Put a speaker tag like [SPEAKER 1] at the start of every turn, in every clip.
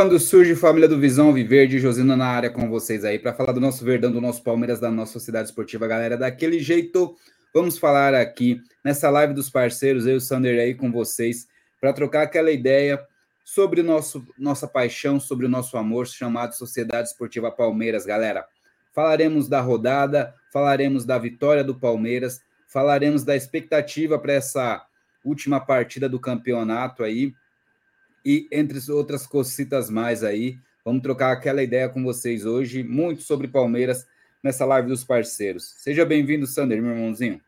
[SPEAKER 1] Quando surge Família do Visão Viverde, Josina na área com vocês aí para falar do nosso Verdão, do nosso Palmeiras, da nossa sociedade esportiva, galera. Daquele jeito, vamos falar aqui nessa live dos parceiros, eu e o Sander aí com vocês, para trocar aquela ideia sobre nosso, nossa paixão, sobre o nosso amor, chamado Sociedade Esportiva Palmeiras, galera. Falaremos da rodada, falaremos da vitória do Palmeiras, falaremos da expectativa para essa última partida do campeonato aí e entre outras cositas mais aí. Vamos trocar aquela ideia com vocês hoje, muito sobre Palmeiras nessa live dos parceiros. Seja bem-vindo, Sander, meu irmãozinho.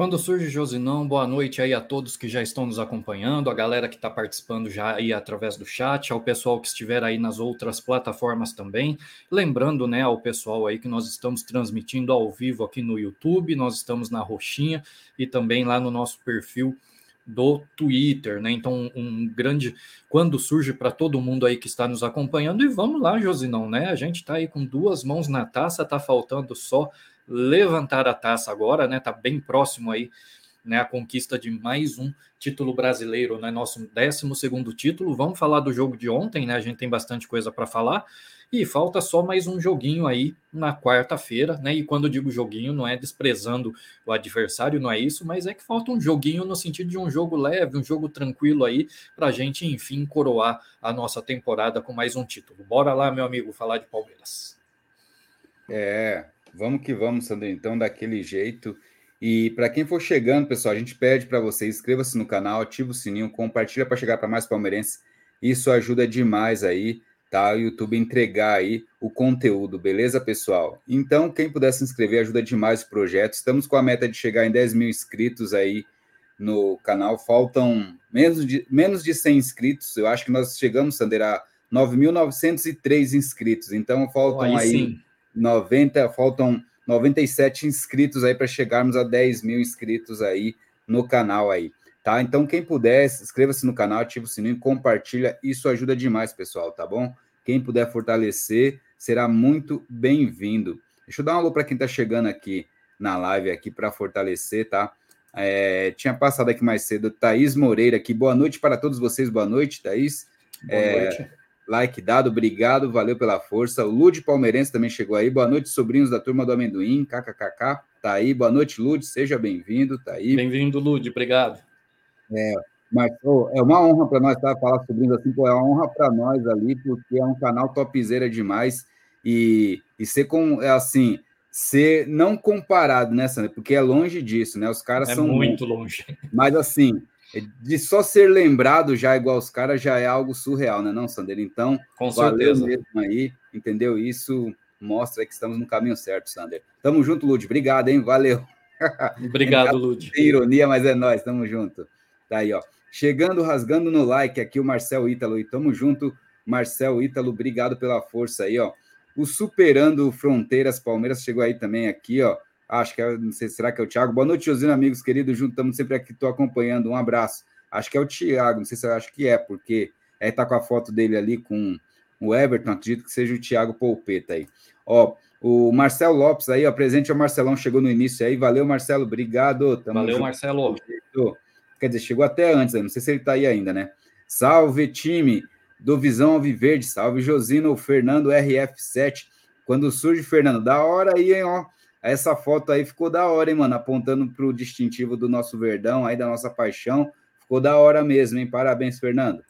[SPEAKER 2] Quando surge Josinão, boa noite aí a todos que já estão nos acompanhando, a galera que está participando já aí através do chat, ao pessoal que estiver aí nas outras plataformas também. Lembrando, né, ao pessoal aí que nós estamos transmitindo ao vivo aqui no YouTube, nós estamos na Roxinha e também lá no nosso perfil do Twitter, né? Então, um grande quando surge para todo mundo aí que está nos acompanhando. E vamos lá, Josinão, né? A gente está aí com duas mãos na taça, tá faltando só levantar a taça agora, né? Tá bem próximo aí, né? A conquista de mais um título brasileiro, né? Nosso 12 segundo título. Vamos falar do jogo de ontem, né? A gente tem bastante coisa para falar. E falta só mais um joguinho aí na quarta-feira, né? E quando digo joguinho, não é desprezando o adversário, não é isso, mas é que falta um joguinho no sentido de um jogo leve, um jogo tranquilo aí, para a gente, enfim, coroar a nossa temporada com mais um título. Bora lá, meu amigo, falar de Palmeiras.
[SPEAKER 1] É, vamos que vamos, Sandro, então, daquele jeito. E para quem for chegando, pessoal, a gente pede para você inscreva-se no canal, ativa o sininho, compartilha para chegar para mais palmeirenses. Isso ajuda demais aí tá? O YouTube entregar aí o conteúdo, beleza, pessoal? Então, quem puder se inscrever ajuda demais o projeto. Estamos com a meta de chegar em 10 mil inscritos aí no canal. Faltam menos de, menos de 100 inscritos. Eu acho que nós chegamos, Sander, a 9.903 inscritos. Então, faltam aí sim. 90, faltam 97 inscritos aí para chegarmos a 10 mil inscritos aí no canal aí. Tá? Então, quem puder, inscreva-se no canal, ativa o sininho, compartilha, isso ajuda demais, pessoal, tá bom? Quem puder fortalecer, será muito bem-vindo. Deixa eu dar um alô para quem está chegando aqui na live aqui para fortalecer, tá? É, tinha passado aqui mais cedo, Thaís Moreira aqui. Boa noite para todos vocês, boa noite, Thaís. Boa é, noite. Like dado, obrigado, valeu pela força. O Lude Palmeirense também chegou aí. Boa noite, sobrinhos da turma do amendoim, kkkk. Tá aí, boa noite, Lude, seja bem-vindo, tá aí.
[SPEAKER 2] Bem-vindo, Lude, obrigado.
[SPEAKER 1] É, mas oh, é uma honra para nós tá, falar sobre isso assim, pô, é uma honra para nós ali, porque é um canal topzera demais e, e ser com, é assim, ser não comparado, né, Sandra? Porque é longe disso, né? Os caras
[SPEAKER 2] é
[SPEAKER 1] são
[SPEAKER 2] muito longe.
[SPEAKER 1] Mas assim, de só ser lembrado já igual os caras já é algo surreal, né, não, Sander? Então,
[SPEAKER 2] com certeza.
[SPEAKER 1] mesmo aí, entendeu? Isso mostra que estamos no caminho certo, Sander. Tamo junto, Lud. Obrigado, hein? Valeu.
[SPEAKER 2] Obrigado, Lud.
[SPEAKER 1] Ironia, mas é nós, tamo junto. Tá aí, ó. Chegando, rasgando no like aqui o Marcel Ítalo e tamo junto. Marcel Ítalo, obrigado pela força aí, ó. O Superando Fronteiras Palmeiras chegou aí também aqui, ó. Acho que é, não sei, será que é o Thiago? Boa noite, Josino, amigos queridos, junto, estamos sempre aqui, estou acompanhando, um abraço. Acho que é o Thiago, não sei se eu acho que é, porque é, tá com a foto dele ali com o Everton, acredito que seja o Thiago Polpeta aí. Ó, o Marcelo Lopes aí, ó, presente ao Marcelão, chegou no início aí, valeu, Marcelo, obrigado.
[SPEAKER 2] Tamo valeu, junto. Marcelo.
[SPEAKER 1] Quer dizer, chegou até antes, não sei se ele tá aí ainda, né? Salve, time do Visão Alviverde, salve, Josino, Fernando RF7. Quando surge, Fernando, da hora aí, hein, ó. Essa foto aí ficou da hora, hein, mano? Apontando para o distintivo do nosso Verdão, aí da nossa paixão. Ficou da hora mesmo, hein? Parabéns, Fernando.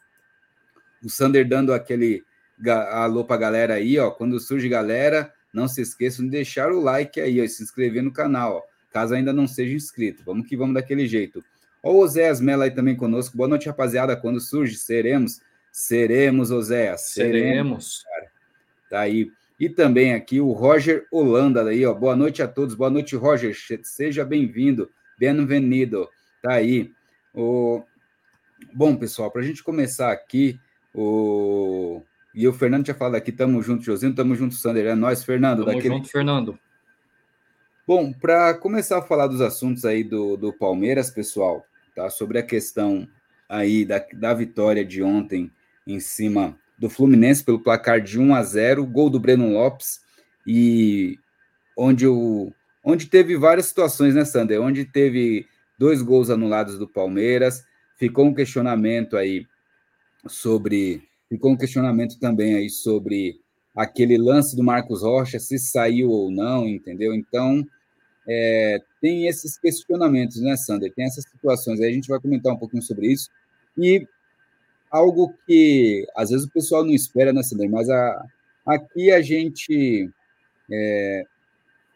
[SPEAKER 1] O Sander dando aquele alô pra galera aí, ó. Quando surge galera, não se esqueçam de deixar o like aí, ó, e se inscrever no canal, ó, caso ainda não seja inscrito. Vamos que vamos daquele jeito. Ó, o Oséias Mela aí também conosco. Boa noite, rapaziada. Quando surge, seremos. Seremos, Oséias.
[SPEAKER 2] Seremos. seremos.
[SPEAKER 1] Cara. Tá aí. E também aqui o Roger Holanda aí, ó. Boa noite a todos. Boa noite, Roger. Seja bem-vindo. Bem-vindo. Tá aí. O... Bom, pessoal, para a gente começar aqui, o... e o Fernando tinha falado aqui, tamo junto, Josinho, tamo junto, Sander. É nós, Fernando.
[SPEAKER 2] Tamo daquele... junto, Fernando.
[SPEAKER 1] Bom, para começar a falar dos assuntos aí do, do Palmeiras, pessoal, tá? Sobre a questão aí da, da vitória de ontem em cima do Fluminense pelo placar de 1 a 0, gol do Breno Lopes e onde o onde teve várias situações, né, Sander? Onde teve dois gols anulados do Palmeiras, ficou um questionamento aí sobre ficou um questionamento também aí sobre aquele lance do Marcos Rocha, se saiu ou não, entendeu? Então, é, tem esses questionamentos, né, Sander? Tem essas situações aí, a gente vai comentar um pouquinho sobre isso. E algo que às vezes o pessoal não espera, né, Sandra? Mas a, aqui a gente é,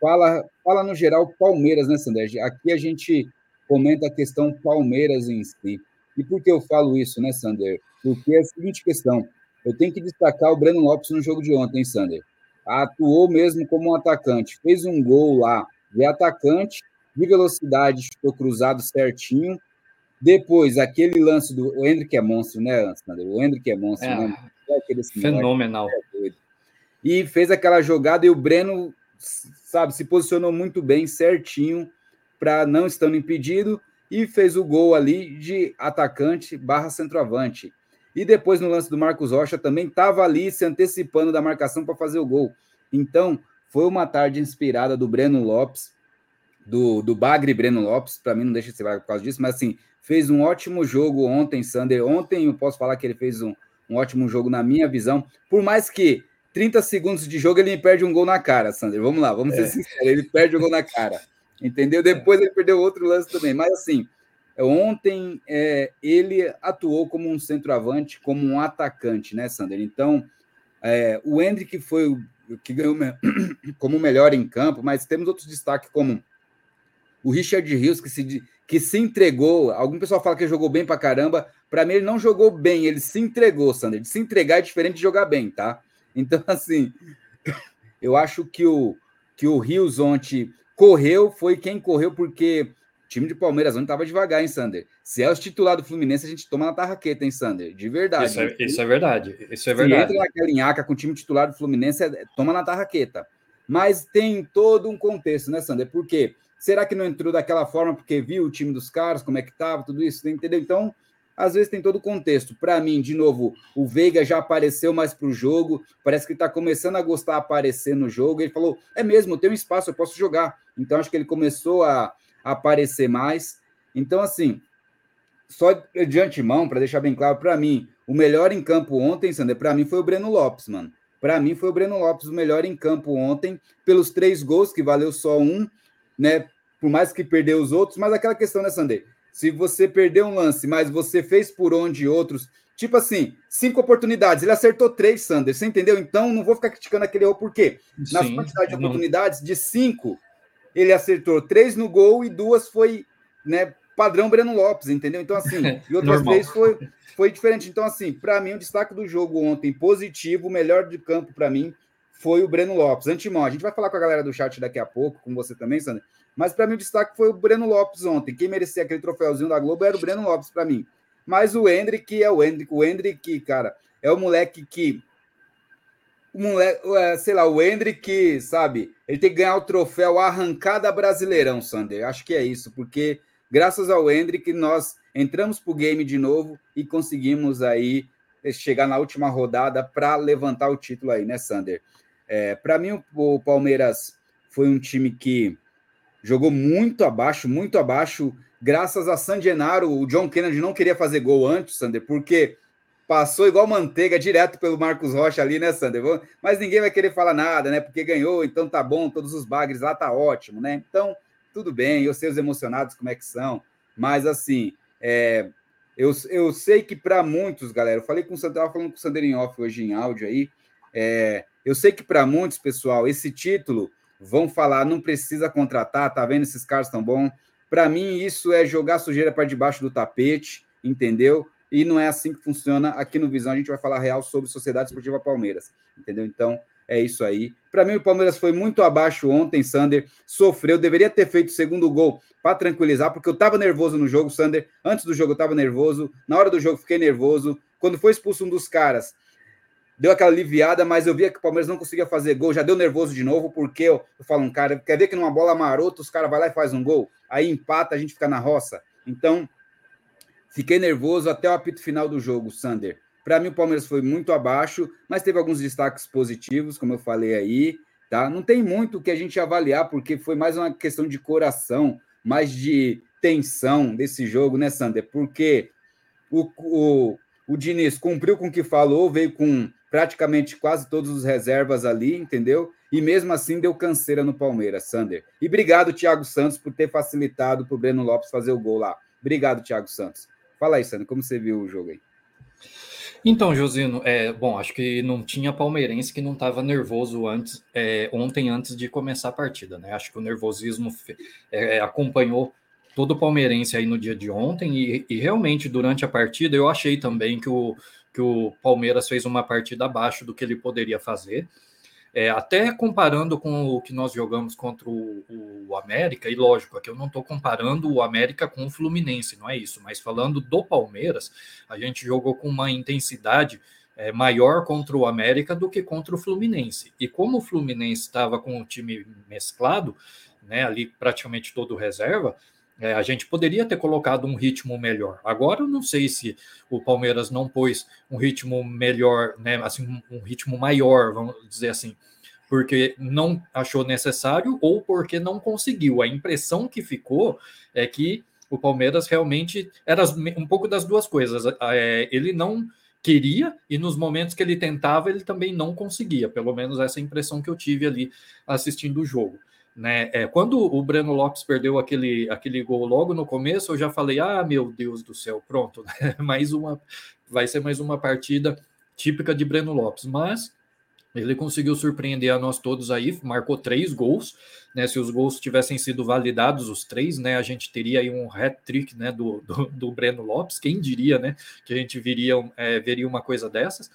[SPEAKER 1] fala, fala no geral Palmeiras, né, Sandra? Aqui a gente comenta a questão Palmeiras em si. E por que eu falo isso, né, Sander? Porque é a seguinte questão: eu tenho que destacar o Breno Lopes no jogo de ontem, Sander. Atuou mesmo como um atacante, fez um gol lá de atacante, de velocidade, estou cruzado certinho, depois, aquele lance do. O Hendrick é monstro, né? O Hendrick é monstro, é, né?
[SPEAKER 2] É fenomenal. É
[SPEAKER 1] e fez aquela jogada e o Breno, sabe, se posicionou muito bem, certinho, para não estando impedido, e fez o gol ali de atacante barra centroavante. E depois, no lance do Marcos Rocha, também estava ali se antecipando da marcação para fazer o gol. Então, foi uma tarde inspirada do Breno Lopes, do, do Bagre Breno Lopes, para mim não deixa de ser por causa disso, mas assim, fez um ótimo jogo ontem, Sander. Ontem eu posso falar que ele fez um, um ótimo jogo na minha visão. Por mais que 30 segundos de jogo ele perde um gol na cara, Sander. Vamos lá, vamos é. ser sinceros. Ele perde um gol na cara. Entendeu? Depois ele perdeu outro lance também. Mas assim, ontem é, ele atuou como um centroavante, como um atacante, né, Sander? Então, é, o Hendrick foi o que ganhou como melhor em campo, mas temos outros destaques como o Richard Rios, que se, que se entregou. Algum pessoal fala que jogou bem pra caramba. Para mim, ele não jogou bem, ele se entregou, Sander. De se entregar é diferente de jogar bem, tá? Então, assim, eu acho que o, que o Rios ontem correu, foi quem correu, porque o time de Palmeiras ontem estava devagar, hein, Sander? Se é o titular do Fluminense, a gente toma na tarraqueta, hein, Sander? De verdade.
[SPEAKER 2] Isso é, isso é verdade. Isso é verdade.
[SPEAKER 1] Se entra naquela linhaca com o time titular do Fluminense, é, toma na tarraqueta. Mas tem todo um contexto, né, Sander? Porque quê? Será que não entrou daquela forma porque viu o time dos caras, como é que estava, tudo isso, entendeu? Então, às vezes tem todo o contexto. Para mim, de novo, o Veiga já apareceu mais para o jogo, parece que está começando a gostar de aparecer no jogo. Ele falou: é mesmo, tem um espaço, eu posso jogar. Então, acho que ele começou a, a aparecer mais. Então, assim, só de antemão, para deixar bem claro, para mim, o melhor em campo ontem, Sander, para mim foi o Breno Lopes, mano. Para mim foi o Breno Lopes o melhor em campo ontem, pelos três gols, que valeu só um, né? Por mais que perdeu os outros, mas aquela questão, né, Sander? Se você perdeu um lance, mas você fez por onde outros, tipo assim, cinco oportunidades, ele acertou três, Sander, você entendeu? Então não vou ficar criticando aquele erro, porque nas quantidades de oportunidades, de cinco, ele acertou três no gol e duas foi, né, padrão Breno Lopes, entendeu? Então, assim, e outras vezes foi, foi diferente. Então, assim, para mim, o destaque do jogo ontem, positivo, o melhor de campo para mim, foi o Breno Lopes. Antimão, a gente vai falar com a galera do chat daqui a pouco, com você também, Sander. Mas para mim o destaque foi o Breno Lopes ontem. Quem merecia aquele troféuzinho da Globo era o Breno Lopes para mim. Mas o Hendrick é o Hendrick. O Hendrick, cara, é o moleque que o moleque, é, sei lá, o Hendrick, sabe? Ele tem que ganhar o troféu arrancada brasileirão, Sander. Acho que é isso, porque graças ao Hendrick nós entramos pro game de novo e conseguimos aí chegar na última rodada para levantar o título aí, né, Sander? É, para mim, o Palmeiras foi um time que jogou muito abaixo, muito abaixo, graças a San Genaro. O John Kennedy não queria fazer gol antes, Sander, porque passou igual manteiga direto pelo Marcos Rocha ali, né, Sander? Mas ninguém vai querer falar nada, né? Porque ganhou, então tá bom, todos os bagres lá tá ótimo, né? Então, tudo bem, eu sei os emocionados como é que são, mas assim, é, eu, eu sei que para muitos, galera, eu falei com o Sandro, falando com o Sandro off hoje em áudio aí, é, eu sei que para muitos, pessoal, esse título vão falar, não precisa contratar, tá vendo esses caras tão bom. Para mim, isso é jogar sujeira para debaixo do tapete, entendeu? E não é assim que funciona aqui no Visão. A gente vai falar real sobre Sociedade Esportiva Palmeiras, entendeu? Então, é isso aí. Para mim, o Palmeiras foi muito abaixo ontem, Sander. Sofreu, deveria ter feito o segundo gol para tranquilizar, porque eu estava nervoso no jogo, Sander. Antes do jogo eu estava nervoso. Na hora do jogo fiquei nervoso. Quando foi expulso um dos caras, deu aquela aliviada, mas eu via que o Palmeiras não conseguia fazer gol. Já deu nervoso de novo, porque eu, eu falo, um cara, quer ver que numa bola marota os caras vai lá e faz um gol? Aí empata, a gente fica na roça. Então, fiquei nervoso até o apito final do jogo, Sander. Para mim, o Palmeiras foi muito abaixo, mas teve alguns destaques positivos, como eu falei aí. Tá? Não tem muito que a gente avaliar, porque foi mais uma questão de coração, mais de tensão desse jogo, né, Sander? Porque o, o, o Diniz cumpriu com o que falou, veio com praticamente quase todos os reservas ali, entendeu? E mesmo assim deu canseira no Palmeiras, Sander. E obrigado, Thiago Santos, por ter facilitado para o Breno Lopes fazer o gol lá. Obrigado, Thiago Santos. Fala aí, Sander, como você viu o jogo aí?
[SPEAKER 2] Então, Josino, é, bom, acho que não tinha palmeirense que não estava nervoso antes, é, ontem antes de começar a partida, né? Acho que o nervosismo é, acompanhou todo o palmeirense aí no dia de ontem e, e, realmente durante a partida eu achei também que o, que o Palmeiras fez uma partida abaixo do que ele poderia fazer. É, até comparando com o que nós jogamos contra o, o América, e lógico, aqui eu não estou comparando o América com o Fluminense, não é isso, mas falando do Palmeiras, a gente jogou com uma intensidade é, maior contra o América do que contra o Fluminense. E como o Fluminense estava com o time mesclado, né, ali praticamente todo reserva, é, a gente poderia ter colocado um ritmo melhor. Agora eu não sei se o Palmeiras não pôs um ritmo melhor, né? Assim, um, ritmo maior, vamos dizer assim, porque não achou necessário ou porque não conseguiu. A impressão que ficou é que o Palmeiras realmente era um pouco das duas coisas. É, ele não queria e nos momentos que ele tentava ele também não conseguia. Pelo menos essa impressão que eu tive ali assistindo o jogo. Né? É, quando o Breno Lopes perdeu aquele, aquele gol logo no começo, eu já falei: ah, meu Deus do céu, pronto, né? mais uma, vai ser mais uma partida típica de Breno Lopes, mas ele conseguiu surpreender a nós todos aí, marcou três gols, né? Se os gols tivessem sido validados, os três, né? A gente teria aí um hat-trick né, do, do, do, Breno Lopes, quem diria, né? Que a gente viria, é, veria uma coisa dessas.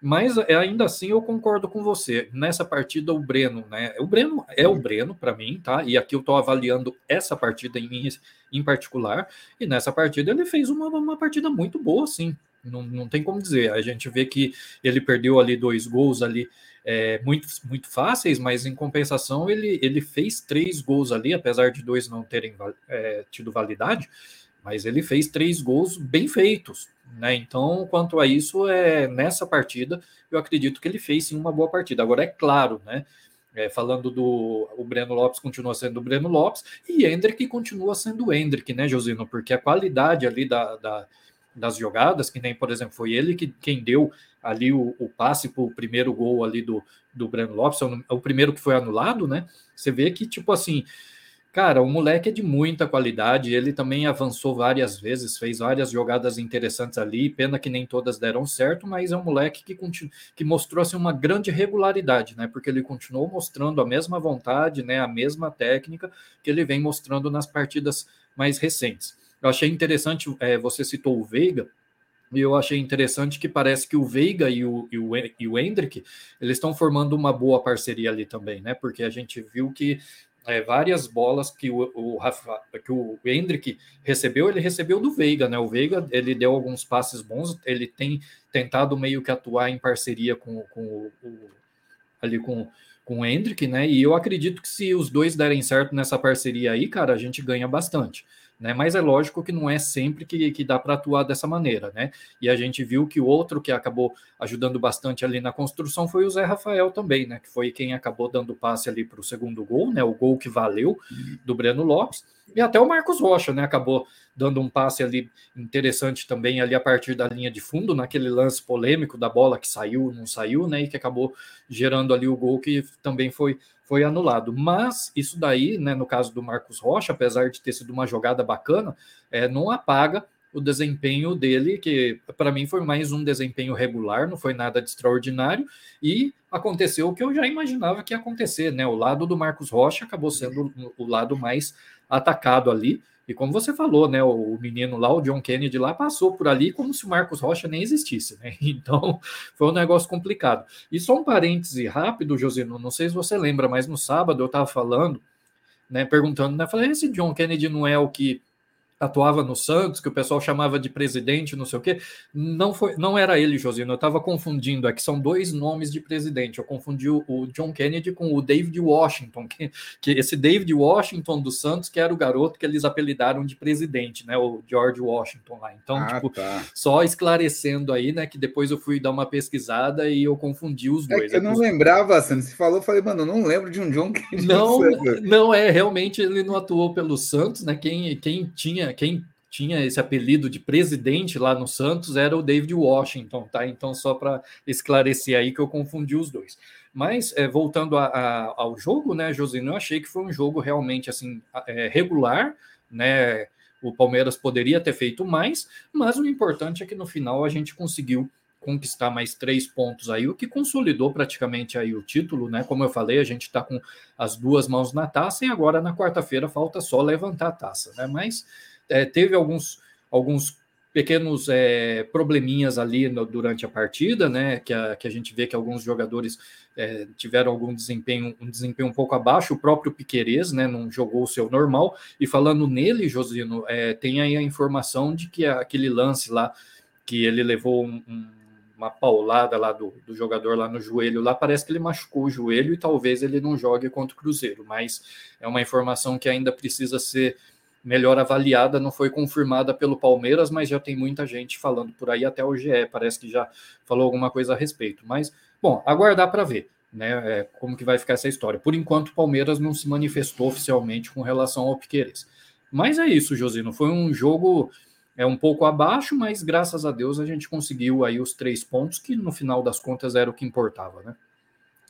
[SPEAKER 2] Mas é, ainda assim eu concordo com você. Nessa partida, o Breno, né? O Breno é o Breno para mim, tá? E aqui eu estou avaliando essa partida em, em particular. E nessa partida ele fez uma, uma partida muito boa, sim. Não, não tem como dizer. A gente vê que ele perdeu ali dois gols ali é, muito, muito fáceis, mas em compensação ele, ele fez três gols ali, apesar de dois não terem é, tido validade mas ele fez três gols bem feitos, né? Então, quanto a isso, é nessa partida, eu acredito que ele fez sim uma boa partida. Agora, é claro, né? É, falando do o Breno Lopes continua sendo o Breno Lopes e Hendrick continua sendo o Hendrick, né, Josino? Porque a qualidade ali da, da das jogadas, que nem, por exemplo, foi ele que quem deu ali o, o passe para o primeiro gol ali do, do Breno Lopes, o primeiro que foi anulado, né? Você vê que, tipo assim, Cara, o moleque é de muita qualidade, ele também avançou várias vezes, fez várias jogadas interessantes ali, pena que nem todas deram certo, mas é um moleque que, continu... que mostrou assim, uma grande regularidade, né? Porque ele continuou mostrando a mesma vontade, né? A mesma técnica que ele vem mostrando nas partidas mais recentes. Eu achei interessante, é, você citou o Veiga, e eu achei interessante que parece que o Veiga e o, e o, e o Hendrick, eles estão formando uma boa parceria ali também, né? Porque a gente viu que é, várias bolas que o, o, Rafa, que o Hendrick recebeu, ele recebeu do Veiga, né? O Veiga ele deu alguns passes bons, ele tem tentado meio que atuar em parceria com, com o, ali com, com o Hendrick, né? E eu acredito que se os dois derem certo nessa parceria aí, cara, a gente ganha bastante. Né? Mas é lógico que não é sempre que, que dá para atuar dessa maneira, né? E a gente viu que o outro que acabou ajudando bastante ali na construção foi o Zé Rafael também, né? Que foi quem acabou dando passe ali para o segundo gol, né? O gol que valeu do Breno Lopes. E até o Marcos Rocha, né? Acabou dando um passe ali interessante também ali a partir da linha de fundo, naquele lance polêmico da bola que saiu, não saiu, né? E que acabou gerando ali o gol que também foi foi anulado. Mas isso daí, né, no caso do Marcos Rocha, apesar de ter sido uma jogada bacana, é, não apaga o desempenho dele, que para mim foi mais um desempenho regular, não foi nada de extraordinário, e aconteceu o que eu já imaginava que ia acontecer, né? O lado do Marcos Rocha acabou sendo o lado mais atacado ali, e como você falou, né, o menino lá, o John Kennedy lá, passou por ali como se o Marcos Rocha nem existisse, né? Então foi um negócio complicado. E só um parêntese rápido, Josino, não sei se você lembra, mas no sábado eu estava falando, né, perguntando, né, falei, esse John Kennedy não é o que atuava no Santos, que o pessoal chamava de presidente, não sei o quê. Não foi, não era ele, Josino. Eu estava confundindo. É que são dois nomes de presidente. Eu confundi o, o John Kennedy com o David Washington, que, que, esse David Washington do Santos, que era o garoto que eles apelidaram de presidente, né? O George Washington lá. Então, ah, tipo, tá. só esclarecendo aí, né? Que depois eu fui dar uma pesquisada e eu confundi os é dois.
[SPEAKER 1] É eu não lembrava, Sandro. Você falou, eu falei, mano, eu não lembro de um John Kennedy.
[SPEAKER 2] Não, não é realmente ele não atuou pelo Santos, né? Quem, quem tinha quem tinha esse apelido de presidente lá no Santos era o David Washington, tá? Então, só para esclarecer aí que eu confundi os dois. Mas, é, voltando a, a, ao jogo, né, Josino, eu achei que foi um jogo realmente, assim, é, regular, né? O Palmeiras poderia ter feito mais, mas o importante é que no final a gente conseguiu conquistar mais três pontos aí, o que consolidou praticamente aí o título, né? Como eu falei, a gente está com as duas mãos na taça e agora na quarta-feira falta só levantar a taça, né? Mas é, teve alguns, alguns pequenos é, probleminhas ali no, durante a partida, né? Que a, que a gente vê que alguns jogadores é, tiveram algum desempenho, um desempenho um pouco abaixo, o próprio Piquerez, né? Não jogou o seu normal. E falando nele, Josino, é, tem aí a informação de que aquele lance lá que ele levou um, um, uma paulada lá do, do jogador lá no joelho, lá parece que ele machucou o joelho e talvez ele não jogue contra o Cruzeiro, mas é uma informação que ainda precisa ser melhor avaliada, não foi confirmada pelo Palmeiras, mas já tem muita gente falando por aí, até o GE parece que já falou alguma coisa a respeito. Mas, bom, aguardar para ver. Né, é, como que vai ficar essa história. Por enquanto, o Palmeiras não se manifestou oficialmente com relação ao Piqueires. Mas é isso, Josino. Foi um jogo é um pouco abaixo, mas graças a Deus a gente conseguiu aí os três pontos, que no final das contas era o que importava, né?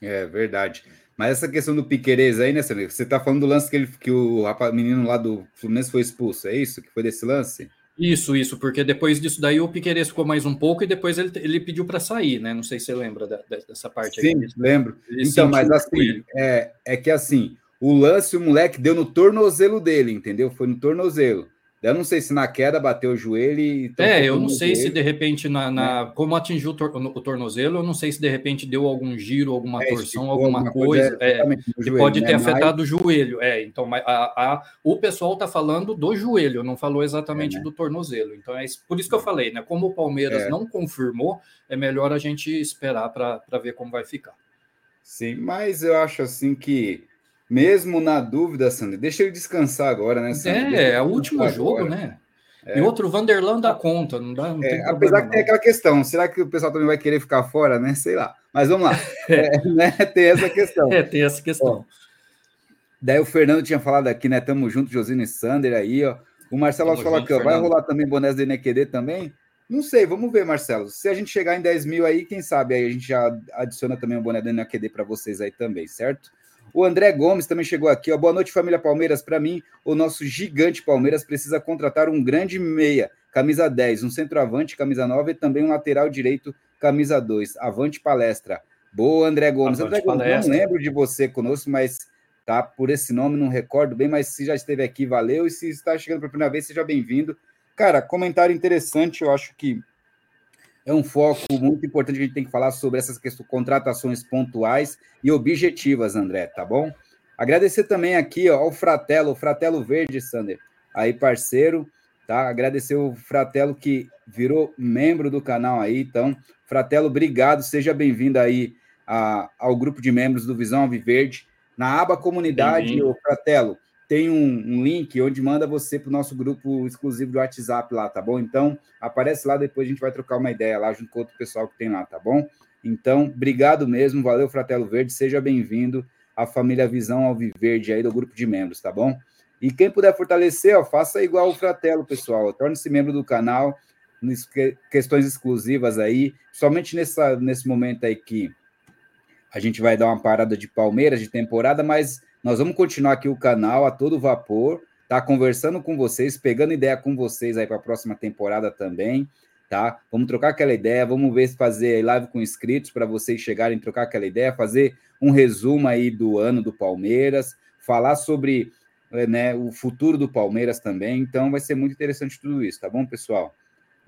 [SPEAKER 1] É verdade. Mas essa questão do Piquerez aí, né, Celso? Você tá falando do lance que, ele, que o rapaz, menino lá do Fluminense foi expulso, é isso? Que foi desse lance?
[SPEAKER 2] Isso, isso, porque depois disso daí o Piquerez ficou mais um pouco e depois ele, ele pediu para sair, né? Não sei se você lembra da, dessa parte
[SPEAKER 1] Sim, aí. Sim, lembro. Ele então, mas assim, é, é que assim, o lance o moleque deu no tornozelo dele, entendeu? Foi no tornozelo. Eu não sei se na queda bateu o joelho e.
[SPEAKER 2] É, eu não sei joelho. se de repente, na, na é. como atingiu o, tor o, tornozelo, eu não sei se de repente deu algum giro, alguma é, torção, alguma coisa. coisa é, que joelho, pode né? ter afetado Mas... o joelho. É, então a, a, o pessoal está falando do joelho, não falou exatamente é, né? do tornozelo. Então é por isso que eu falei, né? Como o Palmeiras é. não confirmou, é melhor a gente esperar para ver como vai ficar.
[SPEAKER 1] Sim, mas eu acho assim que mesmo na dúvida, Sandro, deixa ele descansar agora, né,
[SPEAKER 2] Sandro? É, é o último jogo, agora. né? É. E outro Vanderlan dá conta, não dá. Não
[SPEAKER 1] é, apesar que tem aquela questão, será que o pessoal também vai querer ficar fora, né? Sei lá. Mas vamos lá. É. é, né? Tem essa questão.
[SPEAKER 2] É, tem essa questão. Ó,
[SPEAKER 1] daí o Fernando tinha falado aqui, né? Tamo junto, Josino e Sander aí, ó. O Marcelo falou aqui, ó. Vai rolar também bonés do NQD também? Não sei, vamos ver, Marcelo. Se a gente chegar em 10 mil aí, quem sabe aí a gente já adiciona também o boné do NQD para vocês aí também, certo? O André Gomes também chegou aqui. Ó. Boa noite, família Palmeiras. Para mim, o nosso gigante Palmeiras precisa contratar um grande meia, camisa 10, um centroavante, camisa 9 e também um lateral direito, camisa 2. Avante palestra. Boa, André Gomes. Avante André Gomes, não lembro de você conosco, mas tá por esse nome, não recordo bem, mas se já esteve aqui, valeu. E se está chegando pela primeira vez, seja bem-vindo. Cara, comentário interessante, eu acho que é um foco muito importante a gente tem que falar sobre essas questões, contratações pontuais e objetivas, André, tá bom? Agradecer também aqui ó, ao Fratelo, o Fratelo Verde, Sander, aí parceiro, tá? Agradecer o Fratelo que virou membro do canal aí, então, Fratelo, obrigado, seja bem-vindo aí a, ao grupo de membros do Visão Alviverde. Na aba comunidade, o Fratelo, tem um, um, link onde manda você para o nosso grupo exclusivo do WhatsApp lá, tá bom? Então, aparece lá, depois a gente vai trocar uma ideia lá junto com outro pessoal que tem lá, tá bom? Então, obrigado mesmo, valeu, Fratelo Verde, seja bem-vindo à família Visão Alviverde aí do grupo de membros, tá bom? E quem puder fortalecer, ó, faça igual o Fratelo, pessoal, torne-se membro do canal, questões exclusivas aí, somente nessa, nesse momento aí que a gente vai dar uma parada de Palmeiras de temporada, mas nós vamos continuar aqui o canal a todo vapor, tá? Conversando com vocês, pegando ideia com vocês aí para a próxima temporada também, tá? Vamos trocar aquela ideia, vamos ver se fazer live com inscritos para vocês chegarem a trocar aquela ideia, fazer um resumo aí do ano do Palmeiras, falar sobre eh, né, o futuro do Palmeiras também. Então vai ser muito interessante tudo isso, tá bom, pessoal?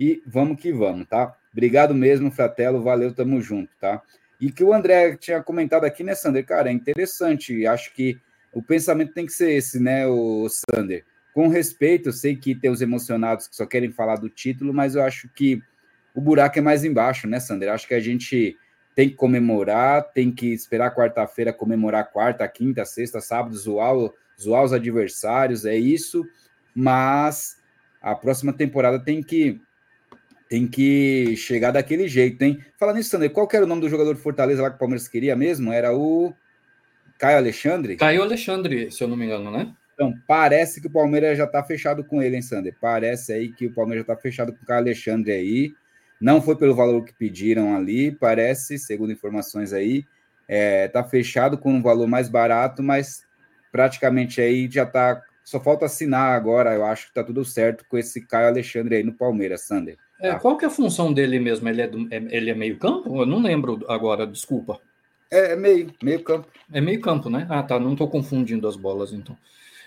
[SPEAKER 1] E vamos que vamos, tá? Obrigado mesmo, Fratelo, valeu, tamo junto, tá? E que o André tinha comentado aqui, né, Sander? Cara, é interessante. Acho que o pensamento tem que ser esse, né, o Sander? Com respeito, eu sei que tem os emocionados que só querem falar do título, mas eu acho que o buraco é mais embaixo, né, Sander? Acho que a gente tem que comemorar, tem que esperar quarta-feira comemorar quarta, quinta, sexta, sábado, zoar, zoar os adversários, é isso. Mas a próxima temporada tem que tem que chegar daquele jeito, hein? Falando nisso, Sander, qual era o nome do jogador de Fortaleza lá que o Palmeiras queria mesmo? Era o Caio Alexandre?
[SPEAKER 2] Caio Alexandre, se eu não me engano, né?
[SPEAKER 1] Então, parece que o Palmeiras já tá fechado com ele, hein, Sander? Parece aí que o Palmeiras já tá fechado com o Caio Alexandre aí. Não foi pelo valor que pediram ali, parece, segundo informações aí. É, tá fechado com um valor mais barato, mas praticamente aí já tá. Só falta assinar agora, eu acho que tá tudo certo com esse Caio Alexandre aí no Palmeiras, Sander.
[SPEAKER 2] É, tá. qual que é a função dele mesmo? Ele é, do, é, ele é meio campo? Eu não lembro agora, desculpa.
[SPEAKER 1] É, é meio, meio campo.
[SPEAKER 2] É meio campo, né? Ah, tá, não estou confundindo as bolas, então.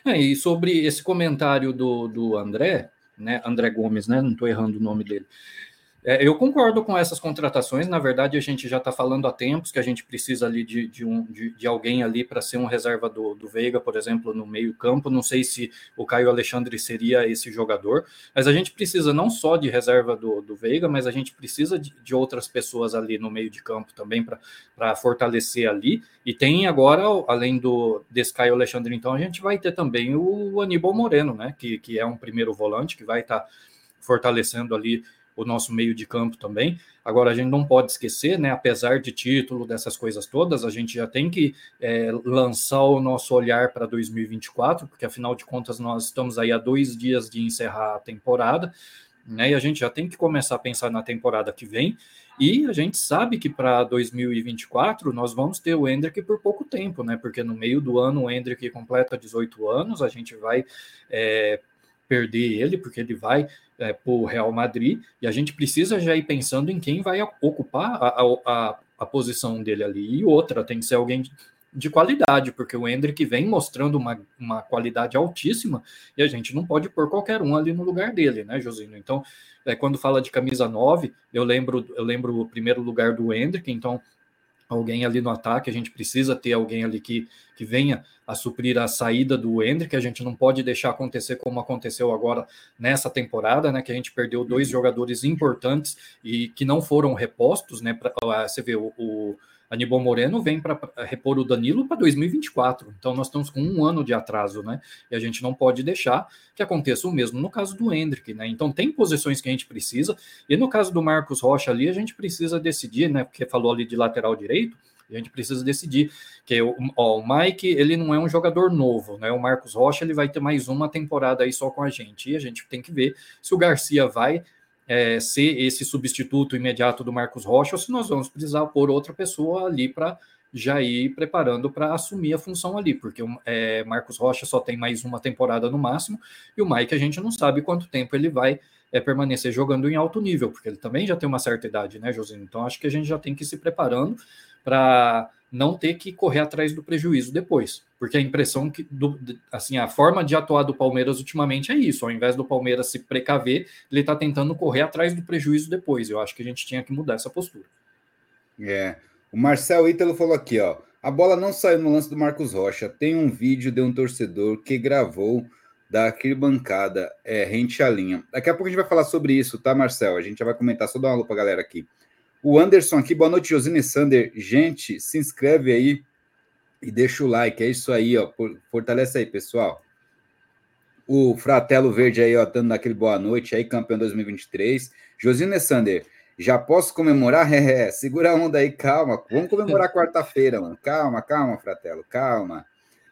[SPEAKER 2] É, e sobre esse comentário do, do André, né? André Gomes, né? Não estou errando o nome dele. É, eu concordo com essas contratações. Na verdade, a gente já está falando há tempos que a gente precisa ali de, de, um, de, de alguém ali para ser um reserva do, do Veiga, por exemplo, no meio-campo. Não sei se o Caio Alexandre seria esse jogador, mas a gente precisa não só de reserva do, do Veiga, mas a gente precisa de, de outras pessoas ali no meio de campo também para fortalecer ali. E tem agora, além do desse Caio Alexandre, então, a gente vai ter também o Aníbal Moreno, né? Que, que é um primeiro volante que vai estar tá fortalecendo ali o nosso meio de campo também. Agora, a gente não pode esquecer, né, apesar de título, dessas coisas todas, a gente já tem que é, lançar o nosso olhar para 2024, porque afinal de contas nós estamos aí há dois dias de encerrar a temporada, né, e a gente já tem que começar a pensar na temporada que vem. E a gente sabe que para 2024 nós vamos ter o Hendrick por pouco tempo, né? Porque no meio do ano o Hendrick completa 18 anos, a gente vai é, perder ele, porque ele vai é, para o Real Madrid, e a gente precisa já ir pensando em quem vai ocupar a, a, a posição dele ali. E outra, tem que ser alguém de, de qualidade, porque o Hendrick vem mostrando uma, uma qualidade altíssima e a gente não pode pôr qualquer um ali no lugar dele, né, Josino? Então, é, quando fala de camisa 9, eu lembro, eu lembro o primeiro lugar do Hendrick, então alguém ali no ataque, a gente precisa ter alguém ali que, que venha a suprir a saída do Hendrick, a gente não pode deixar acontecer como aconteceu agora nessa temporada, né, que a gente perdeu dois uhum. jogadores importantes e que não foram repostos, né, pra, você vê o, o Aníbal Moreno vem para repor o Danilo para 2024. Então nós estamos com um ano de atraso, né? E a gente não pode deixar que aconteça o mesmo no caso do Hendrick, né? Então tem posições que a gente precisa, e no caso do Marcos Rocha ali, a gente precisa decidir, né? Porque falou ali de lateral direito, a gente precisa decidir que o, Mike ele não é um jogador novo, né? O Marcos Rocha ele vai ter mais uma temporada aí só com a gente e a gente tem que ver se o Garcia vai é, ser esse substituto imediato do Marcos Rocha ou se nós vamos precisar pôr outra pessoa ali para já ir preparando para assumir a função ali, porque o é, Marcos Rocha só tem mais uma temporada no máximo e o Mike a gente não sabe quanto tempo ele vai é, permanecer jogando em alto nível, porque ele também já tem uma certa idade, né, Josinho? Então acho que a gente já tem que ir se preparando para não ter que correr atrás do prejuízo depois. Porque a impressão que, do, assim, a forma de atuar do Palmeiras ultimamente é isso. Ao invés do Palmeiras se precaver, ele está tentando correr atrás do prejuízo depois. Eu acho que a gente tinha que mudar essa postura.
[SPEAKER 1] É. O Marcel Ítalo falou aqui, ó. A bola não saiu no lance do Marcos Rocha. Tem um vídeo de um torcedor que gravou da arquibancada, é, rente à linha. Daqui a pouco a gente vai falar sobre isso, tá, Marcel? A gente já vai comentar, só dar uma lupa, galera, aqui. O Anderson aqui, boa noite, Josine Sander. Gente, se inscreve aí e deixa o like, é isso aí, ó. Fortalece aí, pessoal. O Fratelo Verde aí, ó, dando aquele boa noite aí, campeão 2023. Josine Sander, já posso comemorar? É, segura a onda aí, calma. Vamos comemorar quarta-feira, mano. Calma, calma, Fratelo, calma.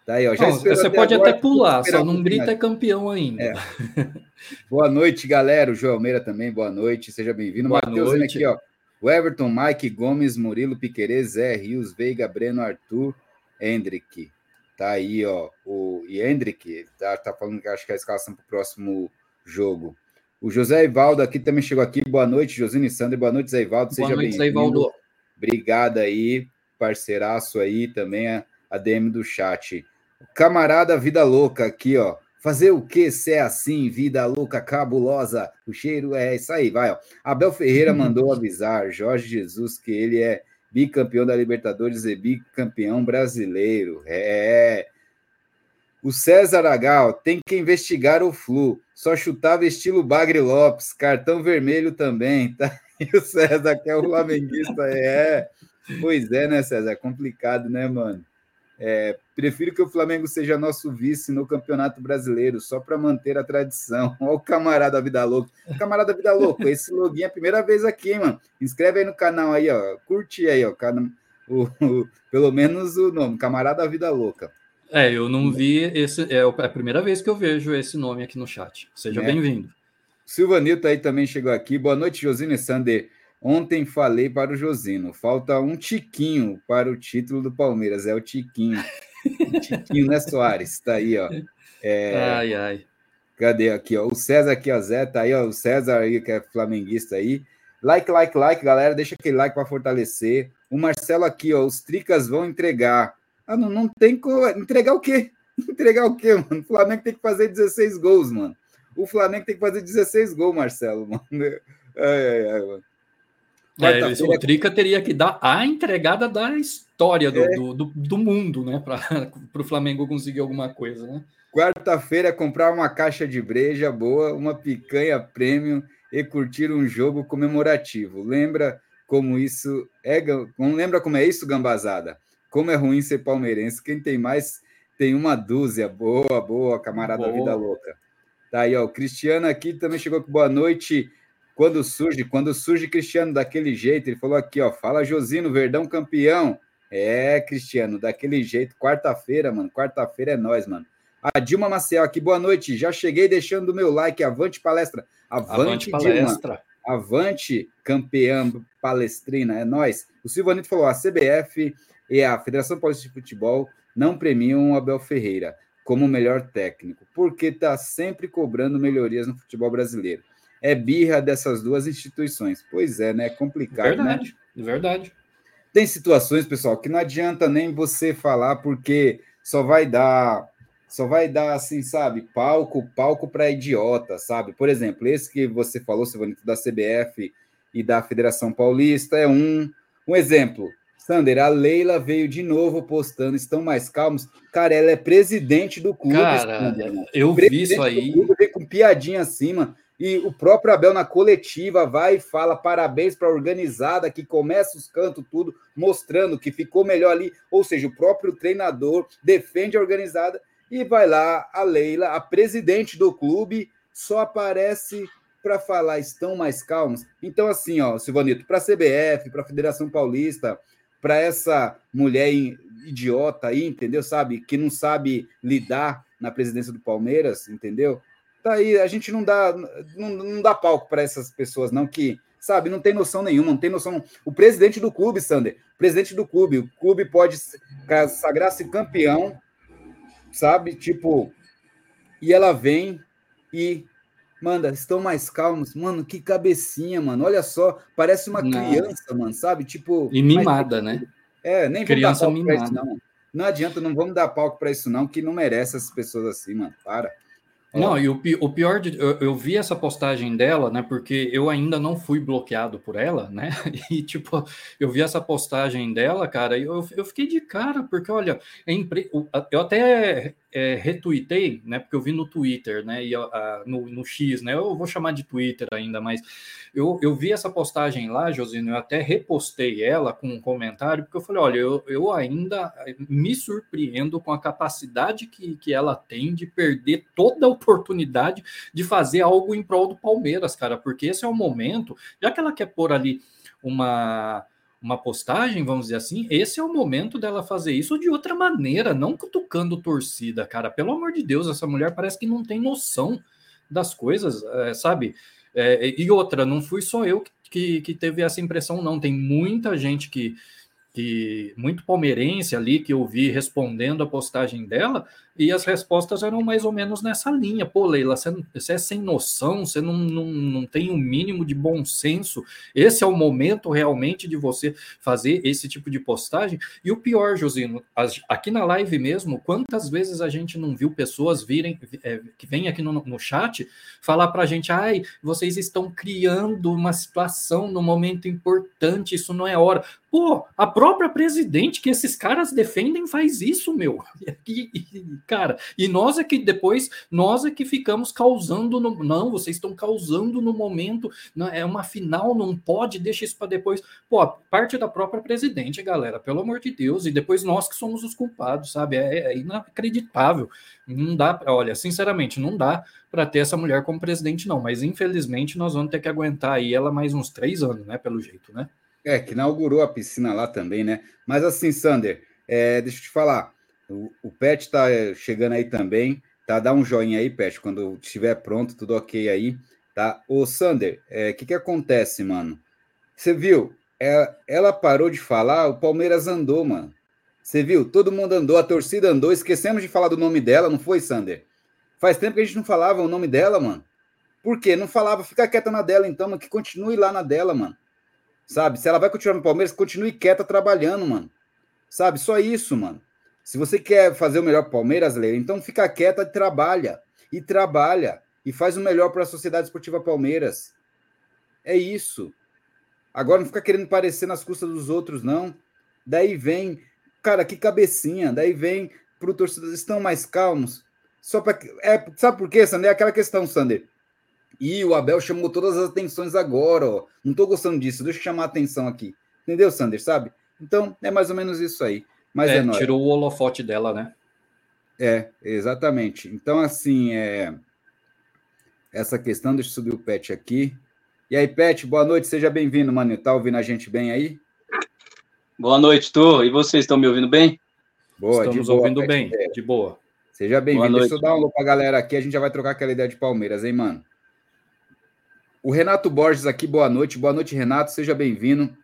[SPEAKER 2] Tá aí, ó. Já não, você pode agora, até pular, só não grita é campeão ainda. É.
[SPEAKER 1] boa noite, galera. O João Almeida também, boa noite. Seja bem-vindo. Matheus aqui, ó. O Everton, Mike Gomes, Murilo Piquerez, Zé Rios, Veiga, Breno, Arthur, Hendrick. Tá aí, ó. O e Hendrick tá, tá falando que acho que é a escalação para o próximo jogo. O José Ivaldo aqui também chegou aqui. Boa noite, Josine Sander. Boa noite, Zé Ivaldo. Seja bem-vindo. Obrigado aí, parceiraço aí também, a, a DM do chat. Camarada Vida Louca aqui, ó. Fazer o que se é assim, vida louca, cabulosa? O cheiro é isso aí, vai, ó. Abel Ferreira mandou avisar Jorge Jesus que ele é bicampeão da Libertadores e bicampeão brasileiro. É. O César Agal tem que investigar o Flu. Só chutava estilo Bagre Lopes, cartão vermelho também, tá? E o César, que é o flamenguista, é. Pois é, né, César? É complicado, né, mano? É, prefiro que o Flamengo seja nosso vice no Campeonato Brasileiro, só para manter a tradição. Olha o camarada Vida Louco. Camarada Vida Louco, esse login é a primeira vez aqui, hein, mano. Inscreve aí no canal aí, ó. Curte aí, ó. O, o, pelo menos o nome, Camarada Vida Louca.
[SPEAKER 2] É, eu não vi esse. É, é a primeira vez que eu vejo esse nome aqui no chat. Seja é. bem-vindo.
[SPEAKER 1] Silvanito aí também chegou aqui. Boa noite, Josine Sander. Ontem falei para o Josino, falta um tiquinho para o título do Palmeiras, é o tiquinho. O tiquinho, né, Soares? Tá aí, ó. É...
[SPEAKER 2] Ai, ai.
[SPEAKER 1] Cadê aqui, ó? O César aqui, ó, Zé, tá aí, ó. O César aí, que é flamenguista aí. Like, like, like, galera, deixa aquele like para fortalecer. O Marcelo aqui, ó, os tricas vão entregar. Ah, não, não tem como. Entregar o quê? Entregar o quê, mano? O Flamengo tem que fazer 16 gols, mano. O Flamengo tem que fazer 16 gols, Marcelo, mano. Ai, ai, ai, mano.
[SPEAKER 2] É, o Trica teria que dar a entregada da história do, é. do, do, do, mundo, né? Para o Flamengo conseguir alguma coisa, né?
[SPEAKER 1] Quarta-feira, comprar uma caixa de breja boa, uma picanha premium e curtir um jogo comemorativo. Lembra como isso é. Não lembra como é isso, gambazada? Como é ruim ser palmeirense. Quem tem mais tem uma dúzia. Boa, boa, camarada boa. Vida Louca. Tá aí, ó. O Cristiano aqui também chegou com boa noite. Quando surge, quando surge Cristiano daquele jeito, ele falou aqui, ó, fala Josino, Verdão campeão. É, Cristiano, daquele jeito, quarta-feira, mano, quarta-feira é nós, mano. A Dilma Maciel aqui, boa noite. Já cheguei deixando o meu like. Avante palestra. Avante, Avante palestra. Dilma. Avante campeã palestrina. É nós. O Silvanito falou: a CBF e a Federação Paulista de Futebol não premiam o Abel Ferreira como melhor técnico, porque está sempre cobrando melhorias no futebol brasileiro é birra dessas duas instituições. Pois é, né? É complicado,
[SPEAKER 2] verdade,
[SPEAKER 1] né?
[SPEAKER 2] Verdade.
[SPEAKER 1] Tem situações, pessoal, que não adianta nem você falar, porque só vai dar, só vai dar, assim, sabe, palco, palco para idiota, sabe? Por exemplo, esse que você falou, Silvanito, da CBF e da Federação Paulista, é um, um exemplo. Sander, a Leila veio de novo postando, estão mais calmos. Cara, ela é presidente do clube.
[SPEAKER 2] Cara, Sander, eu vi isso aí.
[SPEAKER 1] Clube, com piadinha acima. E o próprio Abel, na coletiva, vai e fala parabéns para a organizada que começa os cantos, tudo, mostrando que ficou melhor ali. Ou seja, o próprio treinador defende a organizada e vai lá a Leila, a presidente do clube, só aparece para falar, estão mais calmos. Então, assim, ó, Silvanito, para a CBF, para a Federação Paulista, para essa mulher idiota aí, entendeu? Sabe, que não sabe lidar na presidência do Palmeiras, entendeu? Tá aí, a gente não dá, não, não dá palco para essas pessoas, não, que, sabe, não tem noção nenhuma, não tem noção. O presidente do clube, Sander, presidente do clube, o clube pode sagrar-se campeão, sabe? Tipo, e ela vem e manda, estão mais calmos. Mano, que cabecinha, mano. Olha só, parece uma não. criança, mano, sabe? Tipo.
[SPEAKER 2] E mimada, mas, né?
[SPEAKER 1] É, nem criança mimada. Isso, não. não adianta, não vamos dar palco para isso, não, que não merece essas pessoas assim, mano. Para.
[SPEAKER 2] Não, e o, o pior de. Eu, eu, vi essa postagem dela, né? Porque eu ainda não fui bloqueado por ela, né? E, tipo, eu vi essa postagem dela, cara, e eu, eu fiquei de cara, porque, olha, é impre... eu até é, retuitei, né? Porque eu vi no Twitter, né? E a, no, no, X, né? Eu vou chamar de Twitter ainda, mas eu, eu vi essa postagem lá, Josino, eu até repostei ela com um comentário, porque eu falei, olha, eu, eu ainda me surpreendo com a capacidade que, que ela tem de perder toda a oportunidade de fazer algo em prol do Palmeiras, cara, porque esse é o momento, já que ela quer pôr ali uma uma postagem, vamos dizer assim, esse é o momento dela fazer isso de outra maneira, não cutucando torcida, cara. Pelo amor de Deus, essa mulher parece que não tem noção das coisas, é, sabe? É, e outra, não fui só eu que, que teve essa impressão, não. Tem muita gente que, que muito palmeirense ali que eu vi respondendo a postagem dela, e as respostas eram mais ou menos nessa linha. Pô, Leila, você, é sem noção, você não, não, não tem o um mínimo de bom senso. Esse é o momento realmente de você fazer esse tipo de postagem. E o pior, Josino, aqui na live mesmo, quantas vezes a gente não viu pessoas virem, é, que vêm aqui no, no chat falar para a gente: ai, vocês estão criando uma situação no momento importante, isso não é hora. Pô, a própria presidente que esses caras defendem faz isso, meu. E, e, cara. E nós é que depois, nós é que ficamos causando no, não, vocês estão causando no momento, não, é uma final, não pode, deixa isso para depois. Pô, parte da própria presidente, galera, pelo amor de Deus, e depois nós que somos os culpados, sabe? É, é inacreditável. Não dá, olha, sinceramente, não dá para ter essa mulher como presidente, não, mas infelizmente nós vamos ter que aguentar aí ela mais uns três anos, né? Pelo jeito, né?
[SPEAKER 1] É, que inaugurou a piscina lá também, né? Mas assim, Sander, é, deixa eu te falar. O, o Pet está é, chegando aí também, tá? Dá um joinha aí, Pet, quando estiver pronto, tudo ok aí, tá? Ô, Sander, o é, que que acontece, mano? Você viu? É, ela parou de falar, o Palmeiras andou, mano. Você viu? Todo mundo andou, a torcida andou, esquecemos de falar do nome dela, não foi, Sander? Faz tempo que a gente não falava o nome dela, mano. Por quê? Não falava, fica quieta na dela então, mas que continue lá na dela, mano. Sabe? Se ela vai continuar no Palmeiras, continue quieta trabalhando, mano. Sabe? Só isso, mano. Se você quer fazer o melhor Palmeiras, Leila, então fica quieta e trabalha. E trabalha. E faz o melhor para a Sociedade Esportiva Palmeiras. É isso. Agora não fica querendo parecer nas custas dos outros, não. Daí vem, cara, que cabecinha. Daí vem para o torcedor, estão mais calmos. Só para. É, sabe por quê, Sander? É aquela questão, Sander. E o Abel chamou todas as atenções agora, ó. Não estou gostando disso, deixa eu chamar a atenção aqui. Entendeu, Sander? Sabe? Então, é mais ou menos isso aí. Mas é,
[SPEAKER 2] é tirou o holofote dela, né?
[SPEAKER 1] É, exatamente. Então, assim, é... essa questão, deixa eu subir o Pet aqui. E aí, Pet, boa noite, seja bem-vindo, mano. Tá ouvindo a gente bem aí?
[SPEAKER 3] Boa noite, tô. E vocês estão me ouvindo bem?
[SPEAKER 2] Boa, Estamos boa, ouvindo Pet, bem, é. de boa.
[SPEAKER 1] Seja bem-vindo. Deixa eu dar um alô pra galera aqui, a gente já vai trocar aquela ideia de Palmeiras, hein, mano? O Renato Borges aqui, boa noite. Boa noite, Renato, seja bem-vindo.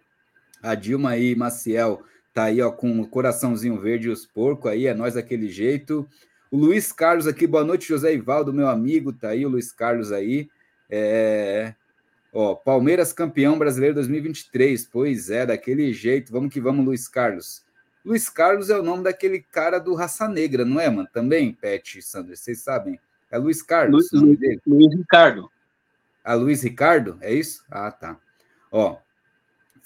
[SPEAKER 1] A Dilma aí, Maciel, Tá aí, ó, com o coraçãozinho verde e os porcos aí, é nós daquele jeito. O Luiz Carlos aqui, boa noite, José Ivaldo, meu amigo, tá aí o Luiz Carlos aí. É... Ó, Palmeiras campeão brasileiro 2023, pois é, daquele jeito, vamos que vamos, Luiz Carlos. Luiz Carlos é o nome daquele cara do Raça Negra, não é, mano? Também, Pet, Sandro, vocês sabem? É Luiz Carlos.
[SPEAKER 3] Luiz, Luiz, Luiz Ricardo.
[SPEAKER 1] Ah, Luiz Ricardo? É isso? Ah, tá. Ó,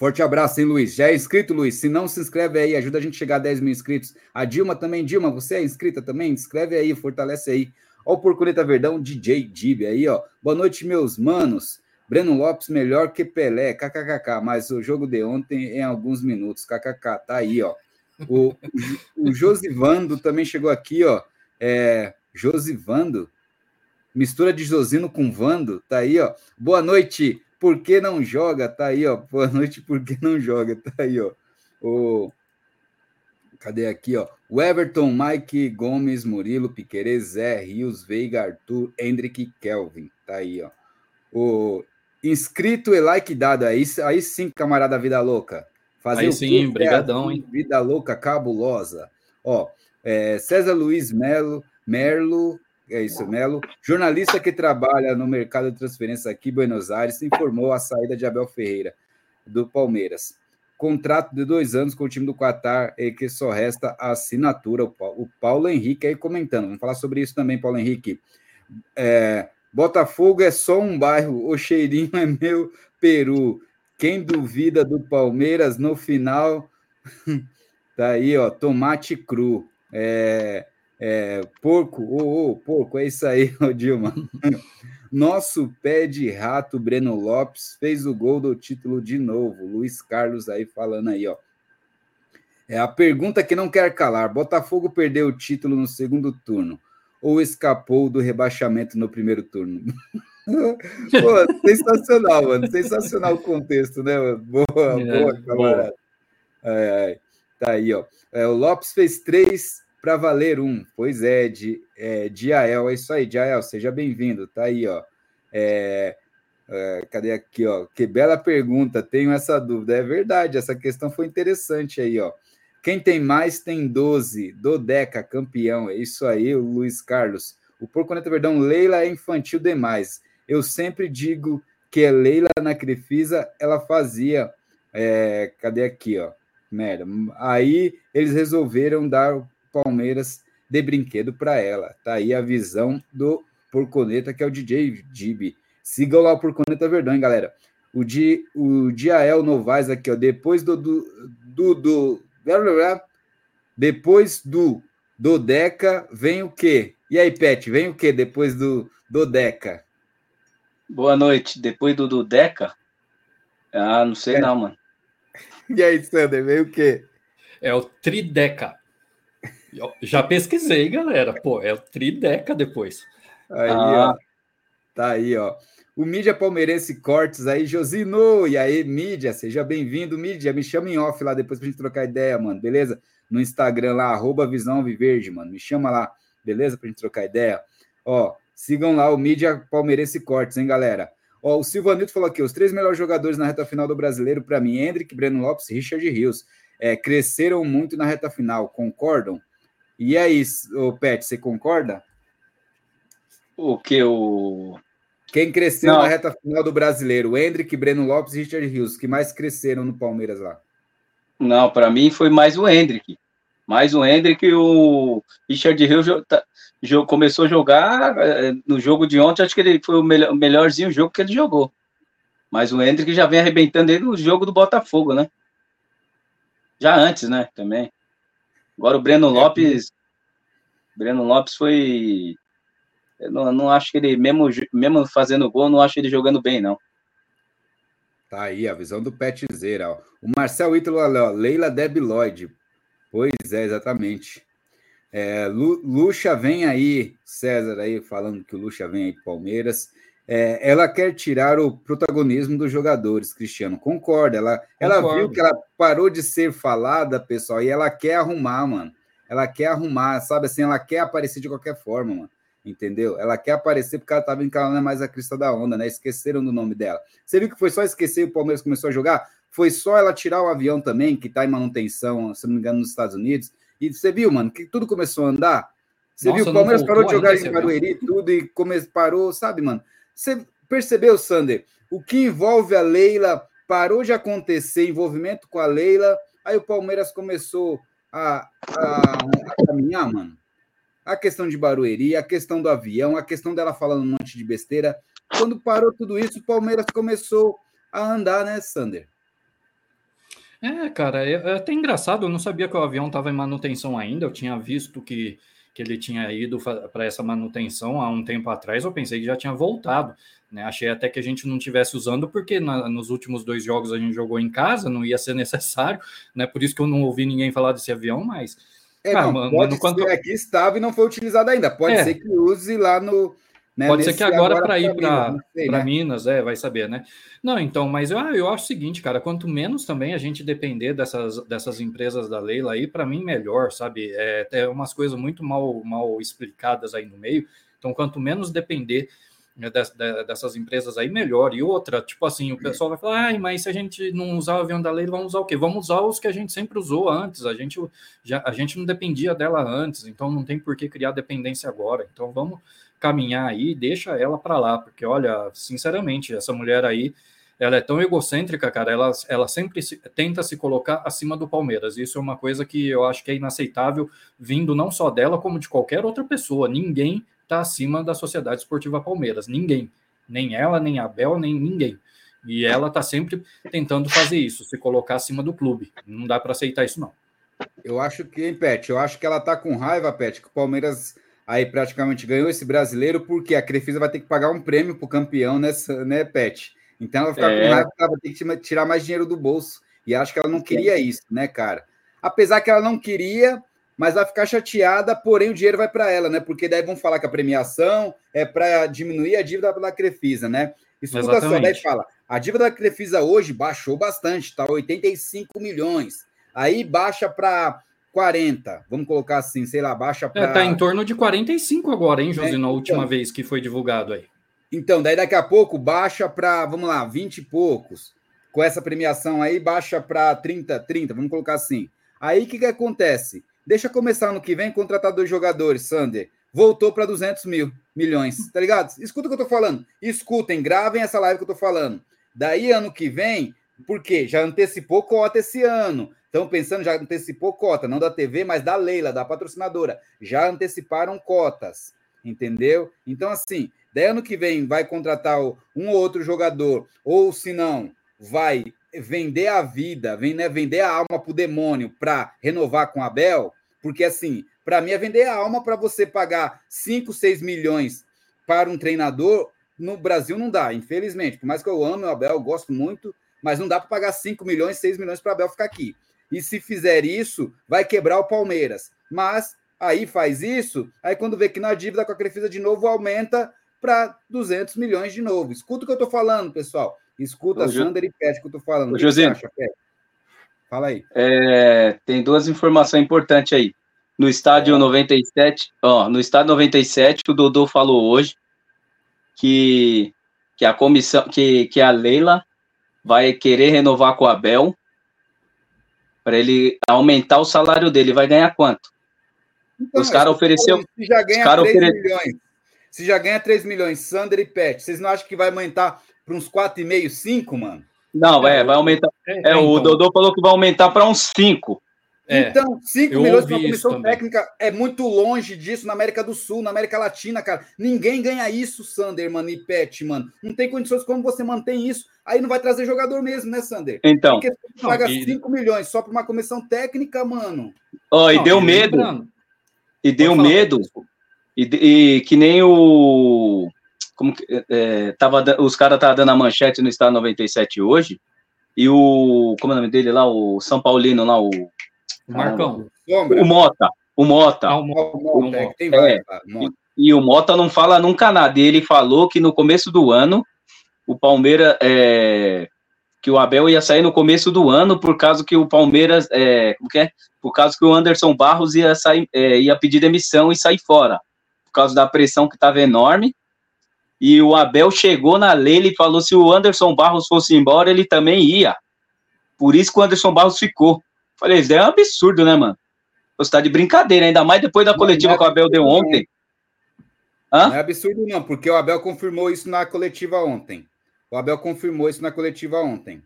[SPEAKER 1] Forte abraço, hein, Luiz? Já é inscrito, Luiz? Se não, se inscreve aí, ajuda a gente a chegar a 10 mil inscritos. A Dilma também, Dilma, você é inscrita também? Inscreve aí, fortalece aí. Ó o Porcuneta Verdão, DJ Dib aí, ó. Boa noite, meus manos. Breno Lopes melhor que Pelé, kkkk, mas o jogo de ontem em alguns minutos, kkk, tá aí, ó. O, o Josivando também chegou aqui, ó. É, Josivando, mistura de Josino com Vando, tá aí, ó. Boa noite, por que não joga? Tá aí, ó. Boa noite, por que não joga? Tá aí, ó. O... Cadê aqui, ó? O Everton, Mike Gomes, Murilo, Piquerez, Zé, Rios, Veiga, Arthur, Hendrick Kelvin. Tá aí, ó. O inscrito e like dado. Aí, aí sim, camarada Vida Louca.
[SPEAKER 2] Fazer aí sim, brigadão, hein?
[SPEAKER 1] Vida Louca cabulosa. Ó, é, César Luiz Melo, Merlo, é isso, Melo. Jornalista que trabalha no mercado de transferências aqui em Buenos Aires informou a saída de Abel Ferreira, do Palmeiras. Contrato de dois anos com o time do Qatar e que só resta a assinatura. O Paulo Henrique aí comentando. Vamos falar sobre isso também, Paulo Henrique. É, Botafogo é só um bairro, o cheirinho é meu Peru. Quem duvida do Palmeiras no final, tá aí, ó, tomate cru. É, é, porco, ô, oh, oh, porco, é isso aí, ô Dilma. Nosso pé de rato, Breno Lopes, fez o gol do título de novo. Luiz Carlos aí falando aí, ó. É a pergunta que não quer calar. Botafogo perdeu o título no segundo turno ou escapou do rebaixamento no primeiro turno? Pô, sensacional, mano. Sensacional o contexto, né? Boa, é, boa, camarada. Ai, ai. Tá aí, ó. É, o Lopes fez três para valer um. Pois é, de, é, Diael, é isso aí, Diael, seja bem-vindo. Tá aí, ó. É, é, cadê aqui, ó? Que bela pergunta, tenho essa dúvida. É verdade, essa questão foi interessante aí, ó. Quem tem mais tem 12. Dodeca, campeão. É isso aí, o Luiz Carlos. O Porconeta Verdão, Leila é infantil demais. Eu sempre digo que a Leila na Crefisa, ela fazia. É, cadê aqui, ó? Merda. Aí eles resolveram dar Palmeiras de brinquedo para ela. Tá aí a visão do Porconeta, que é o DJ Dib. Sigam lá o Porconeta Verdão, hein, galera. O, Di, o Diael Novaes aqui, ó. Depois do, do, do, do depois do Dodeca vem o quê? E aí, Pet, vem o quê depois do Dodeca?
[SPEAKER 3] Boa noite. Depois do Dodeca? Ah, não sei é. não, mano.
[SPEAKER 1] E aí, Sander, vem o quê?
[SPEAKER 2] É o Trideca. Já pesquisei, galera. Pô, é o Trideca depois.
[SPEAKER 1] Aí, ah. ó. Tá aí, ó. O mídia palmeirense Cortes aí, Josino. E aí, mídia, seja bem-vindo, mídia. Me chama em off lá depois pra gente trocar ideia, mano, beleza? No Instagram lá, arroba Visão Viverde, mano. Me chama lá, beleza? Pra gente trocar ideia. Ó, sigam lá o mídia palmeirense Cortes, hein, galera? Ó, o Silvanito falou aqui: os três melhores jogadores na reta final do brasileiro, para mim, Hendrick, Breno Lopes e Richard Rios. É, cresceram muito na reta final, concordam? E aí, o Pet, você concorda?
[SPEAKER 3] O que o
[SPEAKER 1] quem cresceu Não. na reta final do brasileiro? Hendrick, Breno Lopes e Richard Rios, que mais cresceram no Palmeiras lá?
[SPEAKER 3] Não, para mim foi mais o Hendrick. Mais o Hendrick e o Richard Rios tá, começou a jogar eh, no jogo de ontem, acho que ele foi o, melhor, o melhorzinho jogo que ele jogou. Mas o Hendrick já vem arrebentando ele no jogo do Botafogo, né? Já antes, né? Também. Agora o Breno é, Lopes. Breno Lopes foi eu não, não acho que ele, mesmo, mesmo fazendo gol, não acho ele jogando bem, não.
[SPEAKER 1] Tá aí a visão do Petzeira. Ó. O Marcel Ítalo, ó, Leila Deb Lloyd. Pois é, exatamente. É, Lu, Lucha vem aí, César aí falando que o Lucha vem aí Palmeiras. É, ela quer tirar o protagonismo dos jogadores, Cristiano. Concorda? Ela, ela viu que ela parou de ser falada, pessoal, e ela quer arrumar, mano. Ela quer arrumar, sabe assim? Ela quer aparecer de qualquer forma, mano entendeu? Ela quer aparecer porque ela tá vendo que ela não é mais a crista da onda, né? Esqueceram do nome dela. Você viu que foi só esquecer e o Palmeiras começou a jogar? Foi só ela tirar o avião também, que tá em manutenção, se não me engano, nos Estados Unidos. E você viu, mano, que tudo começou a andar? Você Nossa, viu, o Palmeiras parou de jogar em Barueri e tudo e come... parou, sabe, mano? Você percebeu, Sander? O que envolve a Leila parou de acontecer, envolvimento com a Leila, aí o Palmeiras começou a, a, a caminhar, mano a questão de Barueri, a questão do avião, a questão dela falando um monte de besteira. Quando parou tudo isso, o Palmeiras começou a andar, né, Sander?
[SPEAKER 2] É, cara, é, é até engraçado, eu não sabia que o avião estava em manutenção ainda, eu tinha visto que, que ele tinha ido para essa manutenção há um tempo atrás, eu pensei que já tinha voltado, né? Achei até que a gente não tivesse usando, porque na, nos últimos dois jogos a gente jogou em casa, não ia ser necessário, né? Por isso que eu não ouvi ninguém falar desse avião, mas
[SPEAKER 1] é, ah, não, mano, pode quanto... ser que estava e não foi utilizado ainda. Pode é. ser que use lá no.
[SPEAKER 2] Né, pode ser que agora, agora para ir para né? Minas, é, vai saber, né? Não, então, mas eu, eu acho o seguinte, cara, quanto menos também a gente depender dessas, dessas empresas da Leila aí, para mim melhor, sabe? É, é umas coisas muito mal, mal explicadas aí no meio. Então, quanto menos depender né, dessas empresas aí, melhor. E outra, tipo assim, o pessoal vai falar, ah, mas se a gente não usar o avião da lei, vamos usar o quê? Vamos usar os que a gente sempre usou antes, a gente, já, a gente não dependia dela antes, então não tem por que criar dependência agora. Então vamos caminhar aí, deixa ela para lá, porque olha, sinceramente, essa mulher aí, ela é tão egocêntrica, cara, ela, ela sempre se, tenta se colocar acima do Palmeiras. Isso é uma coisa que eu acho que é inaceitável, vindo não só dela, como de qualquer outra pessoa. Ninguém está acima da Sociedade Esportiva Palmeiras. Ninguém. Nem ela, nem a Bel, nem ninguém. E ela está sempre tentando fazer isso, se colocar acima do clube. Não dá para aceitar isso, não.
[SPEAKER 1] Eu acho que, hein, Pet? Eu acho que ela tá com raiva, Pet, que o Palmeiras aí praticamente ganhou esse brasileiro, porque a Crefisa vai ter que pagar um prêmio pro campeão nessa, né, Pet? Então ela vai ficar é. com raiva ela vai ter que tirar mais dinheiro do bolso. E acho que ela não queria isso, né, cara? Apesar que ela não queria, mas vai ficar chateada, porém o dinheiro vai para ela, né? Porque daí vão falar que a premiação é para diminuir a dívida da Crefisa, né? Escuta Exatamente. só, daí fala, a dívida da Crefisa hoje baixou bastante, tá 85 milhões. Aí baixa para 40, vamos colocar assim, sei lá, baixa para.
[SPEAKER 2] É, tá em torno de 45 agora, hein, José, é, na última então, vez que foi divulgado aí.
[SPEAKER 1] Então, daí daqui a pouco baixa para, vamos lá, 20 e poucos. Com essa premiação aí, baixa para 30, 30, vamos colocar assim. Aí o que, que acontece? Deixa começar ano que vem contratar dois jogadores, Sander. Voltou para 200 mil milhões, tá ligado? Escuta o que eu tô falando. Escutem, gravem essa live que eu tô falando. Daí, ano que vem, por quê? Já antecipou cota esse ano. Estão pensando, já antecipou cota, não da TV, mas da Leila, da patrocinadora. Já anteciparam cotas, entendeu? Então, assim, daí ano que vem vai contratar um ou outro jogador, ou se não, vai vender a vida, né, vender a alma para o demônio para renovar com Abel, porque assim, para mim é vender a alma para você pagar 5, 6 milhões para um treinador. No Brasil não dá, infelizmente. Por mais que eu ame o Abel, eu gosto muito, mas não dá para pagar 5 milhões, 6 milhões para Abel ficar aqui. E se fizer isso, vai quebrar o Palmeiras. Mas aí faz isso, aí quando vê que na dívida com a Crefisa de novo aumenta para 200 milhões de novo. Escuta o que eu estou falando, pessoal. Escuta, Ô, Sander e Pet, que eu estou falando. Ô,
[SPEAKER 3] José, Fala aí. É, tem duas informações importantes aí. No estádio é. 97, ó, no estádio 97, o Dodô falou hoje que, que a comissão, que, que a Leila vai querer renovar com o Abel para ele aumentar o salário dele. Vai ganhar quanto? Então, os caras ofereceu.
[SPEAKER 1] Se já ganha cara 3 ofere... milhões, se já ganha 3 milhões, Sander e Pet, vocês não acham que vai aumentar para uns 4,5, 5, mano?
[SPEAKER 3] Não, é, vai aumentar. É, é o então. Dodô falou que vai aumentar para uns 5.
[SPEAKER 1] É, então, 5 milhões para uma comissão técnica é muito longe disso na América do Sul, na América Latina, cara. Ninguém ganha isso, Sander, mano, e Pet, mano. Não tem condições como você mantém isso. Aí não vai trazer jogador mesmo, né, Sander?
[SPEAKER 3] Então.
[SPEAKER 1] Porque você paga 5 milhões só para uma comissão técnica, mano.
[SPEAKER 3] Ó, oh, e deu medo. Lembrando. E deu medo. E, e, que nem o. Como que. É, tava, os caras estavam dando a manchete no Estado 97 hoje. E o. Como é o nome dele lá? O São Paulino lá, o
[SPEAKER 2] Marcão.
[SPEAKER 3] O Mota. O Mota. Ah, o Mota. O Mota. É, tem é. E, e, o Mota não fala nunca nada. Ele falou que no começo do ano, o Palmeiras. É, que o Abel ia sair no começo do ano por causa que o Palmeiras. É, como que é? Por causa que o Anderson Barros ia, sair, é, ia pedir demissão e sair fora. Por causa da pressão que estava enorme. E o Abel chegou na lei e falou: se o Anderson Barros fosse embora, ele também ia. Por isso que o Anderson Barros ficou. Falei, isso é um absurdo, né, mano? Você tá de brincadeira, ainda mais depois da coletiva é que o Abel deu ontem.
[SPEAKER 1] Hã? Não é absurdo, não, porque o Abel confirmou isso na coletiva ontem. O Abel confirmou isso na coletiva ontem.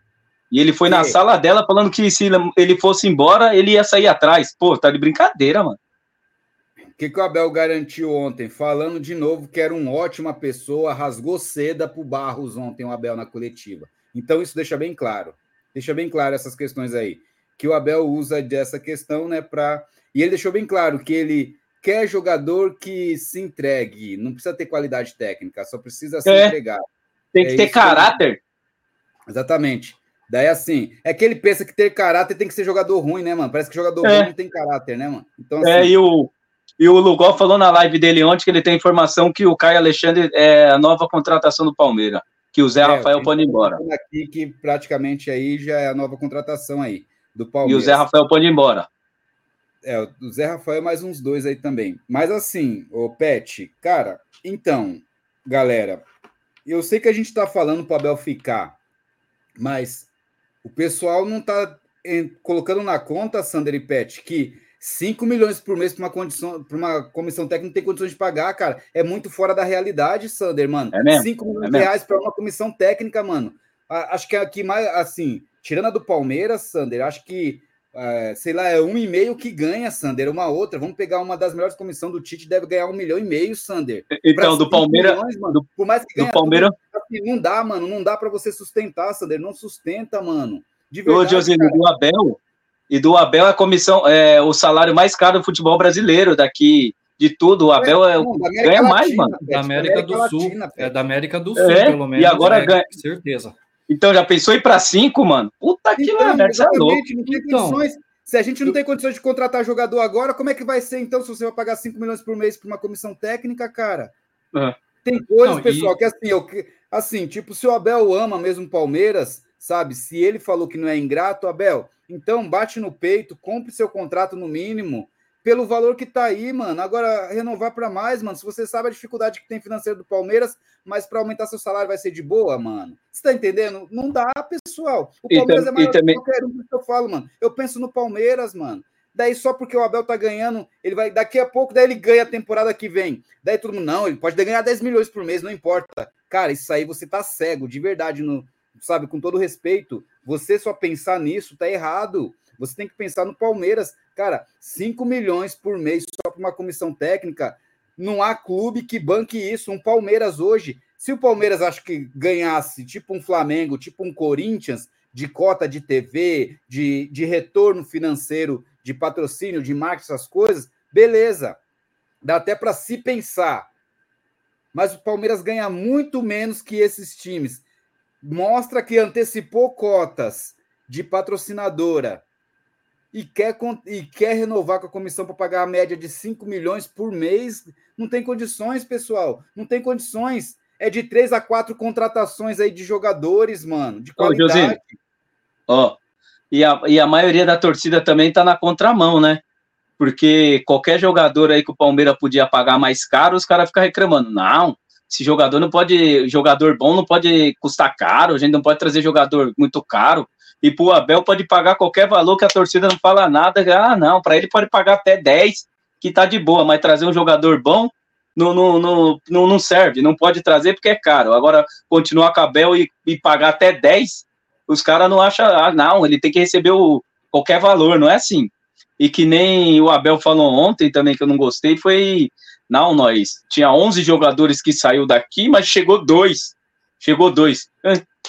[SPEAKER 3] E ele foi e... na sala dela falando que se ele fosse embora, ele ia sair atrás. Pô, tá de brincadeira, mano.
[SPEAKER 1] O que, que o Abel garantiu ontem? Falando de novo que era uma ótima pessoa, rasgou seda pro Barros ontem, o Abel na coletiva. Então, isso deixa bem claro. Deixa bem claro essas questões aí que o Abel usa dessa questão, né, para e ele deixou bem claro que ele quer jogador que se entregue, não precisa ter qualidade técnica, só precisa se é, entregar.
[SPEAKER 3] Tem que é ter caráter.
[SPEAKER 1] Que... Exatamente. Daí assim, é que ele pensa que ter caráter tem que ser jogador ruim, né, mano? Parece que jogador é. ruim não tem caráter, né, mano?
[SPEAKER 3] Então, é, assim... É, e o, e o Lugol falou na live dele ontem que ele tem informação que o Caio Alexandre é a nova contratação do Palmeiras, que o Zé é, Rafael pode ir embora.
[SPEAKER 1] Aqui que praticamente aí já é a nova contratação aí do Palmeiras.
[SPEAKER 3] E o Zé Rafael pode ir embora.
[SPEAKER 1] É, o Zé Rafael mais uns dois aí também. Mas assim, o Pet, cara, então, galera, eu sei que a gente tá falando para Abel ficar, mas o pessoal não tá colocando na conta, Sander e Pet, que 5 milhões por mês para uma condição, para uma comissão técnica não tem condições de pagar, cara. É muito fora da realidade, Sander, mano. É mesmo? 5 milhões é de reais para uma comissão técnica, mano. Acho que aqui mais assim, tirando a do Palmeiras, Sander, acho que é, sei lá, é um e meio que ganha, Sander, uma outra. Vamos pegar uma das melhores comissões do Tite, deve ganhar um milhão e meio, Sander.
[SPEAKER 3] Então, do Palmeiras. Milhões,
[SPEAKER 1] mano, por mais que
[SPEAKER 3] ganhe, do Palmeiras.
[SPEAKER 1] Não dá, mano, não dá para você sustentar, Sander, não sustenta, mano.
[SPEAKER 3] De verdade, Ô, Josino, do Abel, e do Abel é a comissão, é o salário mais caro do futebol brasileiro daqui de tudo. O Abel é, ganha Latina, mais, mano.
[SPEAKER 2] Da América, do Sul. Latina, é da América do Sul, é, pelo menos.
[SPEAKER 3] E agora
[SPEAKER 2] né,
[SPEAKER 3] ganha.
[SPEAKER 2] certeza.
[SPEAKER 3] Então já pensou ir para cinco, mano? Puta que então, merda, você é louco.
[SPEAKER 1] Não tem então, condições. Se a gente não tem condições de contratar jogador agora, como é que vai ser então se você vai pagar 5 milhões por mês para uma comissão técnica, cara? É. Tem coisas, não, pessoal, e... que assim, eu, assim, tipo, se o Abel ama mesmo o Palmeiras, sabe? Se ele falou que não é ingrato, Abel, então bate no peito, compre seu contrato no mínimo, pelo valor que tá aí, mano. Agora, renovar para mais, mano. Se você sabe a dificuldade que tem financeira do Palmeiras, mas para aumentar seu salário vai ser de boa, mano. Você tá entendendo? Não dá, pessoal. O Palmeiras e, é maior também... que qualquer um que eu falo, mano. Eu penso no Palmeiras, mano. Daí só porque o Abel tá ganhando, ele vai daqui a pouco, daí ele ganha a temporada que vem. Daí todo mundo, não, ele pode ganhar 10 milhões por mês, não importa. Cara, isso aí você tá cego, de verdade, no, sabe, com todo respeito. Você só pensar nisso tá errado. Você tem que pensar no Palmeiras. Cara, 5 milhões por mês só para uma comissão técnica. Não há clube que banque isso. Um Palmeiras hoje. Se o Palmeiras acho que ganhasse tipo um Flamengo, tipo um Corinthians, de cota de TV, de, de retorno financeiro, de patrocínio, de marketing, essas coisas, beleza. Dá até para se pensar. Mas o Palmeiras ganha muito menos que esses times. Mostra que antecipou cotas de patrocinadora, e quer, e quer renovar com a comissão para pagar a média de 5 milhões por mês, não tem condições, pessoal. Não tem condições. É de três a quatro contratações aí de jogadores, mano, de qualidade.
[SPEAKER 3] Ó, oh, e, a, e a maioria da torcida também tá na contramão, né? Porque qualquer jogador aí que o Palmeiras podia pagar mais caro, os caras ficam reclamando. Não, esse jogador não pode. Jogador bom não pode custar caro, a gente não pode trazer jogador muito caro e pro Abel pode pagar qualquer valor que a torcida não fala nada. Ah, não, para ele pode pagar até 10, que tá de boa, mas trazer um jogador bom não, não, não, não, serve, não pode trazer porque é caro. Agora, continuar com Abel e, e pagar até 10, os caras não acham, ah, não, ele tem que receber o, qualquer valor, não é assim. E que nem o Abel falou ontem também, que eu não gostei, foi, não, nós, tinha 11 jogadores que saiu daqui, mas chegou dois, chegou dois.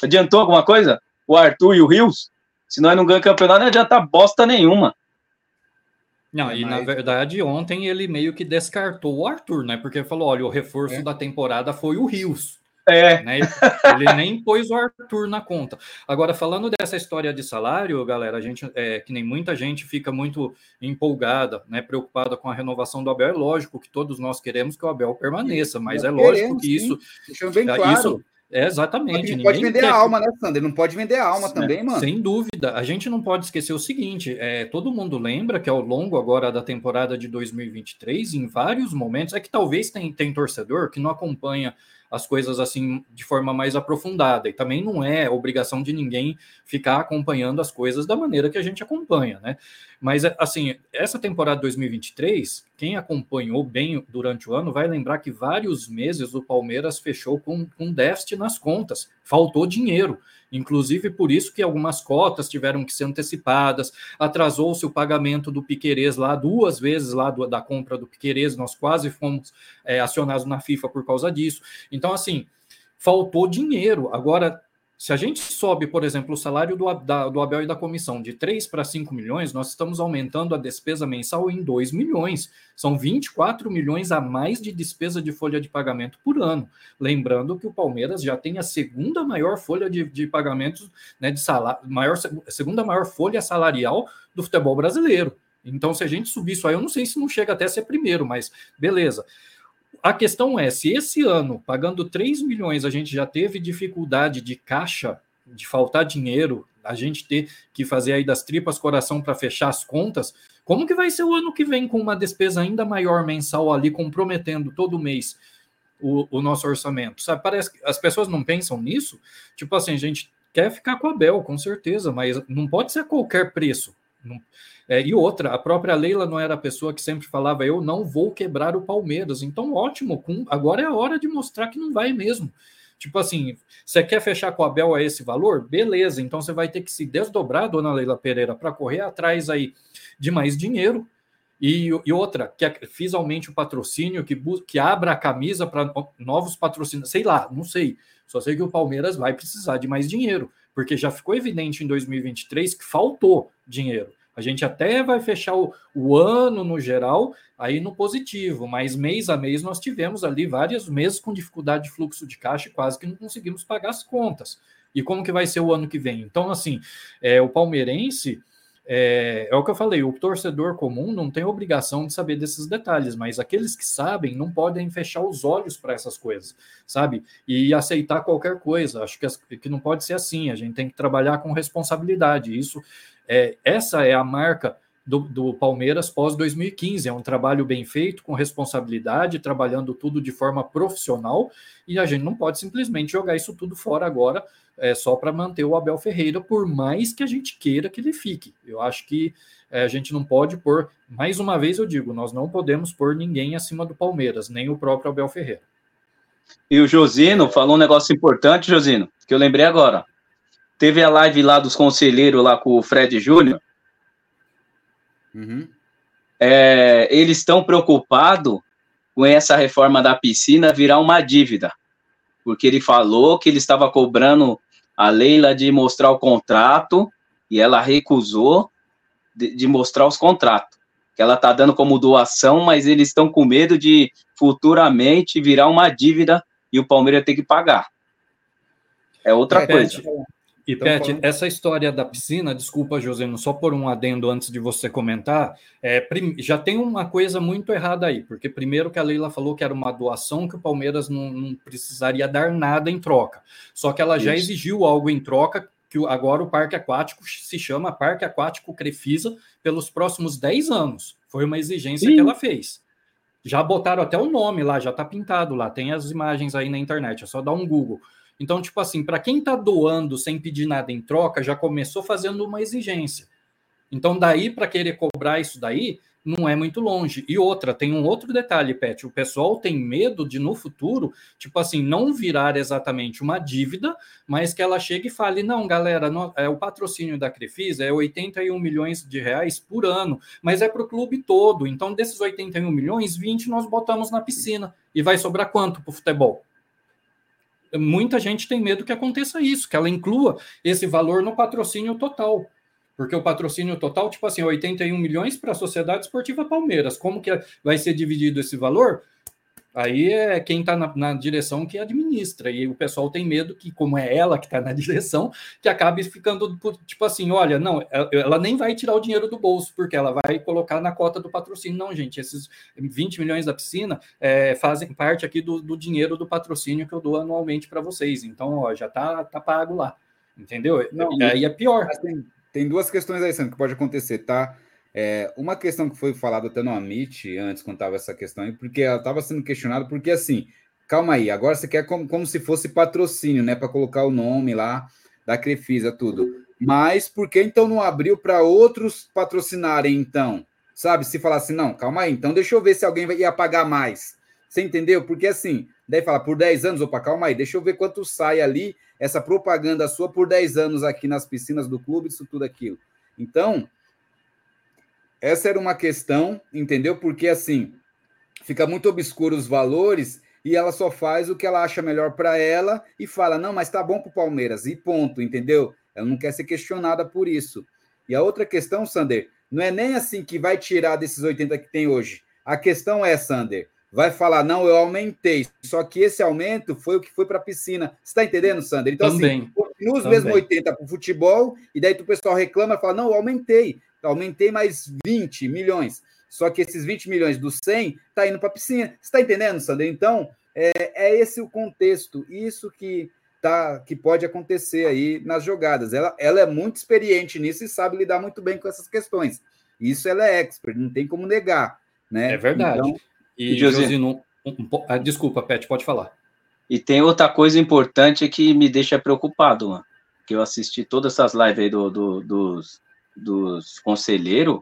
[SPEAKER 3] Adiantou alguma coisa? O Arthur e o Rios, se nós não ganhamos campeonato, não adianta bosta nenhuma.
[SPEAKER 2] Não, e na verdade, ontem ele meio que descartou o Arthur, né? Porque falou: olha, o reforço é. da temporada foi o Rios.
[SPEAKER 3] É.
[SPEAKER 2] Né? Ele nem pôs o Arthur na conta. Agora, falando dessa história de salário, galera, a gente, é, que nem muita gente fica muito empolgada, né, preocupada com a renovação do Abel. É lógico que todos nós queremos que o Abel permaneça, mas é lógico queremos, que isso.
[SPEAKER 1] Deixa bem é, claro. Isso,
[SPEAKER 2] é, exatamente.
[SPEAKER 1] Não pode vender quer... a alma, né, Sander? Não pode vender a alma também, mano.
[SPEAKER 2] Sem dúvida. A gente não pode esquecer o seguinte: é, todo mundo lembra que ao longo agora da temporada de 2023, em vários momentos, é que talvez tem, tem torcedor que não acompanha as coisas assim de forma mais aprofundada. E também não é obrigação de ninguém ficar acompanhando as coisas da maneira que a gente acompanha, né? Mas, assim, essa temporada 2023, quem acompanhou bem durante o ano vai lembrar que vários meses o Palmeiras fechou com, com déficit nas contas, faltou dinheiro. Inclusive por isso que algumas cotas tiveram que ser antecipadas, atrasou-se o pagamento do Piquerez lá duas vezes lá do, da compra do Piquerez, nós quase fomos é, acionados na FIFA por causa disso. Então, assim, faltou dinheiro. Agora, se a gente sobe, por exemplo, o salário do, da, do Abel e da comissão de 3 para 5 milhões, nós estamos aumentando a despesa mensal em 2 milhões. São 24 milhões a mais de despesa de folha de pagamento por ano. Lembrando que o Palmeiras já tem a segunda maior folha de, de pagamentos, né, de salário, maior, segunda maior folha salarial do futebol brasileiro. Então, se a gente subir isso aí, eu não sei se não chega até ser primeiro, mas beleza. A questão é, se esse ano, pagando 3 milhões, a gente já teve dificuldade de caixa, de faltar dinheiro, a gente ter que fazer aí das tripas coração para fechar as contas, como que vai ser o ano que vem com uma despesa ainda maior mensal ali, comprometendo todo mês o, o nosso orçamento? Sabe, parece que as pessoas não pensam nisso. Tipo assim, a gente quer ficar com a Bel, com certeza, mas não pode ser a qualquer preço. Não, é, e outra, a própria Leila não era a pessoa que sempre falava eu não vou quebrar o Palmeiras. Então, ótimo, com, agora é a hora de mostrar que não vai mesmo. Tipo assim, você quer fechar com a Bel a esse valor? Beleza, então você vai ter que se desdobrar, dona Leila Pereira, para correr atrás aí de mais dinheiro. E, e outra, que fiz aumente o patrocínio, que, que abra a camisa para novos patrocínios, sei lá, não sei. Só sei que o Palmeiras vai precisar de mais dinheiro, porque já ficou evidente em 2023 que faltou dinheiro. A gente até vai fechar o, o, ano no geral aí no positivo, mas mês a mês nós tivemos ali vários meses com dificuldade de fluxo de caixa e quase que não conseguimos pagar as contas. E como que vai ser o ano que vem? Então, assim, é, o palmeirense é, é, o que eu falei, o torcedor comum não tem obrigação de saber desses detalhes, mas aqueles que sabem não podem fechar os olhos para essas coisas, sabe? E aceitar qualquer coisa. Acho que, que não pode ser assim. A gente tem que trabalhar com responsabilidade. Isso é, essa é a marca do, do Palmeiras pós 2015. É um trabalho bem feito, com responsabilidade, trabalhando tudo de forma profissional, e a gente não pode simplesmente jogar isso tudo fora agora, é, só para manter o Abel Ferreira, por mais que a gente queira que ele fique. Eu acho que é, a gente não pode pôr, mais uma vez eu digo, nós não podemos pôr ninguém acima do Palmeiras, nem o próprio Abel Ferreira.
[SPEAKER 3] E o Josino falou um negócio importante, Josino, que eu lembrei agora. Teve a live lá dos conselheiros lá com o Fred Júnior. Uhum. É, eles estão preocupados com essa reforma da piscina virar uma dívida. Porque ele falou que ele estava cobrando a Leila de mostrar o contrato e ela recusou de, de mostrar os contratos. Que ela está dando como doação, mas eles estão com medo de futuramente virar uma dívida e o Palmeiras ter que pagar. É outra é, coisa.
[SPEAKER 2] E, então, Pet, falando... essa história da piscina, desculpa, José, só por um adendo antes de você comentar, é, já tem uma coisa muito errada aí, porque primeiro que a Leila falou que era uma doação que o Palmeiras não, não precisaria dar nada em troca. Só que ela Isso. já exigiu algo em troca, que agora o Parque Aquático se chama Parque Aquático Crefisa pelos próximos 10 anos. Foi uma exigência Sim. que ela fez. Já botaram até o nome lá, já está pintado lá, tem as imagens aí na internet, é só dar um Google. Então, tipo assim, para quem está doando sem pedir nada em troca, já começou fazendo uma exigência. Então, daí para querer cobrar isso daí, não é muito longe. E outra, tem um outro detalhe, Pet. O pessoal tem medo de no futuro, tipo assim, não virar exatamente uma dívida, mas que ela chegue e fale: não, galera, não, é, o patrocínio da Crefisa é 81 milhões de reais por ano, mas é para o clube todo. Então, desses 81 milhões, 20 nós botamos na piscina. E vai sobrar quanto para o futebol? Muita gente tem medo que aconteça isso, que ela inclua esse valor no patrocínio total. Porque o patrocínio total, tipo assim, 81 milhões para a Sociedade Esportiva Palmeiras. Como que vai ser dividido esse valor? Aí é quem está na, na, direção que administra. E o pessoal tem medo que, como é ela que está na direção, que acabe ficando tipo assim: olha, não, ela nem vai tirar o dinheiro do bolso, porque ela vai colocar na cota do patrocínio. Não, gente, esses 20 milhões da piscina é, fazem parte aqui do, do, dinheiro do patrocínio que eu dou anualmente para vocês. Então, ó, já está tá pago lá. Entendeu? Não, aí é pior.
[SPEAKER 1] Tem, tem duas questões aí, Sandro, que pode acontecer, tá? É, uma questão que foi falada até no Amit, antes, quando estava essa questão, aí, porque ela estava sendo questionada, porque assim, calma aí, agora você quer como, como se fosse patrocínio, né? Para colocar o nome lá da Crefisa, tudo. Mas por que então não abriu para outros patrocinarem, então? Sabe? Se falar assim, não, calma aí, então deixa eu ver se alguém ia pagar mais. Você entendeu? Porque assim, daí fala, por 10 anos, opa, calma aí, deixa eu ver quanto sai ali essa propaganda sua por 10 anos aqui nas piscinas do clube, isso tudo aquilo. Então, essa era uma questão, entendeu? Porque assim, fica muito obscuro os valores e ela só faz o que ela acha melhor para ela e fala: "Não, mas tá bom pro Palmeiras". E ponto, entendeu? Ela não quer ser questionada por isso. E a outra questão, Sander, não é nem assim que vai tirar desses 80 que tem hoje. A questão é, Sander, vai falar: "Não, eu aumentei". Só que esse aumento foi o que foi para a piscina. Você está entendendo, Sander? Então assim, Também. assim, continua os mesmos 80 para o futebol e daí o pessoal reclama e fala: "Não, eu aumentei" aumentei mais 20 milhões. Só que esses 20 milhões do 100 está indo para a piscina. Você está entendendo, Sandro? Então, é, é, esse o contexto. Isso que, tá, que pode acontecer aí nas jogadas. Ela, ela é muito experiente nisso e sabe lidar muito bem com essas questões. Isso ela é expert, não tem como negar. Né?
[SPEAKER 2] É verdade. Então, e, Josino, um, um, ah, desculpa, Pet, pode falar.
[SPEAKER 3] E tem outra coisa importante que me deixa preocupado, mano, que eu assisti todas essas lives aí do, do dos, dos conselheiros.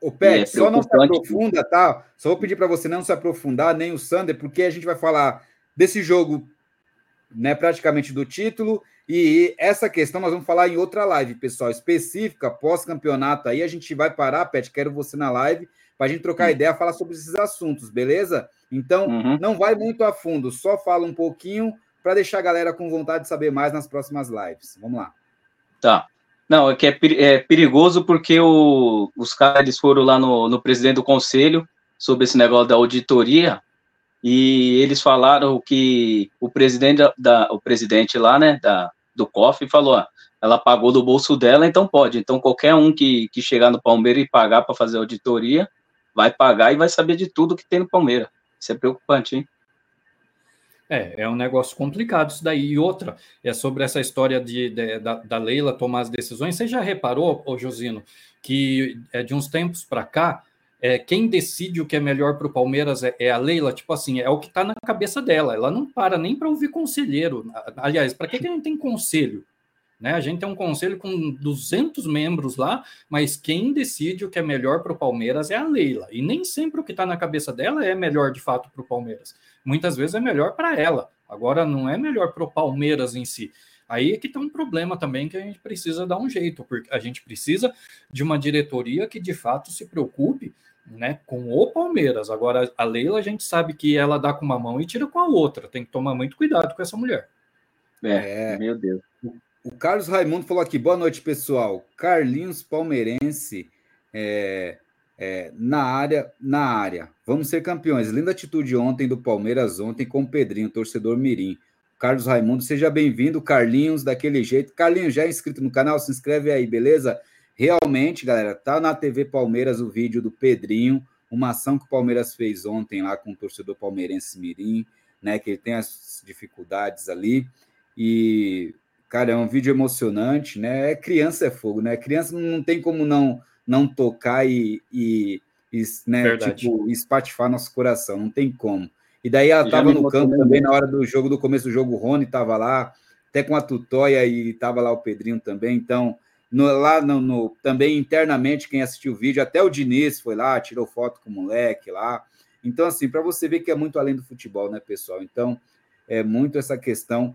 [SPEAKER 1] O Pet, é só não se aprofunda, tá? Só vou pedir para você não se aprofundar, nem o Sander, porque a gente vai falar desse jogo né, praticamente do título. E essa questão nós vamos falar em outra live, pessoal, específica, pós-campeonato. Aí a gente vai parar, Pet, quero você na live, para a gente trocar uhum. ideia, falar sobre esses assuntos, beleza? Então, uhum. não vai muito a fundo, só fala um pouquinho para deixar a galera com vontade de saber mais nas próximas lives. Vamos lá.
[SPEAKER 3] Tá. Não, é que é, é perigoso porque o, os caras foram lá no, no presidente do conselho sobre esse negócio da auditoria e eles falaram que o presidente da, o presidente lá, né, da, do COF falou, ó, ela pagou do bolso dela, então pode. Então qualquer um que, que chegar no Palmeiras e pagar para fazer auditoria, vai pagar e vai saber de tudo que tem no Palmeiras. Isso é preocupante, hein?
[SPEAKER 2] É, é um negócio complicado isso daí. E outra, é sobre essa história de, de da, da, Leila tomar as decisões. Você já reparou, ô Josino, que é de uns tempos para cá, é, quem decide o que é melhor para o Palmeiras é, é, a Leila, tipo assim, é o que está na cabeça dela. Ela não para nem para ouvir conselheiro. Aliás, para que, que gente tem conselho? Né? A gente tem um conselho com 200 membros lá, mas quem decide o que é melhor para o Palmeiras é a Leila. E nem sempre o que está na cabeça dela é melhor de fato para o Palmeiras. Muitas vezes é melhor para ela. Agora, não é melhor para o Palmeiras em si. Aí é que tem um problema também que a gente precisa dar um jeito, porque a gente precisa de uma diretoria que de fato se preocupe né, com o Palmeiras. Agora, a Leila, a gente sabe que ela dá com uma mão e tira com a outra. Tem que tomar muito cuidado com essa mulher.
[SPEAKER 1] É, é. meu Deus. O Carlos Raimundo falou aqui, boa noite, pessoal. Carlinhos Palmeirense é, é, na área, na área. Vamos ser campeões. Linda atitude ontem do Palmeiras, ontem com o Pedrinho, torcedor Mirim. Carlos Raimundo, seja bem-vindo, Carlinhos, daquele jeito. Carlinhos, já é inscrito no canal? Se inscreve aí, beleza? Realmente, galera, tá na TV Palmeiras o vídeo do Pedrinho, uma ação que o Palmeiras fez ontem lá com o torcedor palmeirense Mirim, né? Que ele tem as dificuldades ali. E, cara, é um vídeo emocionante, né? É criança é fogo, né? Criança não tem como não não tocar e, e, e né, tipo, espatifar nosso coração, não tem como. E daí ela estava no campo também na hora do jogo, do começo do jogo, o Rony estava lá, até com a Tutóia e estava lá o Pedrinho também, então no, lá no, no, também internamente, quem assistiu o vídeo, até o Diniz foi lá, tirou foto com o moleque lá. Então, assim, para você ver que é muito além do futebol, né, pessoal? Então, é muito essa questão,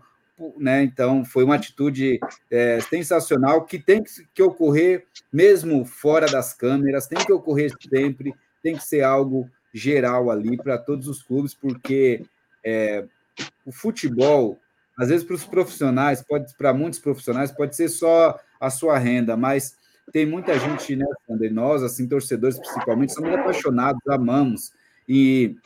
[SPEAKER 1] né? Então, foi uma atitude é, sensacional que tem que, ocorrer mesmo fora das câmeras, tem que ocorrer sempre, tem que ser algo geral ali para todos os clubes, porque é, o futebol, às vezes para os profissionais, pode para muitos profissionais, pode ser só a sua renda, mas tem muita gente, né, Sander, nós, assim, torcedores principalmente, somos apaixonados, amamos. E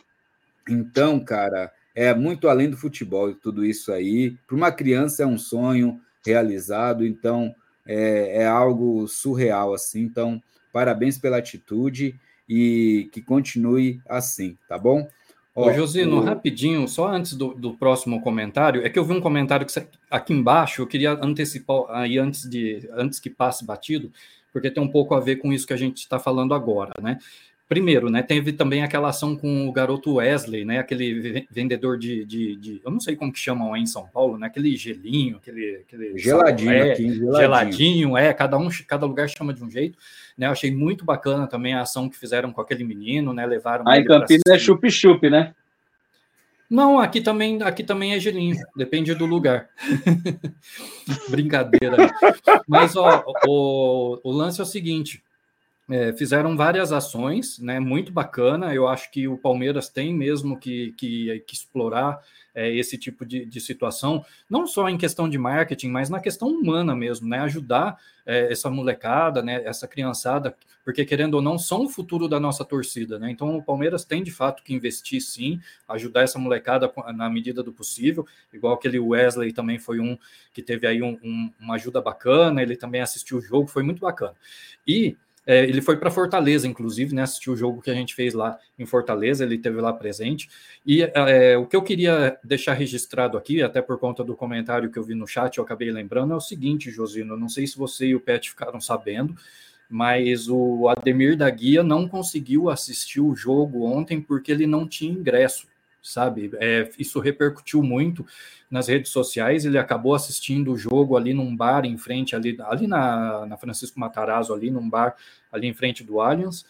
[SPEAKER 1] então, cara, é muito além do futebol e tudo isso aí. Para uma criança é um sonho realizado, então é, é algo surreal, assim. Então, parabéns pela atitude e que continue assim, tá bom?
[SPEAKER 2] Ó, Ô, Josino, o... rapidinho, só antes do, do, próximo comentário, é que eu vi um comentário que aqui embaixo, eu queria antecipar aí antes de antes que passe batido, porque tem um pouco a ver com isso que a gente está falando agora, né? Primeiro, né, teve também aquela ação com o garoto Wesley, né, aquele vendedor de, de, de, eu não sei como que chamam aí em São Paulo, né, aquele gelinho, aquele, aquele
[SPEAKER 1] geladinho,
[SPEAKER 2] é,
[SPEAKER 1] aqui,
[SPEAKER 2] geladinho, geladinho, é, cada um, cada lugar chama de um jeito, né, eu achei muito bacana também a ação que fizeram com aquele menino, né, levaram.
[SPEAKER 3] Ah, em Campinas é chup-chup, né?
[SPEAKER 2] Não, aqui também, aqui também é gelinho, depende do lugar. Brincadeira. Mas ó, o, o lance é o seguinte: é, fizeram várias ações, né? Muito bacana. Eu acho que o Palmeiras tem mesmo que, que, que explorar é, esse tipo de, de, situação, não só em questão de marketing, mas na questão humana mesmo, né? Ajudar é, essa molecada, né? Essa criançada, porque querendo ou não, são o futuro da nossa torcida, né? Então o Palmeiras tem de fato que investir sim, ajudar essa molecada na medida do possível, igual aquele Wesley também foi um que teve aí um, um, uma ajuda bacana, ele também assistiu o jogo, foi muito bacana. E é, ele foi para Fortaleza, inclusive, né? Assistiu o jogo que a gente fez lá em Fortaleza, ele teve lá presente. E é, o que eu queria deixar registrado aqui, até por conta do comentário que eu vi no chat, eu acabei lembrando, é o seguinte, Josino. Não sei se você e o Pet ficaram sabendo, mas o Ademir da Guia não conseguiu assistir o jogo ontem porque ele não tinha ingresso sabe? É, isso repercutiu muito nas redes sociais. Ele acabou assistindo o jogo ali num bar em frente, ali, ali na, na Francisco Matarazzo, ali num bar ali em frente do Allianz.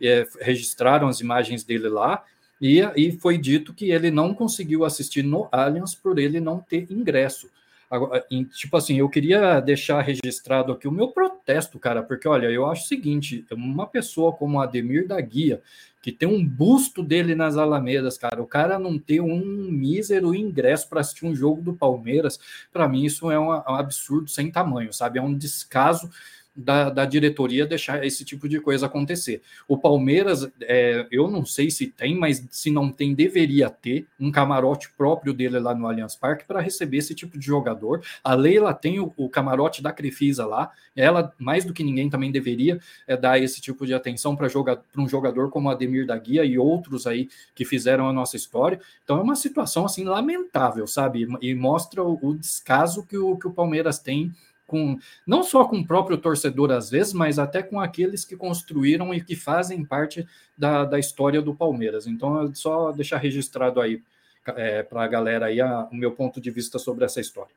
[SPEAKER 2] É, registraram as imagens dele lá. E, e foi dito que ele não conseguiu assistir no Allianz por ele não ter ingresso. Agora, tipo assim, eu queria deixar registrado aqui o meu protesto, cara, porque olha, eu acho o seguinte: uma pessoa como Ademir da Guia, que tem um busto dele nas Alamedas, cara, o cara não ter um mísero ingresso para assistir um jogo do Palmeiras, para mim isso é um, um absurdo sem tamanho, sabe? É um descaso da, da, diretoria deixar esse tipo de coisa acontecer. O Palmeiras, é, eu não sei se tem, mas se não tem, deveria ter um camarote próprio dele lá no Allianz Parque para receber esse tipo de jogador. A Leila tem o, o camarote da Crefisa lá, ela, mais do que ninguém, também deveria é, dar esse tipo de atenção para joga, um jogador como Ademir da Guia e outros aí que fizeram a nossa história. Então é uma situação assim lamentável, sabe? E mostra o, o descaso que o, que o Palmeiras tem com não só com o próprio torcedor às vezes, mas até com aqueles que construíram e que fazem parte da, da história do Palmeiras. Então, só deixar registrado aí é, para a galera aí o meu ponto de vista sobre essa história.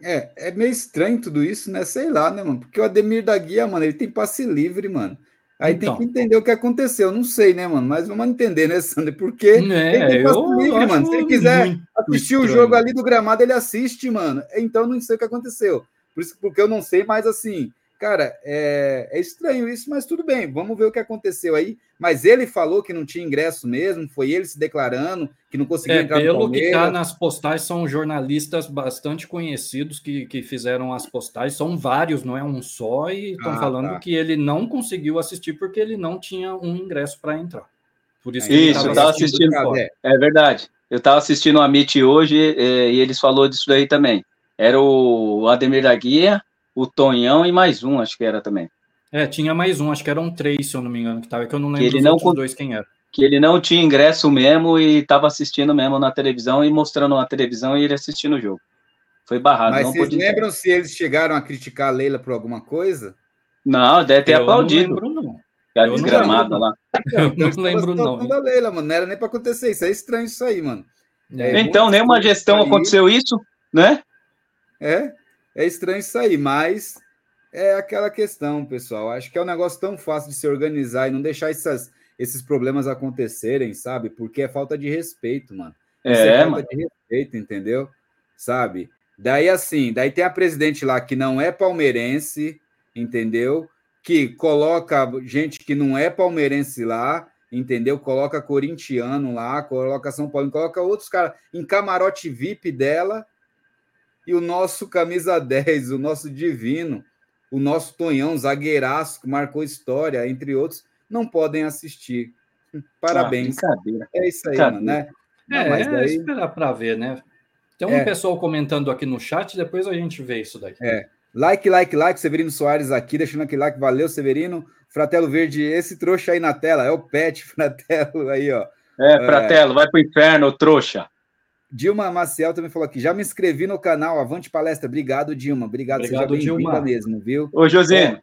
[SPEAKER 1] É, é meio estranho tudo isso, né? Sei lá, né, mano? Porque o Ademir da Guia, mano, ele tem passe livre, mano. Aí então. tem que entender o que aconteceu. Não sei, né, mano? Mas vamos entender, né, Sander? Porque
[SPEAKER 2] é, tem livre,
[SPEAKER 1] mano. Se ele quiser assistir estranho. o jogo ali do gramado, ele assiste, mano. Então não sei o que aconteceu. Por isso, porque eu não sei, mas assim, Cara, é, é, estranho isso, mas tudo bem, vamos ver o que aconteceu aí. Mas ele falou que não tinha ingresso mesmo, foi ele se declarando que não conseguia é, entrar
[SPEAKER 2] pelo no Pelo que está nas postagens, são jornalistas bastante conhecidos que, que fizeram as postagens, são vários, não é um só, e estão ah, falando tá. que ele não conseguiu assistir porque ele não tinha um ingresso para entrar.
[SPEAKER 3] Por isso, isso eu estava assistindo. assistindo é. é verdade. Eu estava assistindo a Meet hoje e, e eles falou disso daí também. Era o Ademir da Guia, o Tonhão e mais um, acho que era também.
[SPEAKER 2] É, tinha mais um, acho que eram três, se eu não me engano, que tava, que eu não lembro que ele
[SPEAKER 3] não,
[SPEAKER 2] dois quem era.
[SPEAKER 3] Que ele não tinha ingresso mesmo e estava assistindo mesmo na televisão e mostrando na televisão e ele assistindo o jogo. Foi barrado.
[SPEAKER 1] Mas vocês lembram se eles chegaram a criticar a Leila por alguma coisa?
[SPEAKER 3] Não, deve ter eu aplaudido.
[SPEAKER 2] Não lembro, não.
[SPEAKER 3] A desgramada lá.
[SPEAKER 2] Eu não lembro, não.
[SPEAKER 1] Da Leila, mano. Não era nem para acontecer isso. É estranho isso aí, mano.
[SPEAKER 3] É, então, nenhuma gestão aconteceu isso, né?
[SPEAKER 1] É, é estranho isso aí, mas é aquela questão, pessoal. Acho que é um negócio tão fácil de se organizar e não deixar essas, esses problemas acontecerem, sabe? Porque é falta de respeito, mano.
[SPEAKER 3] É, é falta
[SPEAKER 1] mano. de respeito, entendeu? Sabe? Daí assim, daí tem a presidente lá que não é palmeirense, entendeu? Que coloca gente que não é palmeirense lá, entendeu? Coloca corintiano lá, coloca São Paulo, coloca outros caras em camarote VIP dela. E o nosso camisa 10, o nosso divino, o nosso Tonhão, zagueiraço, que marcou história, entre outros, não podem assistir. Parabéns.
[SPEAKER 3] Ah,
[SPEAKER 1] é isso aí, mano, né?
[SPEAKER 2] Não, é, mas daí... é esperar para ver, né? Tem um é. pessoal comentando aqui no chat, depois a gente vê isso daí.
[SPEAKER 1] É. Like, like, like, Severino Soares aqui, deixando aquele like, valeu, Severino. Fratelo Verde, esse trouxa aí na tela, é o Pet Fratelo aí, ó.
[SPEAKER 3] É, Fratelo, é... vai pro inferno, trouxa.
[SPEAKER 1] Dilma Maciel também falou aqui, já me inscrevi no canal Avante Palestra. Obrigado, Dilma. Obrigado,
[SPEAKER 2] Obrigado seja bem-vinda
[SPEAKER 1] mesmo, viu?
[SPEAKER 3] Ô, José,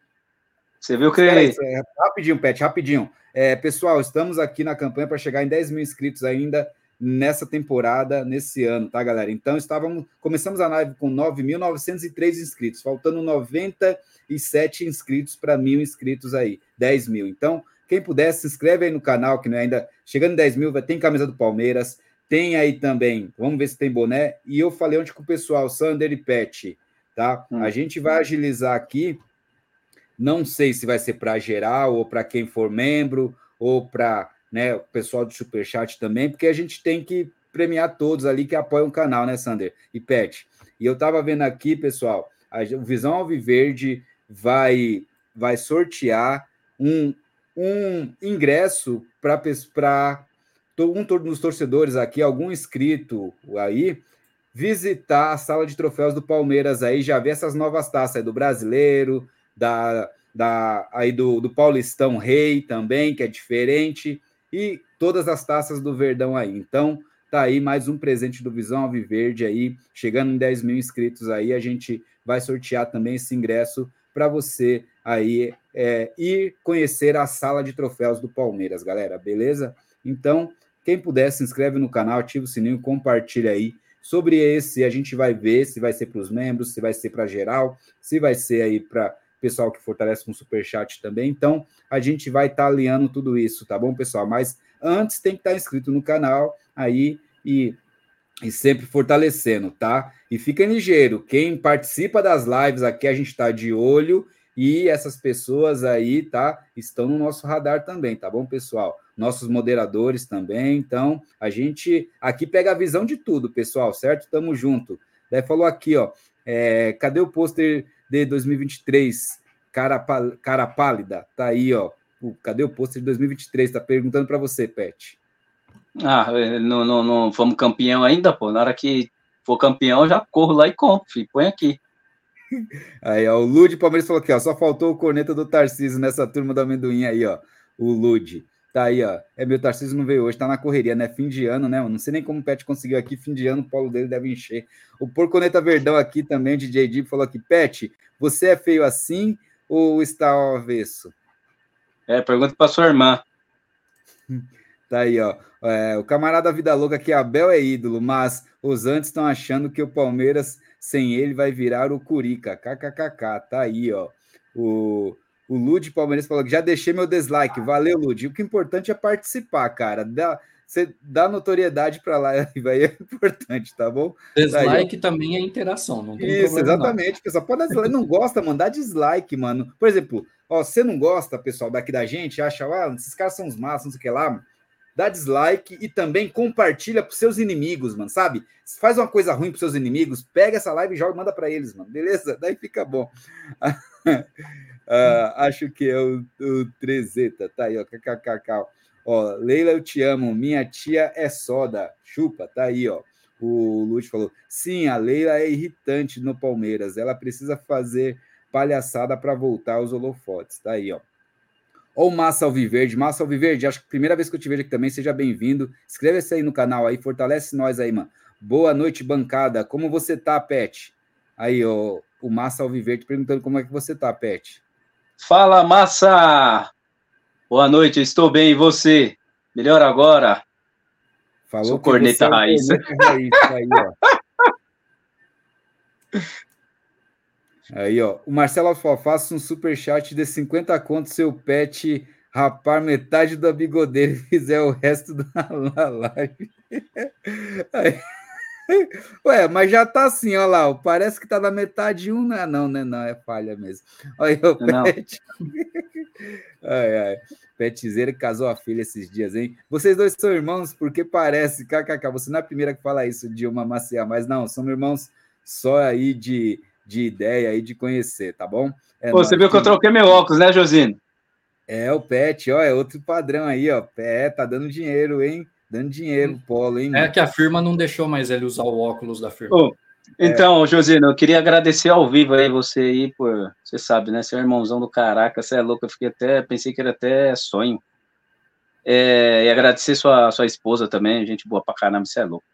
[SPEAKER 3] você viu que... Aí,
[SPEAKER 1] é, rapidinho, Pet, rapidinho. É, pessoal, estamos aqui na campanha para chegar em 10 mil inscritos ainda nessa temporada, nesse ano, tá, galera? Então, estávamos, começamos a live com 9.903 inscritos, faltando 97 inscritos para mil inscritos aí, 10 mil. Então, quem puder, se inscreve aí no canal, que não é ainda chegando em 10 mil, vai ter camisa do Palmeiras, tem aí também, vamos ver se tem boné. E eu falei ontem com o pessoal, Sander e Pet, tá? Hum. A gente vai agilizar aqui. Não sei se vai ser para geral ou para quem for membro ou para né, o pessoal do Superchat também, porque a gente tem que premiar todos ali que apoiam o canal, né, Sander e Pet? E eu estava vendo aqui, pessoal, a, o Visão Alviverde vai, vai sortear um, um ingresso para um dos torcedores aqui, algum inscrito aí, visitar a sala de troféus do Palmeiras aí, já ver essas novas taças aí do brasileiro, da, da aí do, do Paulistão Rei também, que é diferente, e todas as taças do Verdão aí. Então, tá aí mais um presente do Visão Alviverde aí, chegando em 10 mil inscritos aí, a gente vai sortear também esse ingresso para você aí é, ir conhecer a sala de troféus do Palmeiras, galera, beleza? Então, quem puder, se inscreve no canal, ativa o sininho, compartilha aí. Sobre esse, a gente vai ver se vai ser para os membros, se vai ser para geral, se vai ser aí para pessoal que fortalece com super chat também. Então, a gente vai estar tá alinhando tudo isso, tá bom, pessoal? Mas antes tem que estar tá inscrito no canal aí e, e sempre fortalecendo, tá? E fiquem ligeiro, quem participa das lives aqui, a gente está de olho e essas pessoas aí, tá? Estão no nosso radar também, tá bom, pessoal? Nossos moderadores também. Então, a gente aqui pega a visão de tudo, pessoal, certo? Tamo junto. Daí falou aqui, ó. É, cadê o pôster de 2023? Cara, cara pálida, tá aí, ó. Cadê o pôster de 2023? Tá perguntando para você, Pet.
[SPEAKER 3] Ah, não, não, não fomos campeão ainda, pô. Na hora que for campeão, já corro lá e compro, filho. Põe aqui.
[SPEAKER 1] Aí, ó, o Lude Palmeiras falou aqui, ó, só faltou o corneta do Tarcísio nessa turma do amendoim aí, ó. O Lude. Tá aí, ó. É meu Tarcísio não veio hoje, tá na correria, né? Fim de ano, né? Não sei nem como o Pet conseguiu aqui. Fim de ano, o polo dele deve encher. O Porconeta Verdão aqui também, o DJ Dib, falou aqui: Pet, você é feio assim ou está ao avesso?
[SPEAKER 3] É, pergunta para sua irmã.
[SPEAKER 1] Tá aí, ó. É, o camarada Vida Louca que Abel é ídolo, mas os antes estão achando que o Palmeiras sem ele vai virar o Curica. KKKK, tá aí, ó. O, o Lud Palmeiras falou que já deixei meu dislike. Valeu, Lud. O que é importante é participar, cara. Dá, você dá notoriedade para lá, vai é importante, tá bom?
[SPEAKER 2] Dislike tá também é interação, não
[SPEAKER 1] tem Isso, exatamente, não. pessoal. Pode dar dislike, não gosta, mano, dá dislike, mano. Por exemplo, ó, você não gosta, pessoal, daqui da gente, acha, ah, esses caras são os maços, não sei o que lá, dá dislike e também compartilha para seus inimigos, mano, sabe? Faz uma coisa ruim para seus inimigos, pega essa live e joga, manda para eles, mano, beleza? Daí fica bom. uh, acho que é o, o Trezeta, tá aí, ó, kkkk. Ó, Leila, eu te amo, minha tia é soda, chupa, tá aí, ó. O Lute falou: sim, a Leila é irritante no Palmeiras, ela precisa fazer palhaçada para voltar aos holofotes, tá aí, ó. Ou Massa Alviverde. Massa Alviverde, acho que primeira vez que eu te vejo aqui também, seja bem-vindo. Inscreva-se aí no canal aí, fortalece nós aí, mano. Boa noite, bancada. Como você tá, Pet? Aí, ó, o Massa Alviverde perguntando como é que você tá, Pet.
[SPEAKER 3] Fala, Massa! Boa noite, estou bem, e você? Melhor agora?
[SPEAKER 1] Falou Sou corneta raiz. É raiz aí, ó. Aí, ó. O Marcelo Alfa, faça um super chat de 50 contos seu pet rapar metade da bigodeira e fizer o resto da live. Aí. Ué, mas já tá assim, ó lá. Parece que tá na metade um, né? Não, né? Não, é falha mesmo. Olha o Pet. ai, ai. Petzeira casou a filha esses dias, hein? Vocês dois são irmãos porque parece. KKK, você não é a primeira que fala isso, Dilma Maciá, mas não, são irmãos só aí de de ideia e de conhecer, tá bom?
[SPEAKER 3] É Pô, você viu que eu troquei meu óculos, né, Josino?
[SPEAKER 1] É, o Pet, ó, é outro padrão aí, ó. É, tá dando dinheiro, hein? Dando dinheiro o Polo, hein?
[SPEAKER 2] É que a firma não deixou mais ele usar o óculos da firma.
[SPEAKER 3] então, é. Josino, eu queria agradecer ao vivo aí você aí por, você sabe, né, seu irmãozão do caraca, você é louco, eu fiquei até, pensei que era até sonho. É, e agradecer sua, sua esposa também, gente boa pra caramba, você é louco.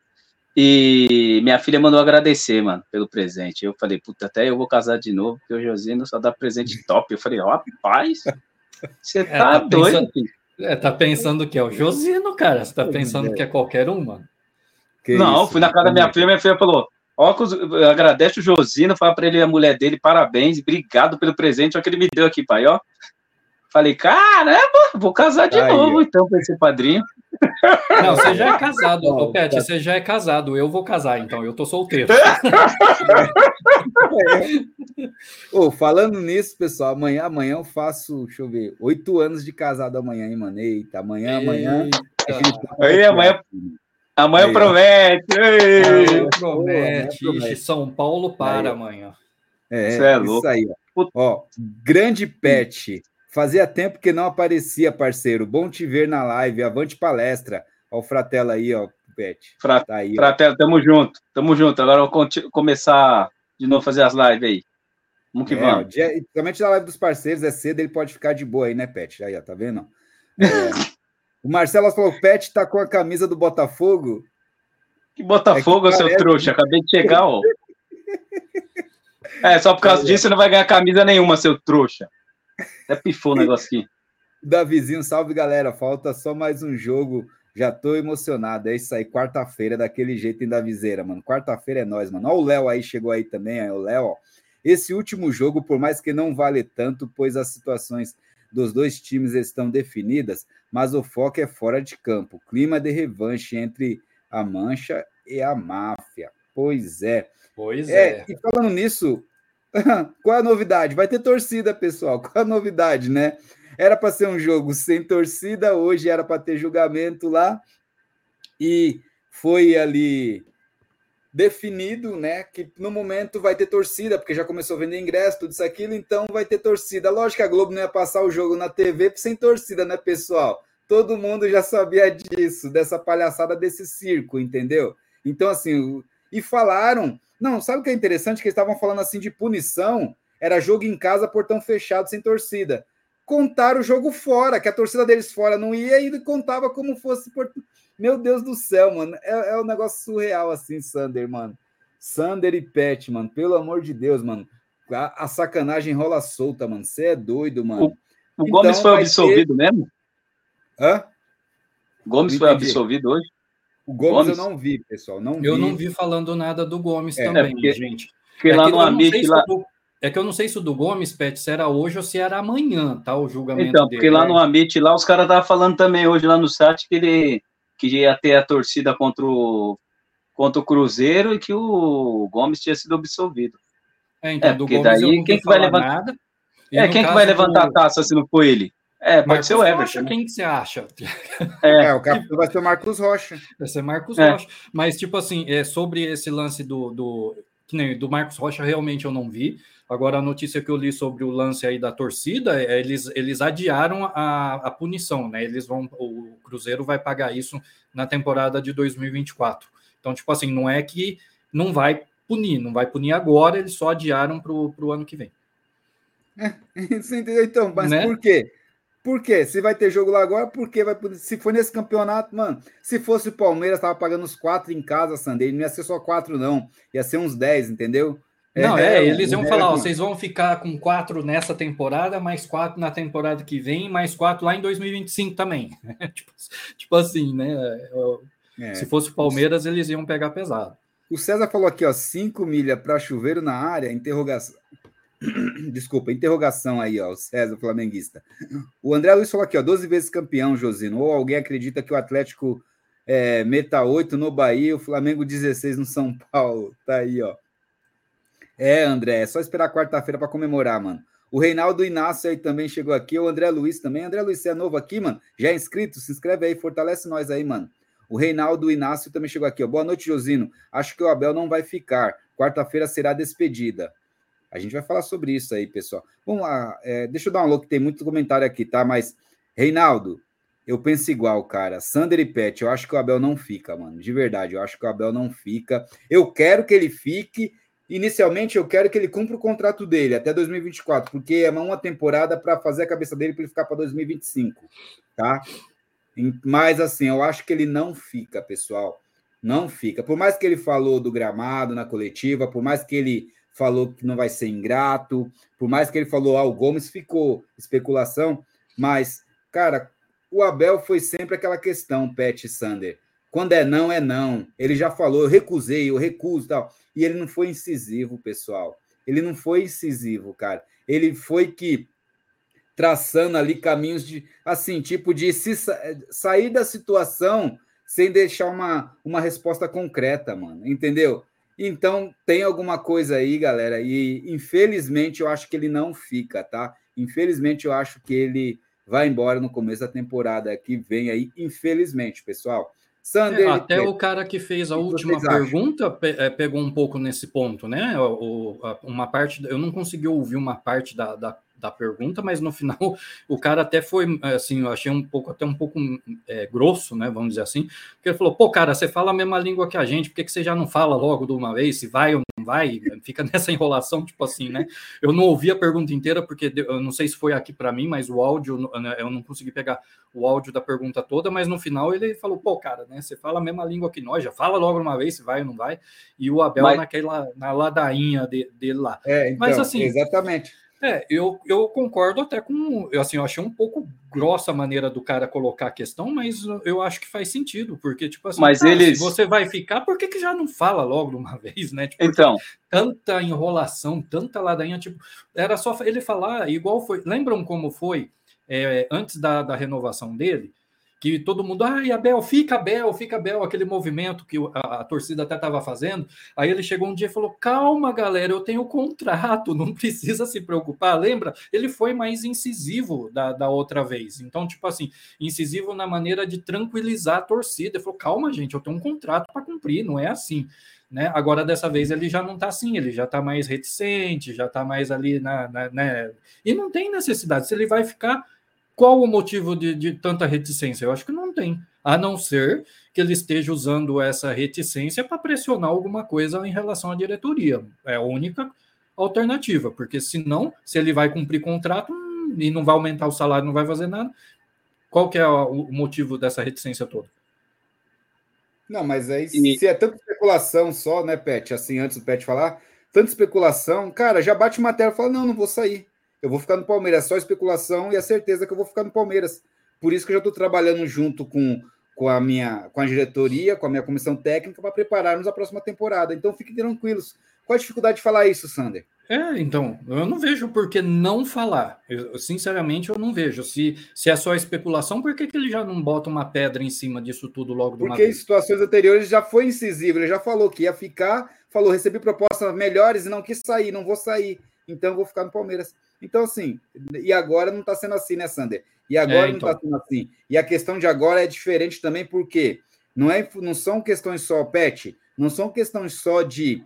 [SPEAKER 3] E minha filha mandou agradecer, mano, pelo presente. Eu falei, puta, até eu vou casar de novo, porque o Josino só dá presente top. Eu falei, rapaz, você é, tá, tá doido.
[SPEAKER 2] Pensando, é, tá pensando que é o Josino, cara. Você tá pensando é. que é qualquer um, mano.
[SPEAKER 3] Que Não, isso? fui na casa da minha filha, minha filha falou, óculos, agradece o Josino, fala pra ele a mulher dele, parabéns, obrigado pelo presente, olha que ele me deu aqui, pai, ó. Falei, caramba, vou casar de Aí, novo, ó. então, com esse padrinho.
[SPEAKER 2] Não, você já é casado, oh, Pet, tá. você já é casado. Eu vou casar, então, eu tô solteiro.
[SPEAKER 1] oh, falando nisso, pessoal, amanhã, amanhã eu faço, deixa eu ver, oito anos de casado amanhã, hein, mano? Eita, amanhã, amanhã.
[SPEAKER 3] Aí, amanhã. Amanhã aí, promete.
[SPEAKER 2] Amanhã promete. Ixi, São Paulo para aí, amanhã.
[SPEAKER 1] É, isso é louco. Isso aí, ó. ó grande pet. Fazia tempo que não aparecia, parceiro. Bom te ver na live. Avante palestra. Ó, o Fratela aí, ó, Pet.
[SPEAKER 3] Fra tá aí, Fratela, ó. tamo junto. Tamo junto. Agora eu vou começar de novo a fazer as lives aí. Vamos que é, vamos.
[SPEAKER 1] Dia, principalmente na live dos parceiros, é cedo, ele pode ficar de boa aí, né, Pet? Aí, ó, tá vendo? É, o Marcelo falou: o Pet tá com a camisa do Botafogo.
[SPEAKER 3] Que Botafogo, é que seu parece... trouxa? Acabei de chegar, ó. É, só por causa disso você não vai ganhar camisa nenhuma, seu trouxa. Até pifou o negócio aqui.
[SPEAKER 1] Davizinho, salve galera. Falta só mais um jogo. Já tô emocionado. É isso aí, quarta-feira, daquele jeito em Davizeira, mano. Quarta-feira é nós, mano. Olha o Léo aí, chegou aí também. Aí, o Léo, ó. Esse último jogo, por mais que não vale tanto, pois as situações dos dois times estão definidas, mas o foco é fora de campo. Clima de revanche entre a Mancha e a Máfia. Pois é.
[SPEAKER 2] Pois é. é.
[SPEAKER 1] E falando nisso, qual a novidade? Vai ter torcida, pessoal. Qual a novidade, né? Era para ser um jogo sem torcida, hoje era para ter julgamento lá. E foi ali definido, né, que no momento vai ter torcida, porque já começou a vender ingresso, tudo isso aquilo, então vai ter torcida. Lógico que a Globo não ia passar o jogo na TV sem torcida, né, pessoal? Todo mundo já sabia disso, dessa palhaçada desse circo, entendeu? Então, assim, e falaram. Não, sabe o que é interessante? Que eles estavam falando assim de punição, era jogo em casa, portão fechado, sem torcida. Contaram o jogo fora, que a torcida deles fora não ia e contava como fosse portão meu Deus do céu, mano. É, é um negócio surreal assim, Sander, mano. Sander e Pet, mano. Pelo amor de Deus, mano. A, a sacanagem rola solta, mano. Você é doido, mano.
[SPEAKER 3] O, o então, Gomes foi absolvido ter... mesmo?
[SPEAKER 1] Hã?
[SPEAKER 3] Gomes foi absolvido hoje?
[SPEAKER 1] O Gomes, Gomes, eu não vi, pessoal. Não
[SPEAKER 2] eu não vi falando nada do Gomes é, também, é porque, gente.
[SPEAKER 3] Porque é lá no Amit, lá...
[SPEAKER 2] Do, é que eu não sei se o do Gomes, Pet, se era hoje ou se era amanhã, tá? O julgamento
[SPEAKER 3] então, porque
[SPEAKER 2] dele.
[SPEAKER 3] lá no Amit, lá os caras estavam falando também hoje lá no site que ele que ia ter a torcida contra o, contra o Cruzeiro e que o Gomes tinha sido absolvido.
[SPEAKER 2] É, então, é porque daí
[SPEAKER 3] quem que vai levantar? É, quem que vai levantar do... a taça se não for ele? É, pode
[SPEAKER 2] Marcos
[SPEAKER 3] ser o Everton.
[SPEAKER 2] Rocha, quem que você acha?
[SPEAKER 1] É, é o capitão vai ser o Marcos Rocha.
[SPEAKER 2] Vai ser Marcos é. Rocha. Mas, tipo assim, é, sobre esse lance do, do, do Marcos Rocha, realmente eu não vi. Agora, a notícia que eu li sobre o lance aí da torcida, é, eles, eles adiaram a, a punição, né? Eles vão, o Cruzeiro vai pagar isso na temporada de 2024. Então, tipo assim, não é que não vai punir, não vai punir agora, eles só adiaram para o ano que vem.
[SPEAKER 1] É, você entendeu? Então, mas né? por quê? Por quê? Se vai ter jogo lá agora, por quê? Vai, se for nesse campeonato, mano, se fosse o Palmeiras, tava pagando os quatro em casa, Sandei, não ia ser só quatro, não. Ia ser uns dez, entendeu?
[SPEAKER 2] Não, é, é eles iam falar, ó, vocês vão ficar com quatro nessa temporada, mais quatro na temporada que vem, mais quatro lá em 2025 também. tipo, tipo, assim, né? É. Se fosse o Palmeiras, eles iam pegar pesado.
[SPEAKER 1] O César falou aqui, ó, cinco milha para chuveiro na área, interrogação. Desculpa, interrogação aí, ó, o César Flamenguista. O André Luiz falou aqui, ó, 12 vezes campeão, Josino. Ou alguém acredita que o Atlético é, meta 8 no Bahia, o Flamengo 16 no São Paulo. Tá aí, ó. É, André, é só esperar quarta-feira para comemorar, mano. O Reinaldo Inácio aí também chegou aqui, o André Luiz também. André Luiz, você é novo aqui, mano? Já é inscrito? Se inscreve aí, fortalece nós aí, mano. O Reinaldo Inácio também chegou aqui, ó. Boa noite, Josino. Acho que o Abel não vai ficar. Quarta-feira será despedida. A gente vai falar sobre isso aí, pessoal. Vamos lá, é, deixa eu dar um louco, tem muito comentário aqui, tá? Mas, Reinaldo, eu penso igual, cara. Sander e Pet, eu acho que o Abel não fica, mano. De verdade, eu acho que o Abel não fica. Eu quero que ele fique Inicialmente, eu quero que ele cumpra o contrato dele até 2024, porque é uma temporada para fazer a cabeça dele para ele ficar para 2025, tá? Mas assim, eu acho que ele não fica, pessoal. Não fica. Por mais que ele falou do gramado na coletiva, por mais que ele falou que não vai ser ingrato, por mais que ele falou, ah, o Gomes ficou especulação, mas, cara, o Abel foi sempre aquela questão, Pet Sander. Quando é não, é não. Ele já falou, eu recusei, eu recuso tal. E ele não foi incisivo, pessoal. Ele não foi incisivo, cara. Ele foi que traçando ali caminhos de, assim, tipo de se sair da situação sem deixar uma, uma resposta concreta, mano. Entendeu? Então, tem alguma coisa aí, galera, e infelizmente eu acho que ele não fica, tá? Infelizmente eu acho que ele vai embora no começo da temporada que vem aí, infelizmente, pessoal.
[SPEAKER 2] Sander, é, até o cara que fez a última pergunta pe é, pegou um pouco nesse ponto, né? O, a, uma parte, eu não consegui ouvir uma parte da, da da pergunta, mas no final o cara até foi, assim, eu achei um pouco, até um pouco é, grosso, né, vamos dizer assim, porque ele falou, pô, cara, você fala a mesma língua que a gente, por que, que você já não fala logo de uma vez, se vai ou não vai, fica nessa enrolação, tipo assim, né, eu não ouvi a pergunta inteira, porque eu não sei se foi aqui para mim, mas o áudio, eu não consegui pegar o áudio da pergunta toda, mas no final ele falou, pô, cara, né, você fala a mesma língua que nós, já fala logo de uma vez se vai ou não vai, e o Abel mas... naquela, na ladainha de, dele lá.
[SPEAKER 1] É, então, mas assim... Exatamente.
[SPEAKER 2] É, eu, eu concordo até com. Assim, eu achei um pouco grossa a maneira do cara colocar a questão, mas eu acho que faz sentido, porque, tipo assim,
[SPEAKER 3] mas
[SPEAKER 2] cara,
[SPEAKER 3] eles...
[SPEAKER 2] se você vai ficar, por que, que já não fala logo de uma vez, né? Tipo,
[SPEAKER 3] então.
[SPEAKER 2] Tanta enrolação, tanta ladainha, tipo, era só ele falar, igual foi. Lembram como foi é, antes da, da renovação dele? Que todo mundo, ai, Abel, fica Abel, fica Abel, aquele movimento que a, a torcida até estava fazendo. Aí ele chegou um dia e falou: calma, galera, eu tenho contrato, não precisa se preocupar. Lembra? Ele foi mais incisivo da, da outra vez. Então, tipo assim, incisivo na maneira de tranquilizar a torcida. Ele falou: calma, gente, eu tenho um contrato para cumprir, não é assim. Né? Agora, dessa vez, ele já não está assim, ele já está mais reticente, já está mais ali na, na, né? E não tem necessidade. Se ele vai ficar qual o motivo de, de, tanta reticência? Eu acho que não tem, a não ser que ele esteja usando essa reticência para pressionar alguma coisa em relação à diretoria. É a única alternativa, porque senão, se ele vai cumprir contrato hum, e não vai aumentar o salário, não vai fazer nada, qual que é o motivo dessa reticência toda?
[SPEAKER 1] Não, mas aí, e... se é tanta especulação só, né, Pet? Assim, antes do Pet falar, tanta especulação, cara, já bate matéria e fala: não, não vou sair. Eu vou ficar no Palmeiras, é só especulação e a certeza que eu vou ficar no Palmeiras. Por isso que eu já estou trabalhando junto com, com a minha com a diretoria, com a minha comissão técnica para prepararmos a próxima temporada. Então fiquem tranquilos. Qual a dificuldade de falar isso, Sander?
[SPEAKER 2] É, então, eu não vejo por que não falar. Eu, sinceramente, eu não vejo. Se, se é só especulação, por que, que ele já não bota uma pedra em cima disso tudo logo
[SPEAKER 1] do Porque em situações anteriores já foi incisivo, ele já falou que ia ficar, falou, recebi propostas melhores e não quis sair, não vou sair, então eu vou ficar no Palmeiras. Então, assim, e agora não está sendo assim, né, Sander? E agora é, então. não está sendo assim. E a questão de agora é diferente também, porque não, é, não são questões só, Pet, não são questões só de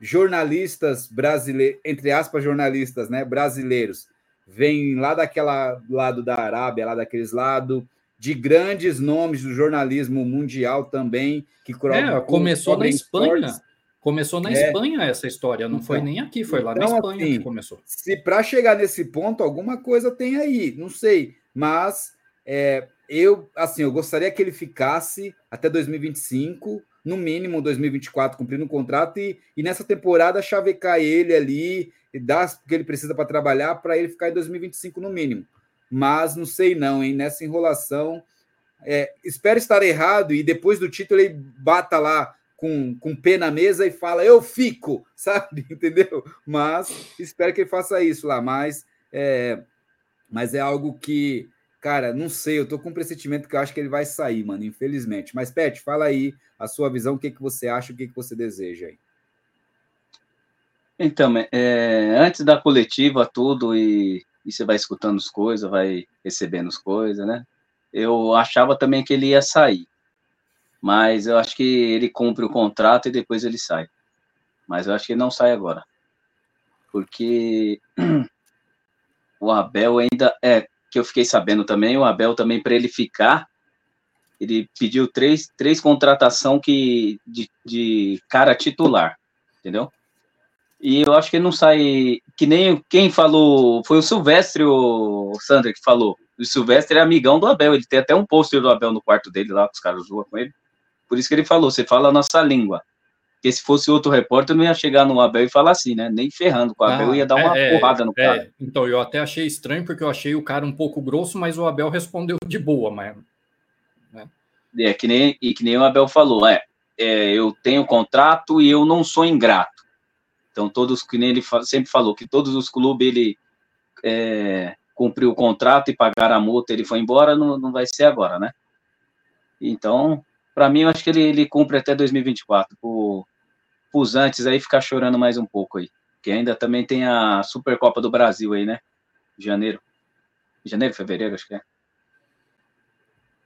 [SPEAKER 1] jornalistas brasileiros, entre aspas, jornalistas, né, brasileiros, vêm lá daquela lado da Arábia, lá daqueles lados, de grandes nomes do jornalismo mundial também, que
[SPEAKER 2] é, começou na Espanha. Esportes. Começou na é. Espanha essa história, não então, foi nem aqui, foi lá então, na Espanha assim, que começou.
[SPEAKER 1] Se para chegar nesse ponto, alguma coisa tem aí, não sei, mas é, eu assim, eu gostaria que ele ficasse até 2025, no mínimo 2024, cumprindo o contrato, e, e nessa temporada chavecar ele ali, e dar o que ele precisa para trabalhar, para ele ficar em 2025 no mínimo. Mas não sei não, hein? Nessa enrolação. É, espero estar errado e depois do título ele bata lá com, com pé na mesa e fala, eu fico, sabe? Entendeu? Mas espero que ele faça isso lá. Mas é, mas é algo que, cara, não sei, eu tô com um pressentimento que eu acho que ele vai sair, mano, infelizmente. Mas, Pet, fala aí a sua visão, o que, que você acha, o que, que você deseja aí.
[SPEAKER 3] Então, é, antes da coletiva, tudo, e, e você vai escutando as coisas, vai recebendo as coisas, né? Eu achava também que ele ia sair mas eu acho que ele cumpre o contrato e depois ele sai. Mas eu acho que ele não sai agora. Porque o Abel ainda é que eu fiquei sabendo também, o Abel também para ele ficar, ele pediu três, três contratação que de, de cara titular, entendeu? E eu acho que ele não sai, que nem quem falou, foi o Silvestre, o Sandra que falou. O Silvestre é amigão do Abel, ele tem até um pôster do Abel no quarto dele lá, que os caras zoam com ele. Por isso que ele falou, você fala a nossa língua. Porque se fosse outro repórter, não ia chegar no Abel e falar assim, né? Nem ferrando com o Abel, ah, ia dar uma é, é porrada no é, cara.
[SPEAKER 2] Então, eu até achei estranho, porque eu achei o cara um pouco grosso, mas o Abel respondeu de boa, mas.
[SPEAKER 3] Né? É, que nem, e que nem o Abel falou, é, é, eu tenho contrato e eu não sou ingrato. Então, todos, que nem ele sempre falou, que todos os clubes ele é, cumpriu o contrato e pagaram a multa, ele foi embora, não, não vai ser agora, né? Então, para mim, eu acho que ele, ele cumpre até 2024. Por, os antes aí ficar chorando mais um pouco aí. Que ainda também tem a Supercopa do Brasil aí, né? Janeiro. Janeiro, fevereiro, acho que é.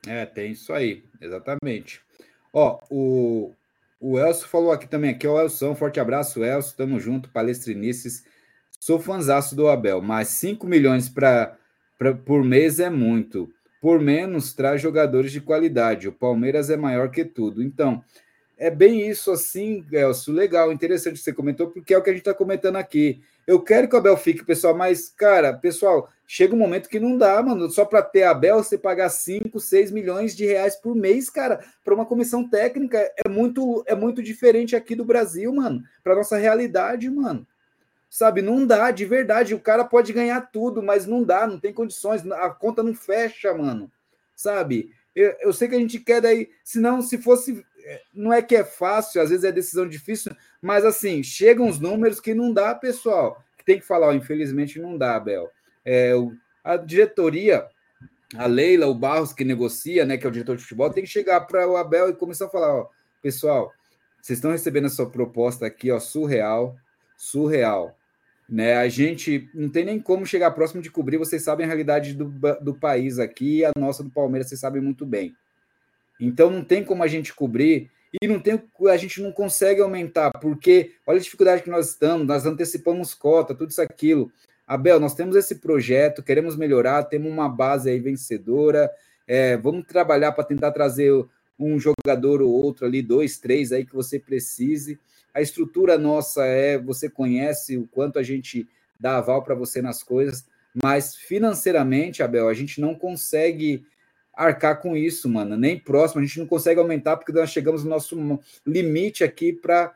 [SPEAKER 1] É, tem isso aí, exatamente. Ó, o, o Elcio falou aqui também, aqui é o Elson, forte abraço, Elcio, tamo junto, palestrinices. Sou fanzaço do Abel, mas 5 milhões pra, por mês é muito por menos traz jogadores de qualidade. O Palmeiras é maior que tudo. Então, é bem isso assim, Elcio. Legal, interessante que você comentou, porque é o que a gente está comentando aqui. Eu quero que o Abel fique, pessoal, mas, cara, pessoal, chega um momento que não dá, mano. Só para ter Abel, você pagar 5, 6 milhões de reais por mês, cara, para uma comissão técnica é muito, é muito diferente aqui do Brasil, mano. Para nossa realidade, mano. Sabe, não dá, de verdade. O cara pode ganhar tudo, mas não dá, não tem condições, a conta não fecha, mano. Sabe? Eu, eu sei que a gente quer daí, senão, se fosse. É, não é que é fácil, às vezes é decisão difícil, mas assim, chegam os números que não dá, pessoal. Tem que falar, ó, infelizmente não dá, Abel. É, a diretoria, a Leila, o Barros que negocia, né, que é o diretor de futebol, tem que chegar para o Abel e começar a falar, ó, pessoal, vocês estão recebendo a sua proposta aqui, ó, surreal, surreal. Né? A gente não tem nem como chegar próximo de cobrir, vocês sabem a realidade do, do país aqui, a nossa do Palmeiras, vocês sabem muito bem. Então não tem como a gente cobrir e não tem, a gente não consegue aumentar, porque olha a dificuldade que nós estamos, nós antecipamos cota, tudo isso aquilo. Abel, nós temos esse projeto, queremos melhorar, temos uma base aí vencedora, é, vamos trabalhar para tentar trazer um jogador ou outro ali, dois, três aí que você precise. A estrutura nossa é, você conhece o quanto a gente dá aval para você nas coisas, mas financeiramente, Abel, a gente não consegue arcar com isso, mano, nem próximo, a gente não consegue aumentar porque nós chegamos no nosso limite aqui para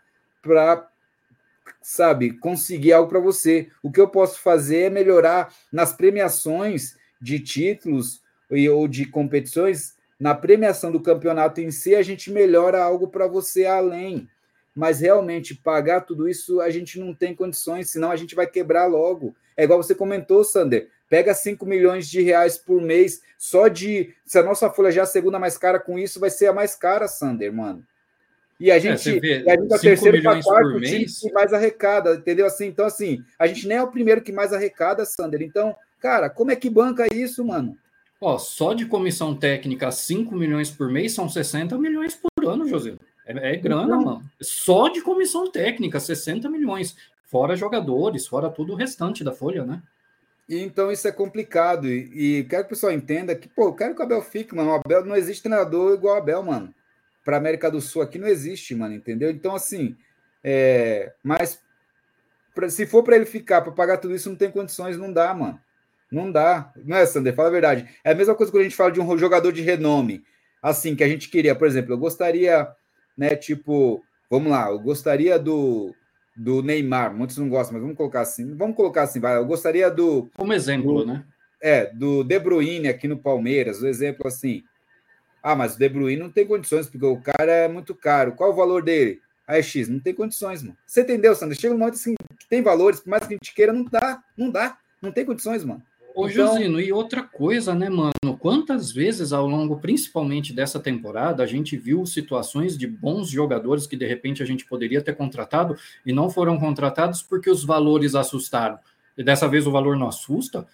[SPEAKER 1] sabe, conseguir algo para você. O que eu posso fazer é melhorar nas premiações de títulos ou de competições, na premiação do campeonato em si, a gente melhora algo para você além. Mas realmente pagar tudo isso a gente não tem condições, senão a gente vai quebrar logo. É igual você comentou, Sander. Pega 5 milhões de reais por mês só de. Se a nossa folha já é a segunda mais cara com isso, vai ser a mais cara, Sander, mano. E a é, gente, é, vê, a gente é o terceiro para quarto time que mais arrecada, entendeu? Assim, então, assim, a gente nem é o primeiro que mais arrecada, Sander. Então, cara, como é que banca isso, mano?
[SPEAKER 2] Ó, só de comissão técnica, 5 milhões por mês são 60 milhões por ano, José. É, é grana, então, mano. Só de comissão técnica, 60 milhões. Fora jogadores, fora tudo o restante da folha, né?
[SPEAKER 1] Então isso é complicado. E, e quero que o pessoal entenda que, pô, eu quero que o Abel fique, mano. O Abel não existe treinador igual o Abel, mano para América do Sul aqui não existe, mano, entendeu? Então, assim, é, mas pra, se for para ele ficar, para pagar tudo isso, não tem condições, não dá, mano. Não dá. Não é, Sander? Fala a verdade. É a mesma coisa quando a gente fala de um jogador de renome, assim, que a gente queria. Por exemplo, eu gostaria, né, tipo, vamos lá, eu gostaria do, do Neymar, muitos não gostam, mas vamos colocar assim, vamos colocar assim, vai, eu gostaria do...
[SPEAKER 2] Como exemplo,
[SPEAKER 1] do,
[SPEAKER 2] né?
[SPEAKER 1] É, do De Bruyne aqui no Palmeiras, o exemplo assim, ah, mas o De Bruyne não tem condições, porque o cara é muito caro. Qual o valor dele? Ah, é X. Não tem condições, mano. Você entendeu, Sandra? Chega um momento assim que tem valores, por mais que a gente queira, não dá. Não dá. Não tem condições, mano.
[SPEAKER 2] Ô, então... Josino, e outra coisa, né, mano? Quantas vezes ao longo, principalmente dessa temporada, a gente viu situações de bons jogadores que de repente a gente poderia ter contratado e não foram contratados porque os valores assustaram. E dessa vez o valor não assusta.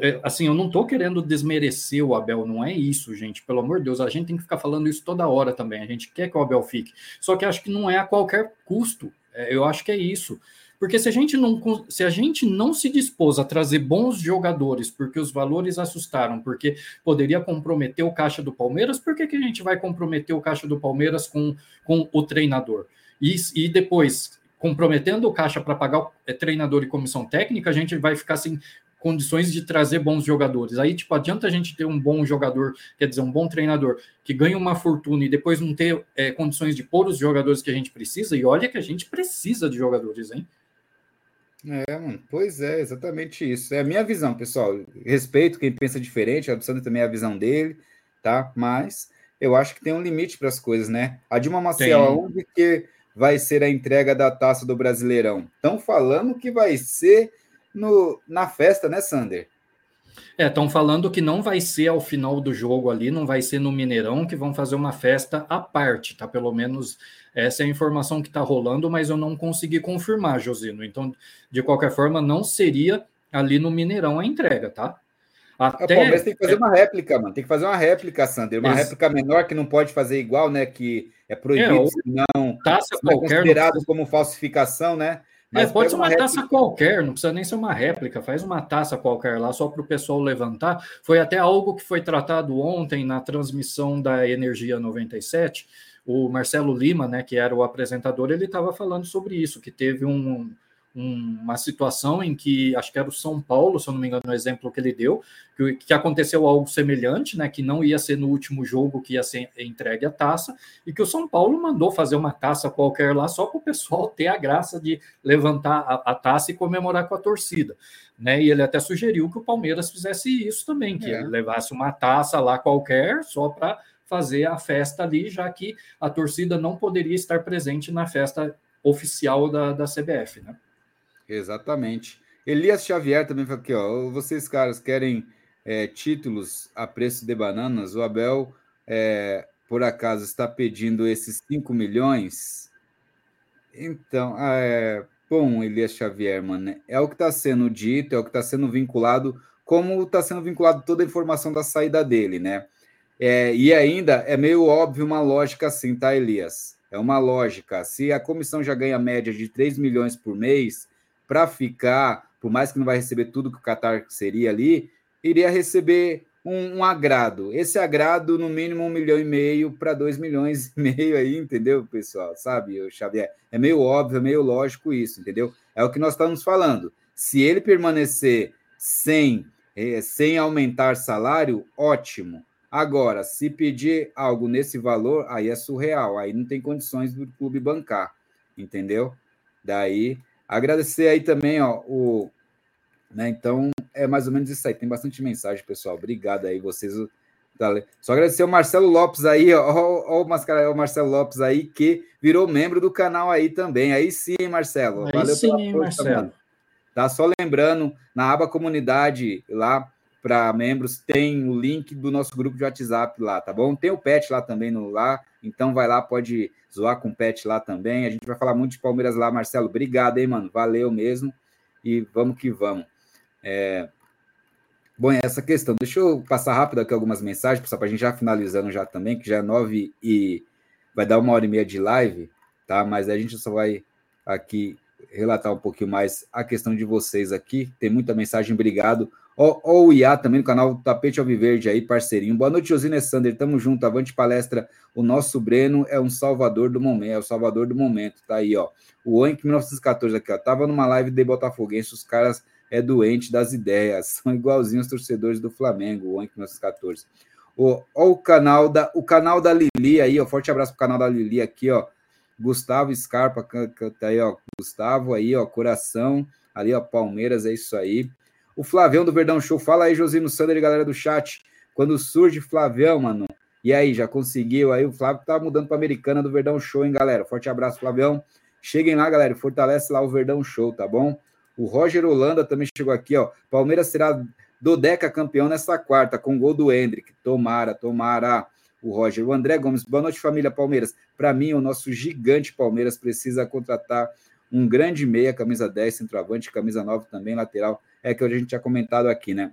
[SPEAKER 2] É, assim, eu não estou querendo desmerecer o Abel, não é isso, gente. Pelo amor de Deus, a gente tem que ficar falando isso toda hora também. A gente quer que o Abel fique. Só que acho que não é a qualquer custo. É, eu acho que é isso. Porque se a gente não se a gente não se dispôs a trazer bons jogadores, porque os valores assustaram, porque poderia comprometer o caixa do Palmeiras, por que, que a gente vai comprometer o caixa do Palmeiras com, com o treinador? E, e depois, comprometendo o caixa para pagar o é, treinador e comissão técnica, a gente vai ficar assim, condições de trazer bons jogadores. Aí, tipo, adianta a gente ter um bom jogador, quer dizer, um bom treinador, que ganha uma fortuna e depois não ter é, condições de pôr os jogadores que a gente precisa, e olha que a gente precisa de jogadores, hein?
[SPEAKER 1] É, mano, pois é, exatamente isso. É a minha visão, pessoal. Respeito quem pensa diferente, a do Sandro também é a visão dele, tá? Mas eu acho que tem um limite para as coisas, né? A Dilma Maciel, aonde que vai ser a entrega da taça do Brasileirão? Estão falando que vai ser no, na festa, né, Sander?
[SPEAKER 2] É, estão falando que não vai ser ao final do jogo ali, não vai ser no Mineirão, que vão fazer uma festa à parte, tá? Pelo menos essa é a informação que está rolando, mas eu não consegui confirmar, Josino. Então, de qualquer forma, não seria ali no Mineirão a entrega, tá?
[SPEAKER 1] Até... O Palmeiras tem que fazer uma réplica, mano. Tem que fazer uma réplica, Sander. Uma réplica menor que não pode fazer igual, né? Que é proibido, é, senão taça é considerado não... como falsificação, né?
[SPEAKER 2] É, pode ser uma, uma taça qualquer, não precisa nem ser uma réplica, faz uma taça qualquer lá, só para o pessoal levantar. Foi até algo que foi tratado ontem na transmissão da Energia 97. O Marcelo Lima, né, que era o apresentador, ele estava falando sobre isso, que teve um, uma situação em que acho que era o São Paulo, se eu não me engano, no exemplo que ele deu, que, que, aconteceu algo semelhante, né? Que não ia ser no último jogo que ia ser entregue a taça, e que o São Paulo mandou fazer uma taça qualquer lá só para o pessoal ter a graça de levantar a, a, taça e comemorar com a torcida. Né, e ele até sugeriu que o Palmeiras fizesse isso também, que é. ele levasse uma taça lá qualquer só para fazer a festa ali, já que a torcida não poderia estar presente na festa oficial da, da CBF, né?
[SPEAKER 1] Exatamente. Elias Xavier também falou aqui, ó. Vocês, caras, querem é, títulos a preço de bananas? O Abel, é, por acaso, está pedindo esses 5 milhões? Então, ah, é, bom, Elias Xavier, mano, é o que está sendo dito, é o que está sendo vinculado, como está sendo vinculado toda a informação da saída dele, né? É, e ainda é meio óbvio uma lógica assim, tá, Elias? É uma lógica. Se a comissão já ganha média de 3 milhões por mês, para ficar, por mais que não vai receber tudo que o Qatar seria ali, iria receber um, um, agrado. Esse agrado, no mínimo, um milhão e meio para dois milhões e meio aí, entendeu, pessoal? Sabe, Xavier? É meio óbvio, é meio lógico isso, entendeu? É o que nós estamos falando. Se ele permanecer sem, é, sem aumentar salário, ótimo. Agora, se pedir algo nesse valor, aí é surreal, aí não tem condições do clube bancar, entendeu? Daí, agradecer aí também, ó, o, né, então, é mais ou menos isso aí, tem bastante mensagem, pessoal, obrigado aí, vocês, só agradecer o Marcelo Lopes aí, ó, ó, ó, o Marcelo Lopes aí, que virou membro do canal aí também, aí sim, Marcelo,
[SPEAKER 2] aí valeu sim, pela força, Marcelo. Mano.
[SPEAKER 1] Tá, só lembrando, na aba comunidade lá, para membros, tem o link do nosso grupo de WhatsApp lá, tá bom? Tem o pet lá também no lá, então vai lá, pode zoar com o pet lá também. A gente vai falar muito de Palmeiras lá, Marcelo. Obrigado, hein, mano? Valeu mesmo. E vamos que vamos. É... Bom, essa questão. Deixa eu passar rápido aqui algumas mensagens, para a gente já finalizando já também, que já é nove e vai dar uma hora e meia de live, tá? Mas a gente só vai aqui relatar um pouquinho mais a questão de vocês aqui. Tem muita mensagem, obrigado. Ó, ó, o IA também no canal Tapete Alviverde aí, parceirinho. Boa noite, Josina Sander. Tamo junto. Avante palestra. O nosso Breno é um salvador do momento. É o salvador do momento. Tá aí, ó. O Oink 1914 aqui, ó. Tava numa live de Botafoguense. Os caras é doente das ideias. São igualzinhos os torcedores do Flamengo. O Oink 1914. Ó, ó, o canal da o canal da Lili aí, ó. Forte abraço pro canal da Lili aqui, ó. Gustavo Scarpa, tá aí, ó. Gustavo aí, ó. Coração. Ali, ó. Palmeiras, é isso aí. O Flavião do Verdão Show. Fala aí, Josino Sander e galera do chat. Quando surge Flavião, mano. E aí, já conseguiu? Aí o Flávio tá mudando para Americana do Verdão Show, hein, galera? Forte abraço, Flavião. Cheguem lá, galera. Fortalece lá o Verdão Show, tá bom? O Roger Holanda também chegou aqui, ó. Palmeiras será do Deca campeão nessa quarta, com gol do Hendrick. Tomara, tomara. O Roger. O André Gomes. Boa noite, família Palmeiras. Para mim, o nosso gigante Palmeiras precisa contratar um grande meia, camisa 10, centroavante, camisa 9 também, lateral é que a gente tinha comentado aqui, né?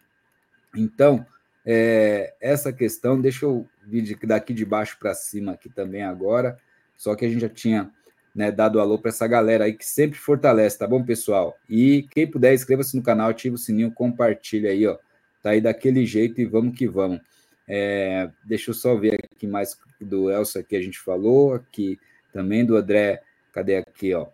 [SPEAKER 1] Então, é, essa questão, deixa eu vir daqui de baixo para cima aqui também agora, só que a gente já tinha né, dado alô para essa galera aí que sempre fortalece, tá bom, pessoal? E quem puder, inscreva-se no canal, ativa o sininho, compartilha aí, ó. Tá aí daquele jeito e vamos que vamos. É, deixa eu só ver aqui mais do Elsa que a gente falou, aqui também do André, cadê aqui, ó?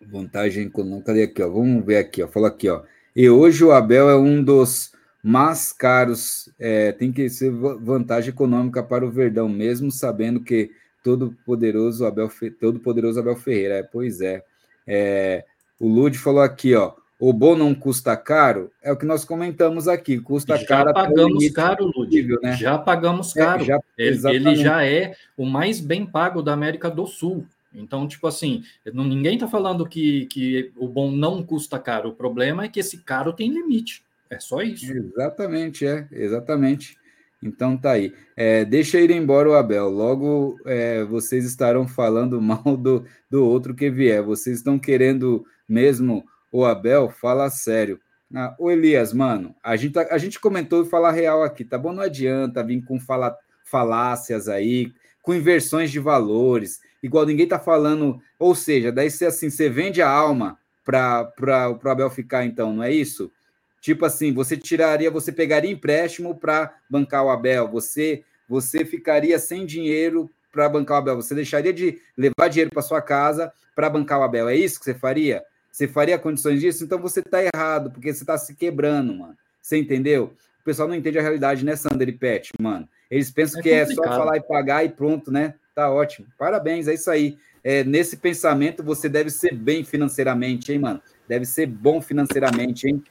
[SPEAKER 1] Vantagem econômica. Cadê aqui, ó? Vamos ver aqui, ó. Fala aqui, ó. E hoje o Abel é um dos mais caros. É, tem que ser vantagem econômica para o Verdão, mesmo sabendo que todo poderoso Abel, todo poderoso Abel Ferreira. É, pois é. é. O Lud falou aqui, ó. O bom não custa caro, é o que nós comentamos aqui, custa
[SPEAKER 2] já
[SPEAKER 1] caro.
[SPEAKER 2] Já pagamos caro, Lud. Né? Já pagamos é, caro. É, já, ele, ele já é o mais bem pago da América do Sul. Então, tipo assim, ninguém está falando que, que o bom não custa caro. O problema é que esse caro tem limite. É só isso.
[SPEAKER 1] Exatamente, é, exatamente. Então tá aí. É, deixa ir embora o Abel. Logo é, vocês estarão falando mal do, do outro que vier. Vocês estão querendo mesmo o Abel? Fala sério. Ah, Elias, mano, a gente, tá, a gente comentou falar real aqui, tá bom? Não adianta vir com fala, falácias aí, com inversões de valores igual ninguém tá falando. Ou seja, daí você assim, você vende a alma para o Abel ficar, então, não é isso? Tipo assim, você tiraria, você pegaria empréstimo para bancar o Abel, você você ficaria sem dinheiro para bancar o Abel, você deixaria de levar dinheiro para sua casa para bancar o Abel. É isso que você faria? Você faria condições disso? Então você tá errado, porque você tá se quebrando, mano. Você entendeu? O pessoal não entende a realidade, né, Sander e Pet, mano? Eles pensam é que complicado. é só falar e pagar e pronto, né? Tá ótimo. Parabéns, é isso aí. É, nesse pensamento, você deve ser bem financeiramente, hein, mano? Deve ser bom financeiramente, hein?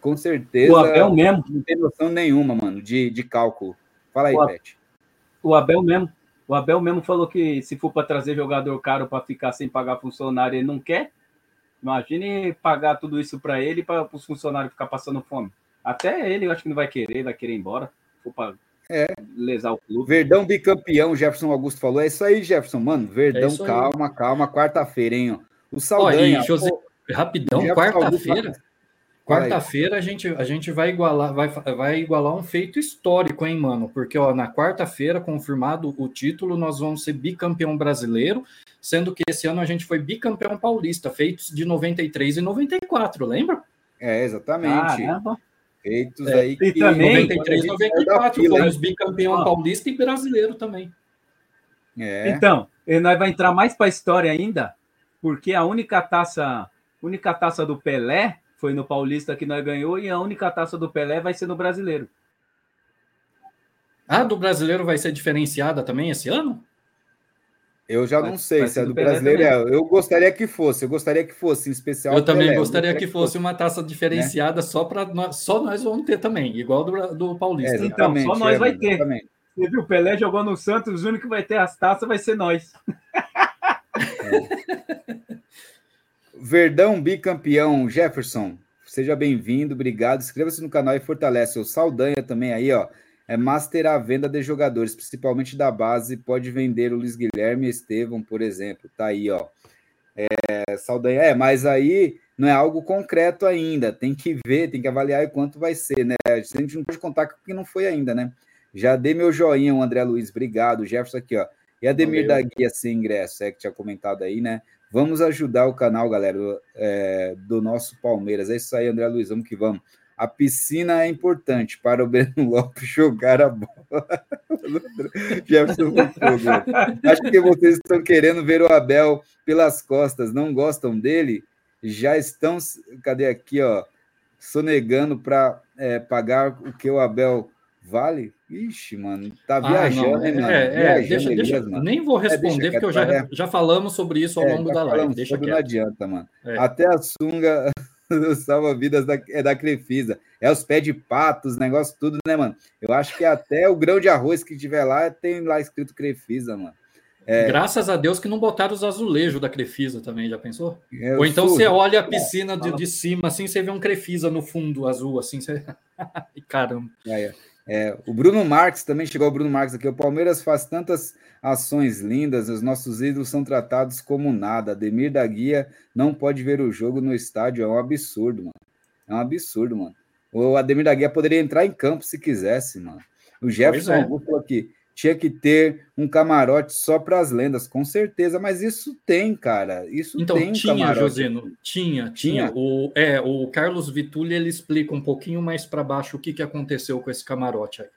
[SPEAKER 1] Com certeza.
[SPEAKER 3] O Abel mesmo.
[SPEAKER 1] Não tem noção nenhuma, mano, de, de cálculo. Fala aí, o, Pet.
[SPEAKER 3] O Abel mesmo. O Abel mesmo falou que se for para trazer jogador caro para ficar sem pagar funcionário, ele não quer. Imagine pagar tudo isso para ele para os funcionários ficar passando fome. Até ele, eu acho que não vai querer, vai querer ir embora. Para
[SPEAKER 1] é. lesar o clube. Verdão bicampeão, Jefferson Augusto falou. É isso aí, Jefferson. Mano, Verdão, é calma, calma. Quarta-feira, hein? O Saldanha.
[SPEAKER 2] José, rapidão, quarta-feira. Quarta-feira a gente, a gente vai igualar, vai, vai igualar um feito histórico, hein, mano? Porque ó, na quarta-feira, confirmado o título, nós vamos ser bicampeão brasileiro, sendo que esse ano a gente foi bicampeão paulista, feitos de 93 e 94, lembra?
[SPEAKER 1] É, exatamente. Caramba. Feitos é, aí
[SPEAKER 2] que... E também, 93 e 94, fila, fomos bicampeão ah. paulista e brasileiro também.
[SPEAKER 3] É. Então, nós vai entrar mais para a história ainda, porque a única taça, única taça do Pelé foi no Paulista que nós ganhou e a única taça do Pelé vai ser no Brasileiro.
[SPEAKER 2] Ah, do Brasileiro vai ser diferenciada também esse ano?
[SPEAKER 1] Eu já não sei se é do, do brasileiro. É. Eu gostaria que fosse, eu gostaria que fosse, em especial.
[SPEAKER 2] Eu também Pelé. gostaria que fosse uma taça diferenciada né? só para nós, só nós vamos ter também, igual do, do Paulista.
[SPEAKER 3] É, então, só nós é, vai ter. Exatamente. Você viu, o Pelé jogou no Santos, o único que vai ter as taças vai ser nós.
[SPEAKER 1] É. Verdão bicampeão, Jefferson. Seja bem-vindo, obrigado. Inscreva-se no canal e fortalece o Saldanha também aí, ó. É master a venda de jogadores, principalmente da base. Pode vender o Luiz Guilherme e Estevam, por exemplo. Tá aí, ó. É, Saldanha, é, mas aí não é algo concreto ainda. Tem que ver, tem que avaliar o quanto vai ser, né? A gente não pode contar que não foi ainda, né? Já dei meu joinha, o André Luiz, obrigado. Jefferson aqui, ó. E Ademir Valeu. da Guia sem ingresso, é que tinha comentado aí, né? Vamos ajudar o canal, galera, é, do nosso Palmeiras. É isso aí, André Luiz, vamos que vamos. A piscina é importante para o Breno Lopes jogar a bola. Jefferson Acho que vocês estão querendo ver o Abel pelas costas, não gostam dele? Já estão, cadê aqui, ó, sonegando para é, pagar o que o Abel Vale? Ixi, mano, tá ah, viajando, ah,
[SPEAKER 2] né, mano? É, é, deixa, deixa, nem vou é, responder, porque eu já, é. já falamos sobre isso ao é, longo da live. Deixa
[SPEAKER 1] sobre, não adianta, mano. Até a sunga salva-vidas da, é da Crefisa. É os pés de pato, os negócios tudo, né, mano? Eu acho que até o grão de arroz que tiver lá tem lá escrito Crefisa, mano.
[SPEAKER 2] É... Graças a Deus que não botaram os azulejos da Crefisa também, já pensou? É, Ou então você olha a piscina de, de, cima, assim, você vê um Crefisa no fundo azul, assim, você... caramba.
[SPEAKER 1] É, é. É, o Bruno Marques também chegou o Bruno Marques aqui. O Palmeiras faz tantas ações lindas, os nossos ídolos são tratados como nada. Ademir da Guia não pode ver o jogo no estádio, é um absurdo, mano. É um absurdo, mano. O Ademir da Guia poderia entrar em campo se quisesse, mano. O Jefferson é. falou aqui tinha que ter um camarote só para as lendas, com certeza, mas isso tem, cara. Isso
[SPEAKER 2] então,
[SPEAKER 1] tem
[SPEAKER 2] tinha, camarote. Josino, tinha, tinha. O, é, o Carlos Vitulli ele explica um pouquinho mais para baixo o que, que aconteceu com esse camarote aí.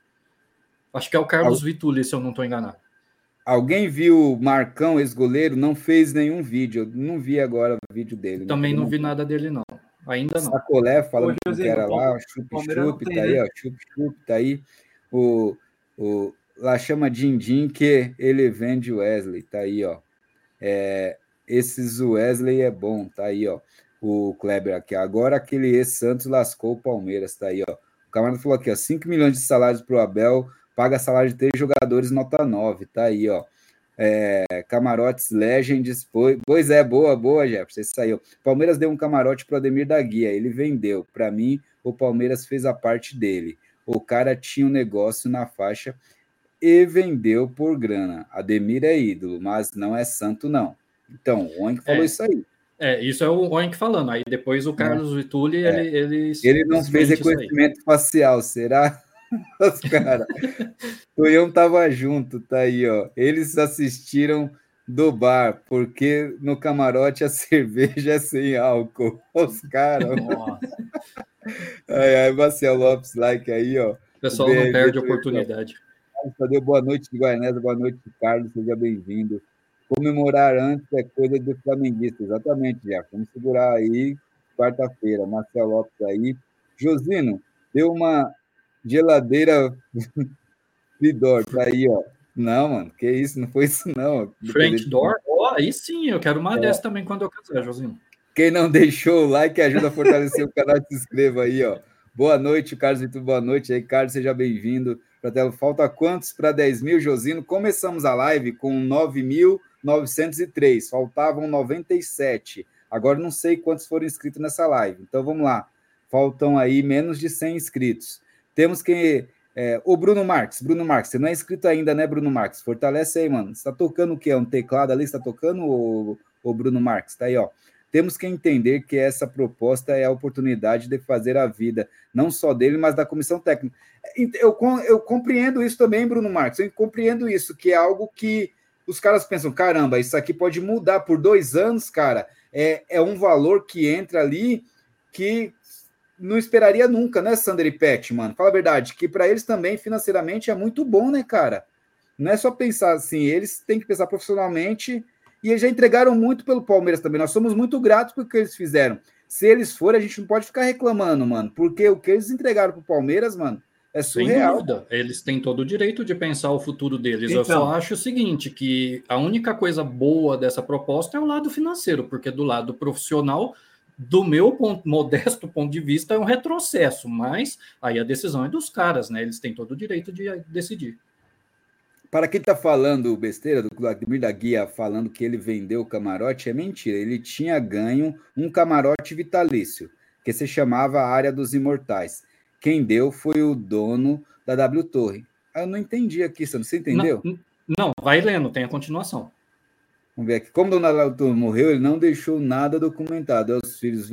[SPEAKER 2] Acho que é o Carlos Al... Vitulli, se eu não estou enganado.
[SPEAKER 1] Alguém viu o Marcão, ex-goleiro, não fez nenhum vídeo. Eu não vi agora o vídeo dele.
[SPEAKER 2] Também não, não vi nada dele, não. Ainda não.
[SPEAKER 1] Sacolé falando que era lá, chup-chup, tá aí, ó. Chup-chup, tá aí. O, o, lá chama Dindim que ele vende Wesley, tá aí, ó. É, esses Wesley é bom, tá aí, ó. O Kleber aqui. Agora aquele ex-Santos lascou o Palmeiras, tá aí, ó. O camarada falou aqui, ó, 5 milhões de salários pro Abel, paga salário de três jogadores, nota 9, tá aí, ó. É, camarotes Legends, pois, pois é, boa, boa, Jefferson, aí, ó. Palmeiras deu um camarote pro Ademir da Guia, ele vendeu. Para mim, o Palmeiras fez a parte dele. O cara tinha um negócio na faixa e vendeu por grana. Ademir é ídolo, mas não é santo, não. Então, o Oink falou é, isso aí.
[SPEAKER 2] É, isso é o Oink falando. Aí depois o Carlos é. Vitulli, ele, ele.
[SPEAKER 1] Ele não fez reconhecimento facial, será? Os caras. Tonhão tava junto, tá aí, ó. Eles assistiram do bar, porque no camarote a cerveja é sem álcool. Os caras. Ai, ai, Marcel Lopes, like aí, ó.
[SPEAKER 2] O pessoal não perde oportunidade.
[SPEAKER 1] Carlos Tadeu, boa noite de Guaianesa, boa noite, Carlos, seja bem-vindo. Comemorar antes é coisa do flamenguista, exatamente, já. Vamos segurar aí, quarta-feira. Marcelo Lopes aí. Josino, deu uma geladeira Fridor, tá aí, ó. Não, mano, que isso, não foi isso, não.
[SPEAKER 2] Frank Door? Oh, aí sim, eu quero uma é. dessa também quando eu casar, Josino.
[SPEAKER 1] Quem não deixou o like, ajuda a fortalecer o canal, se inscreva aí, ó. Boa noite, Carlos Vitor, boa noite aí, Carlos, seja bem-vindo. Falta quantos para 10 mil, Josino? Começamos a live com 9.903, faltavam 97. Agora não sei quantos foram inscritos nessa live, então vamos lá. Faltam aí menos de 100 inscritos. Temos que. É, o Bruno Marques, Bruno Marques, você não é inscrito ainda, né, Bruno Marques? Fortalece aí, mano. Você tá tocando o quê? Um teclado ali? Você tá tocando, o, o Bruno Marques? Tá aí, ó. Temos que entender que essa proposta é a oportunidade de fazer a vida, não só dele, mas da comissão técnica. Eu, eu compreendo isso também, Bruno Marques, eu compreendo isso, que é algo que os caras pensam: caramba, isso aqui pode mudar por dois anos, cara. É, é um valor que entra ali que não esperaria nunca, né, Sander e Pet, mano? Fala a verdade, que para eles também financeiramente é muito bom, né, cara? Não é só pensar assim, eles têm que pensar profissionalmente e eles já entregaram muito pelo Palmeiras também. Nós somos muito gratos pelo que eles fizeram. Se eles forem, a gente não pode ficar reclamando, mano, porque o que eles entregaram pro Palmeiras, mano, é surreal. Sem dúvida.
[SPEAKER 2] Eles têm todo o direito de pensar o futuro deles. Então, Eu só então. acho o seguinte, que a única coisa boa dessa proposta é o lado financeiro, porque do lado profissional, do meu ponto, modesto ponto de vista, é um retrocesso, mas aí a decisão é dos caras, né? Eles têm todo o direito de decidir.
[SPEAKER 1] Para quem está falando besteira do Vladimir da Guia falando que ele vendeu o camarote, é mentira. Ele tinha ganho um camarote vitalício, que se chamava Área dos Imortais. Quem deu foi o dono da W Torre. Eu não entendi aqui, você entendeu?
[SPEAKER 2] Não, não, vai lendo, tem a continuação.
[SPEAKER 1] Vamos ver aqui. Como Dona W Torre morreu, ele não deixou nada documentado. Os filhos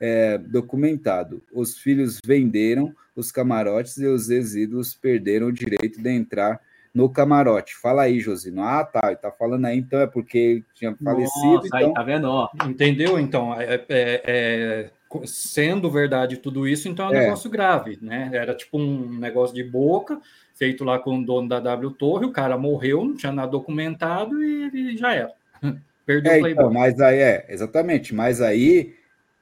[SPEAKER 1] é, documentado. Os filhos venderam os camarotes e os ex-ídolos perderam o direito de entrar no camarote. Fala aí, Josino. Ah, tá. Ele tá falando aí, então é porque ele tinha falecido. Nossa, então...
[SPEAKER 2] tá vendo? Ó. Entendeu? Então, é, é, é, sendo verdade tudo isso, então é um é. negócio grave, né? Era tipo um negócio de boca, feito lá com o dono da W Torre, o cara morreu, não tinha nada documentado e ele já era.
[SPEAKER 1] Perdeu é, o Playboy. Então, mas aí é, exatamente. Mas aí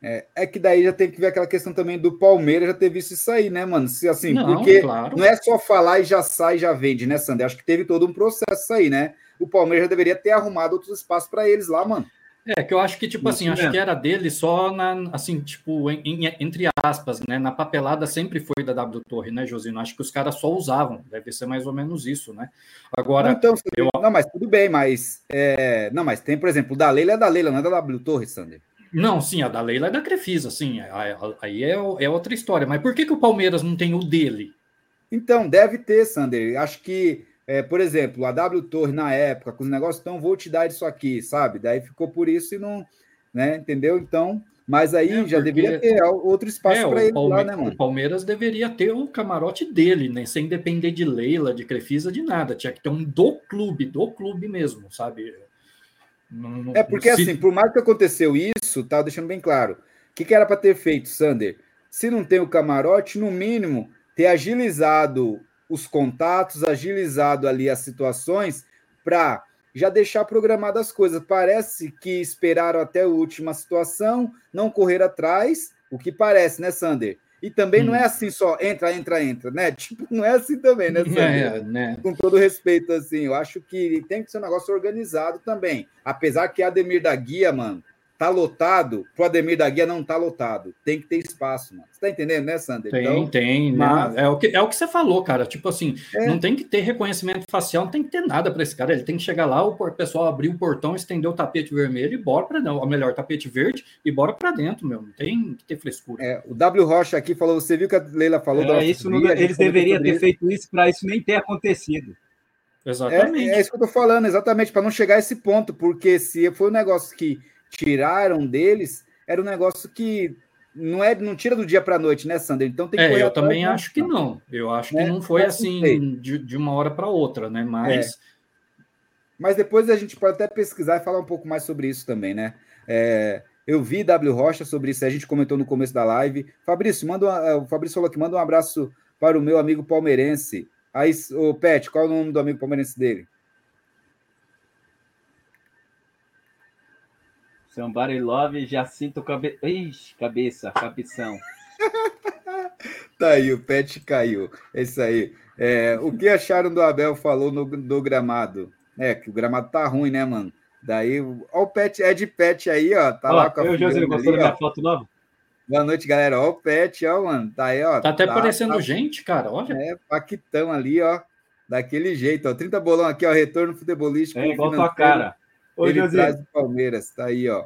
[SPEAKER 1] é, é, que daí já tem que ver aquela questão também do Palmeiras já ter visto isso aí, né, mano? Se, assim, não, porque claro. não é só falar e já sai e já vende, né, Sander? Acho que teve todo um processo aí, né? O Palmeiras já deveria ter arrumado outros espaços para eles lá, mano.
[SPEAKER 2] É, que eu acho que, tipo assim, acho que era dele só na, assim, tipo, em, em, entre aspas, né? Na papelada sempre foi da W Torre, né, Josino? Acho que os caras só usavam, deve ser mais ou menos isso, né? Agora.
[SPEAKER 1] Não, então, eu... não mas tudo bem, mas. É... Não, mas tem, por exemplo, o da Leila é da Leila, não é da W Torre, Sander.
[SPEAKER 2] Não, sim, a da Leila é da Crefisa, sim. Aí é, é outra história. Mas por que, que o Palmeiras não tem o dele?
[SPEAKER 1] Então, deve ter, Sander. Acho que, é, por exemplo, a W Torre na época, com os negócios, então vou te dar isso aqui, sabe? Daí ficou por isso e não. Né, entendeu? Então. Mas aí é, já deveria ter outro espaço é, para ele Palme... lá, né, mano?
[SPEAKER 2] O Palmeiras deveria ter o camarote dele, né? Sem depender de Leila, de Crefisa, de nada. Tinha que ter um do clube, do clube mesmo, sabe?
[SPEAKER 1] Não, é porque se... assim, por mais que aconteceu isso, tá deixando bem claro. O que, que era para ter feito, Sander? Se não tem o camarote, no mínimo, ter agilizado os contatos, agilizado ali as situações para já deixar programadas as coisas. Parece que esperaram até a última situação, não correr atrás, o que parece, né, Sander? E também hum. não é assim só, entra, entra, entra, né? Tipo, não é assim também, né? É, né? Com todo respeito, assim, eu acho que tem que ser um negócio organizado também. Apesar que a Ademir da Guia, mano, tá lotado, pro Ademir da Guia não tá lotado. Tem que ter espaço, mano. Você tá entendendo, né, Sander?
[SPEAKER 2] Tem, então, tem. Né? Mas... Né? É, o que, é o que você falou, cara. Tipo assim, é. não tem que ter reconhecimento facial, não tem que ter nada para esse cara. Ele tem que chegar lá, o pessoal abrir o portão, estender o tapete vermelho e bora para não, ou melhor, tapete verde e bora para dentro, meu. Não tem que ter frescura.
[SPEAKER 1] É, o W Rocha aqui falou, você viu que a Leila falou?
[SPEAKER 3] É, isso não, eles deveriam ter feito isso para isso nem ter acontecido.
[SPEAKER 1] Exatamente. É, é, isso que eu tô falando, exatamente, para não chegar a esse ponto, porque se foi um negócio que tiraram deles, era um negócio que não é não tira do dia para a noite, né, Sander? Então tem que
[SPEAKER 2] É, eu também acho que não. Eu acho né? que não foi assim de, de, uma hora para outra, né? Mas é.
[SPEAKER 1] mas depois a gente pode até pesquisar e falar um pouco mais sobre isso também, né? É, eu vi W Rocha sobre isso, a gente comentou no começo da live. Fabrício, manda uma, é, o Fabrício falou que manda um abraço para o meu amigo palmeirense. Aí, o Pet, qual é o nome do amigo palmeirense dele?
[SPEAKER 3] Somebody Love, já sinto cabe... Ixi, cabeça, cabeção.
[SPEAKER 1] tá aí, o pet caiu. É isso aí. É, o que acharam do Abel falou no, do gramado? É, que o gramado tá ruim, né, mano? Daí, ó, o pet, é de pet aí, ó. Tá ó, lá com a
[SPEAKER 3] eu, José, gostou da minha foto nova?
[SPEAKER 1] Boa noite, galera. Ó, o pet, ó, mano. Tá aí, ó.
[SPEAKER 2] Tá até tá, parecendo tá, gente, cara. Olha.
[SPEAKER 1] É, Paquitão ali, ó. Daquele jeito, ó. 30 bolão aqui, ó. Retorno futebolístico.
[SPEAKER 3] É igual tua cara.
[SPEAKER 1] Ô, ele José. traz do Palmeiras, tá aí, ó.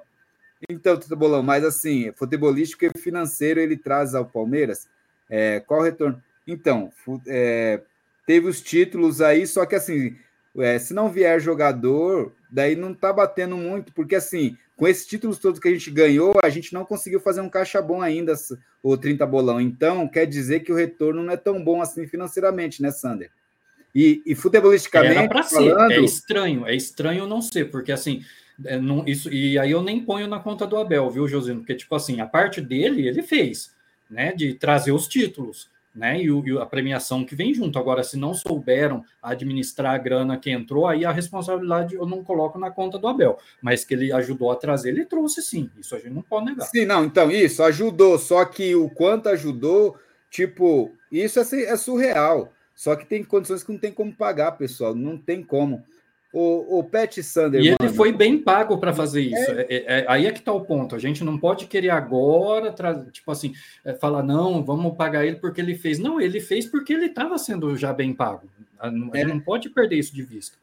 [SPEAKER 1] Então, tudo bolão, mas assim, futebolístico e financeiro ele traz ao Palmeiras. É, qual o retorno? Então, é, teve os títulos aí, só que assim, é, se não vier jogador, daí não tá batendo muito, porque assim, com esses títulos todos que a gente ganhou, a gente não conseguiu fazer um caixa bom ainda, o 30 bolão. Então, quer dizer que o retorno não é tão bom assim financeiramente, né, Sander? E, e futebolisticamente.
[SPEAKER 2] Pra falando... É estranho, é estranho não ser, porque assim. É, não, isso, e aí eu nem ponho na conta do Abel, viu, Josino? Porque, tipo assim, a parte dele, ele fez, né? De trazer os títulos, né? E, o, e, a premiação que vem junto. Agora, se não souberam administrar a grana que entrou, aí a responsabilidade eu não coloco na conta do Abel. Mas que ele ajudou a trazer, ele trouxe sim. Isso a gente não pode negar.
[SPEAKER 1] Sim, não, então, isso, ajudou. Só que o quanto ajudou, tipo, isso é, é surreal. Só que tem condições que não tem como pagar, pessoal. Não tem como. O, o Pat Sander.
[SPEAKER 2] E ele foi bem pago para fazer isso. É... É, é, aí é que está o ponto. A gente não pode querer agora, tipo assim, é, falar, não, vamos pagar ele porque ele fez. Não, ele fez porque ele estava sendo já bem pago. A, gente é. não pode perder isso de vista.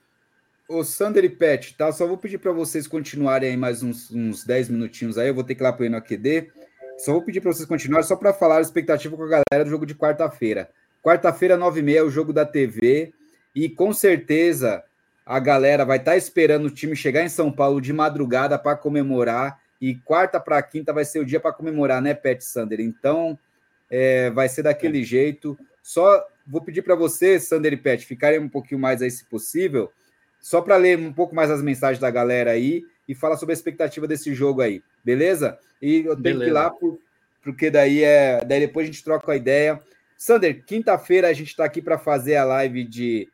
[SPEAKER 1] O Sander e Pet, tá? Só vou pedir para vocês continuarem aí mais uns, uns 10 minutinhos aí. Eu vou ter que ir lá para o QD. Só vou pedir para vocês continuarem, só para falar a expectativa com a galera do jogo de quarta-feira. Quarta-feira, 9h30, é o jogo da TV. E com certeza a galera vai estar tá esperando o time chegar em São Paulo de madrugada para comemorar. E quarta para quinta vai ser o dia para comemorar, né, Pet Sander? Então, é, vai ser daquele é. jeito. Só vou pedir para você, Sander e Pet, ficarem um pouquinho mais aí, se possível, só para ler um pouco mais as mensagens da galera aí e falar sobre a expectativa desse jogo aí, beleza? E eu tenho beleza. que ir lá por, porque daí é, daí depois a gente troca a ideia. Sander, quinta-feira a gente está aqui para fazer a live de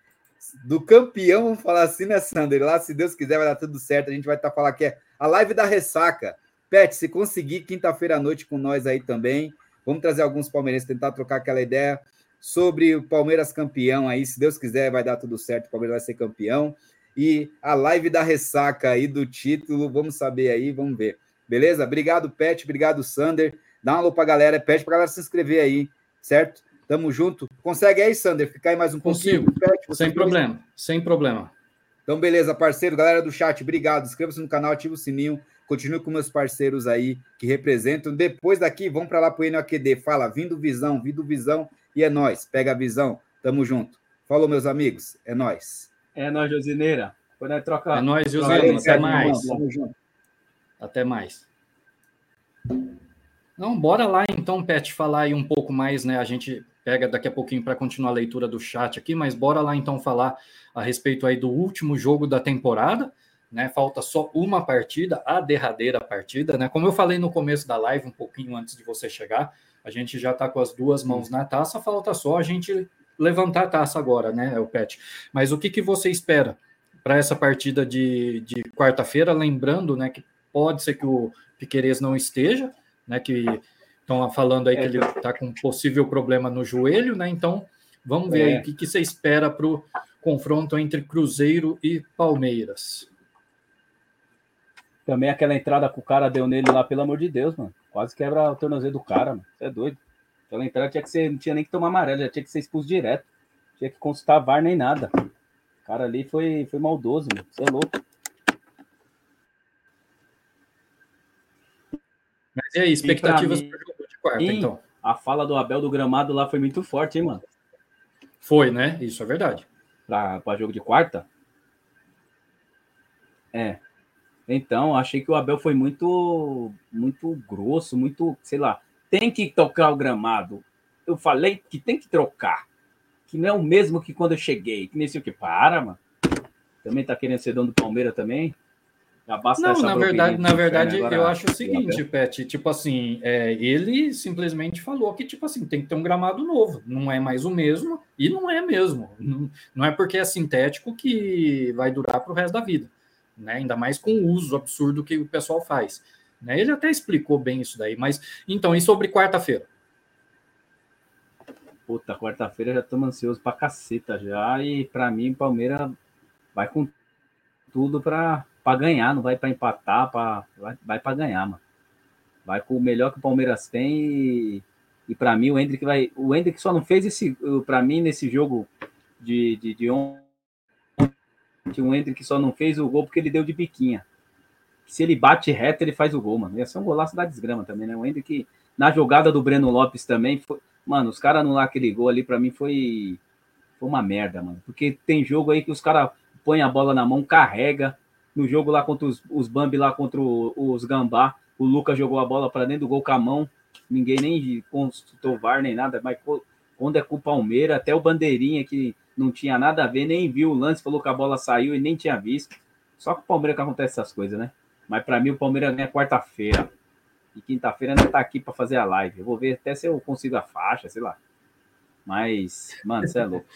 [SPEAKER 1] do campeão, vamos falar assim, né, Sander? Lá, se Deus quiser, vai dar tudo certo. A gente vai estar tá falando que é a live da ressaca. Pet, se conseguir quinta-feira à noite com nós aí também, vamos trazer alguns palmeirenses, tentar trocar aquela ideia sobre o Palmeiras campeão aí. Se Deus quiser, vai dar tudo certo, o Palmeiras vai ser campeão. E a live da ressaca aí do título, vamos saber aí, vamos ver. Beleza? Obrigado, Pet, obrigado, Sander. Dá um alô pra galera, pede pra galera se inscrever aí, certo? Tamo junto. Consegue aí, Sander, ficar aí mais um
[SPEAKER 2] Consigo. pouquinho? sem problema, sem problema.
[SPEAKER 1] Então, beleza, parceiro, galera do chat, obrigado. Inscreva-se no canal, ativa o sininho. Continue com meus parceiros aí que representam. Depois daqui, vamos para lá pro NOQD. Fala, vindo visão, vindo visão. E é nós. Pega a visão. Tamo junto. Falou, meus amigos. É nós.
[SPEAKER 3] É nós, Josineira. Quando é trocar.
[SPEAKER 2] É nós, Josineira. Até mais. Tamo junto. Até mais. Não, bora lá então, Pet, falar aí um pouco mais, né? A gente pega daqui a pouquinho para continuar a leitura do chat aqui, mas bora lá então falar a respeito aí do último jogo da temporada, né? Falta só uma partida, a derradeira partida, né? Como eu falei no começo da live, um pouquinho antes de você chegar, a gente já está com as duas mãos na taça, falta só a gente levantar a taça agora, né, o Pet. Mas o que, que você espera para essa partida de, de quarta-feira? Lembrando, né, que pode ser que o Piquerez não esteja, né, que Estão falando aí que é, ele está com um possível problema no joelho, né? Então, vamos ver é. aí o que, que você espera para o confronto entre Cruzeiro e Palmeiras.
[SPEAKER 3] Também aquela entrada que o cara deu nele lá, pelo amor de Deus, mano. Quase quebra o tornozelo do cara, mano. Você é doido. Aquela entrada tinha que ser, não tinha nem que tomar amarelo, já tinha que ser expulso direto. Tinha que consultar VAR nem nada. O cara ali foi, foi maldoso, mano. Você é louco.
[SPEAKER 2] Mas e aí, expectativas para o quarta, então?
[SPEAKER 3] A fala do Abel do gramado lá foi muito forte, hein, mano?
[SPEAKER 2] Foi, né? Isso é verdade.
[SPEAKER 3] Para jogo de quarta? É. Então, achei que o Abel foi muito, muito grosso, muito, sei lá, tem que tocar o gramado. Eu falei que tem que trocar. Que não é o mesmo que quando eu cheguei. Que nem sei o que. Para, mano. Também tá querendo ser dono do Palmeiras também?
[SPEAKER 2] Não, na verdade, na verdade, eu acho o seguinte, Pet, tipo assim, é, ele simplesmente falou que, tipo assim, tem que ter um gramado novo, não é mais o mesmo, e não é mesmo. Não, não é porque é sintético que vai durar para o resto da vida. né? Ainda mais com o uso absurdo que o pessoal faz. Né? Ele até explicou bem isso daí, mas então, e sobre quarta-feira?
[SPEAKER 3] Puta, quarta-feira já estamos ansiosos pra caceta já. E para mim, Palmeiras vai com tudo para ganhar, não vai para empatar, pra, vai, vai para ganhar, mano. Vai com o melhor que o Palmeiras tem e, e para mim o Hendrick vai. O Hendrick só não fez esse. Para mim, nesse jogo de, de, de ontem, o Hendrick só não fez o gol porque ele deu de biquinha. Se ele bate reto, ele faz o gol, mano. Ia ser um golaço da desgrama também, né? O Hendrick, na jogada do Breno Lopes também, foi, Mano, os caras anular aquele gol ali, para mim, foi, foi uma merda, mano. Porque tem jogo aí que os caras põem a bola na mão, carrega. No jogo lá contra os, os Bambi, lá contra o, os Gambá, o Lucas jogou a bola para dentro do gol com a mão. Ninguém nem consultou VAR nem nada, mas quando é com o Palmeiras, até o Bandeirinha, que não tinha nada a ver, nem viu o lance, falou que a bola saiu e nem tinha visto. Só com o Palmeiras que acontece essas coisas, né? Mas para mim o Palmeiras ganha quarta-feira. E quinta-feira ainda tá aqui para fazer a live. Eu vou ver até se eu consigo a faixa, sei lá. Mas, mano, você é louco.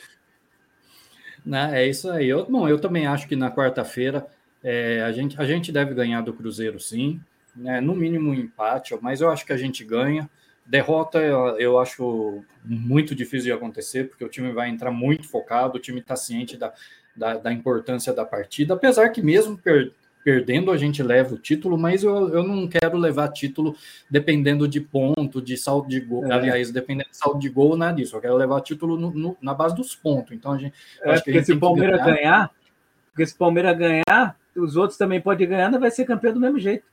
[SPEAKER 2] Não, é isso aí. Eu, bom, eu também acho que na quarta-feira é, a, gente, a gente deve ganhar do Cruzeiro, sim. Né? No mínimo um empate, mas eu acho que a gente ganha. Derrota eu, eu acho muito difícil de acontecer, porque o time vai entrar muito focado, o time está ciente da, da, da, importância da partida, apesar que mesmo per, perdendo a gente leva o título, mas eu, eu não quero levar título dependendo de ponto, de saldo de gol, é. aliás, dependendo de saldo de gol, nada disso, eu quero levar título no, no, na base dos pontos, então a gente...
[SPEAKER 3] É, acho porque que se o Palmeiras ganhar. ganhar, porque se o Palmeiras ganhar, os outros também podem ganhar, vai ser campeão do mesmo jeito.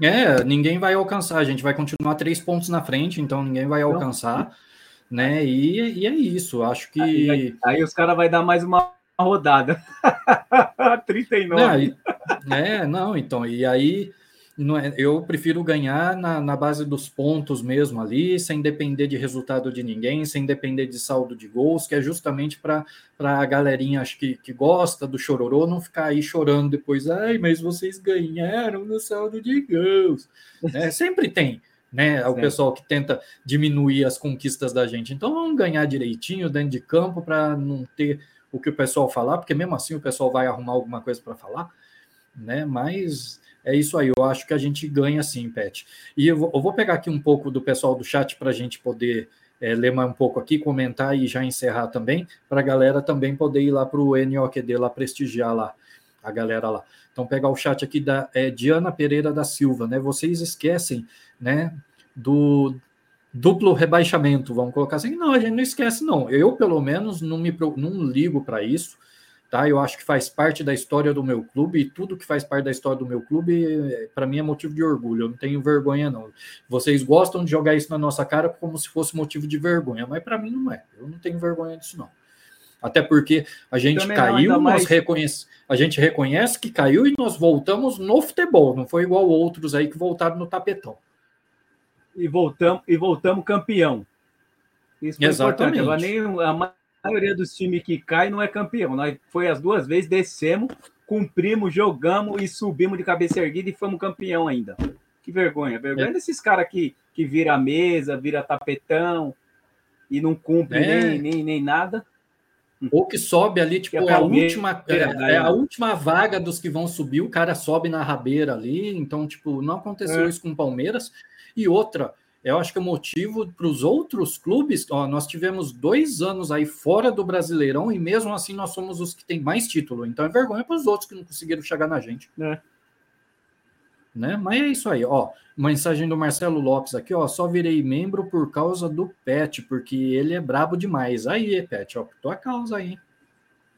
[SPEAKER 2] É, ninguém vai alcançar, a gente vai continuar três pontos na frente, então ninguém vai alcançar, não. né, e, e é isso, acho que...
[SPEAKER 3] Aí, aí os caras vai dar mais uma rodada. 39.
[SPEAKER 2] Não, é, não, então, e aí é, eu prefiro ganhar na, na base dos pontos mesmo ali, sem depender de resultado de ninguém, sem depender de saldo de gols, que é justamente para a galerinha acho que, que gosta do chororô não ficar aí chorando depois, ai, mas vocês ganharam no saldo de gols. É, sempre tem. Né, o pessoal que tenta diminuir as conquistas da gente. Então vamos ganhar direitinho dentro de campo para não ter o que o pessoal falar, porque mesmo assim o pessoal vai arrumar alguma coisa para falar, né? Mas é isso aí, eu acho que a gente ganha sim, Pet. E eu vou, pegar aqui um pouco do pessoal do chat para a gente poder é, ler mais um pouco aqui, comentar e já encerrar também, para a galera também poder ir lá para o NOQD lá prestigiar lá a galera lá. Então, pegar o chat aqui da é, Diana Pereira da Silva, né? Vocês esquecem, né? Do, duplo rebaixamento, vamos colocar assim. Não, a gente não esquece, não. Eu, pelo menos, não me não ligo para isso. Tá, eu acho que faz parte da história do meu clube e tudo que faz parte da história do meu clube, para mim, é motivo de orgulho. Eu não tenho vergonha, não. Vocês gostam de jogar isso na nossa cara como se fosse motivo de vergonha, mas para mim não é. Eu não tenho vergonha disso, não. Até porque a gente Também caiu, não, mais... nós reconhece, a gente reconhece que caiu e nós voltamos no futebol. Não foi igual outros aí que voltaram no tapetão
[SPEAKER 3] e voltamos e voltamos campeão. Isso Exatamente. importante. Agora, nem a maioria dos times que cai não é campeão. Nós foi as duas vezes, descemos, cumprimos, jogamos e subimos de cabeça erguida e fomos campeão ainda. Que vergonha. Vergonha é. desses caras que, que vira mesa, vira tapetão e não cumpre é. nem, nem, nem nada.
[SPEAKER 2] Ou que sobe ali, tipo, é a, última, é, é, a última vaga dos que vão subir, o cara sobe na rabeira ali. Então, tipo, não aconteceu é. isso com o Palmeiras. E outra, eu acho que o motivo para os outros clubes, ó, nós tivemos dois anos aí fora do Brasileirão e mesmo assim nós somos os que têm mais título. Então é vergonha para os outros que não conseguiram chegar na gente. É. Né? Mas é isso aí, ó. Mensagem do Marcelo Lopes aqui, ó. Só virei membro por causa do Pet, porque ele é brabo demais. Aí, Pet, ó, tua causa aí.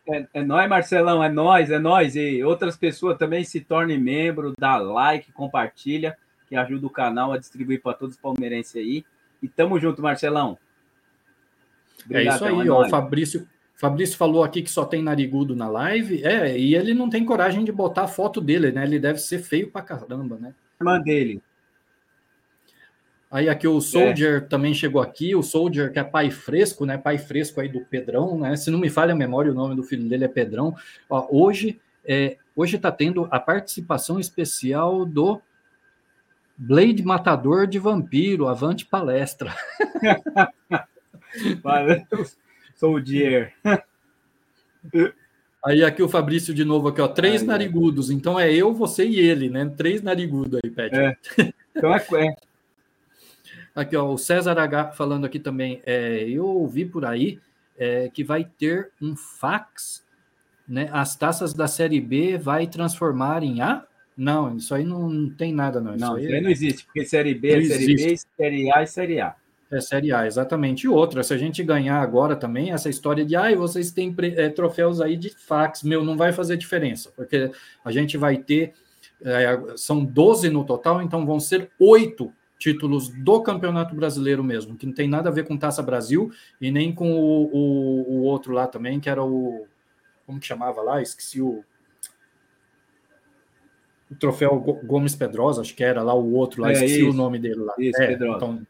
[SPEAKER 3] É, é nós, Marcelão, é nós, é nós. E outras pessoas também se tornem membro, dá like, compartilha que ajuda o canal a distribuir para todos os palmeirenses aí. E tamo junto, Marcelão.
[SPEAKER 2] Obrigado, é isso aí, é ó, o Fabrício, Fabrício falou aqui que só tem narigudo na live. É, e ele não tem coragem de botar a foto dele, né? Ele deve ser feio pra caramba, né?
[SPEAKER 3] Irmã dele.
[SPEAKER 2] Aí aqui o Soldier é. também chegou aqui, o Soldier que é pai fresco, né? Pai fresco aí do Pedrão, né? Se não me falha a memória, o nome do filho dele é Pedrão. Ó, hoje é, hoje está tendo a participação especial do Blade Matador de Vampiro, avante palestra.
[SPEAKER 3] Valeu, Soldier.
[SPEAKER 2] Aí aqui o Fabrício de novo aqui, ó, três narigudos. Então é eu, você e ele, né? Três narigudos aí, Pet. É. Então é, é. Aqui, ó, o César H falando aqui também. É, eu ouvi por aí é, que vai ter um fax, né? As taças da Série B vai transformar em A? Não, isso aí não, não tem nada, não.
[SPEAKER 4] Isso não,
[SPEAKER 2] aí,
[SPEAKER 4] isso aí não existe, porque Série B é Série existe. B, Série A é Série A.
[SPEAKER 2] É Série A, exatamente. E outra, se a gente ganhar agora também, essa história de, ah, vocês têm é, troféus aí de fax, meu, não vai fazer diferença, porque a gente vai ter, é, são 12 no total, então vão ser oito títulos do Campeonato Brasileiro mesmo, que não tem nada a ver com Taça Brasil e nem com o, o, o outro lá também, que era o, como que chamava lá? Esqueci o, o troféu Gomes Pedrosa, acho que era lá o outro lá, é, esqueci isso, o nome dele lá. Isso, é, Pedrosa. Então,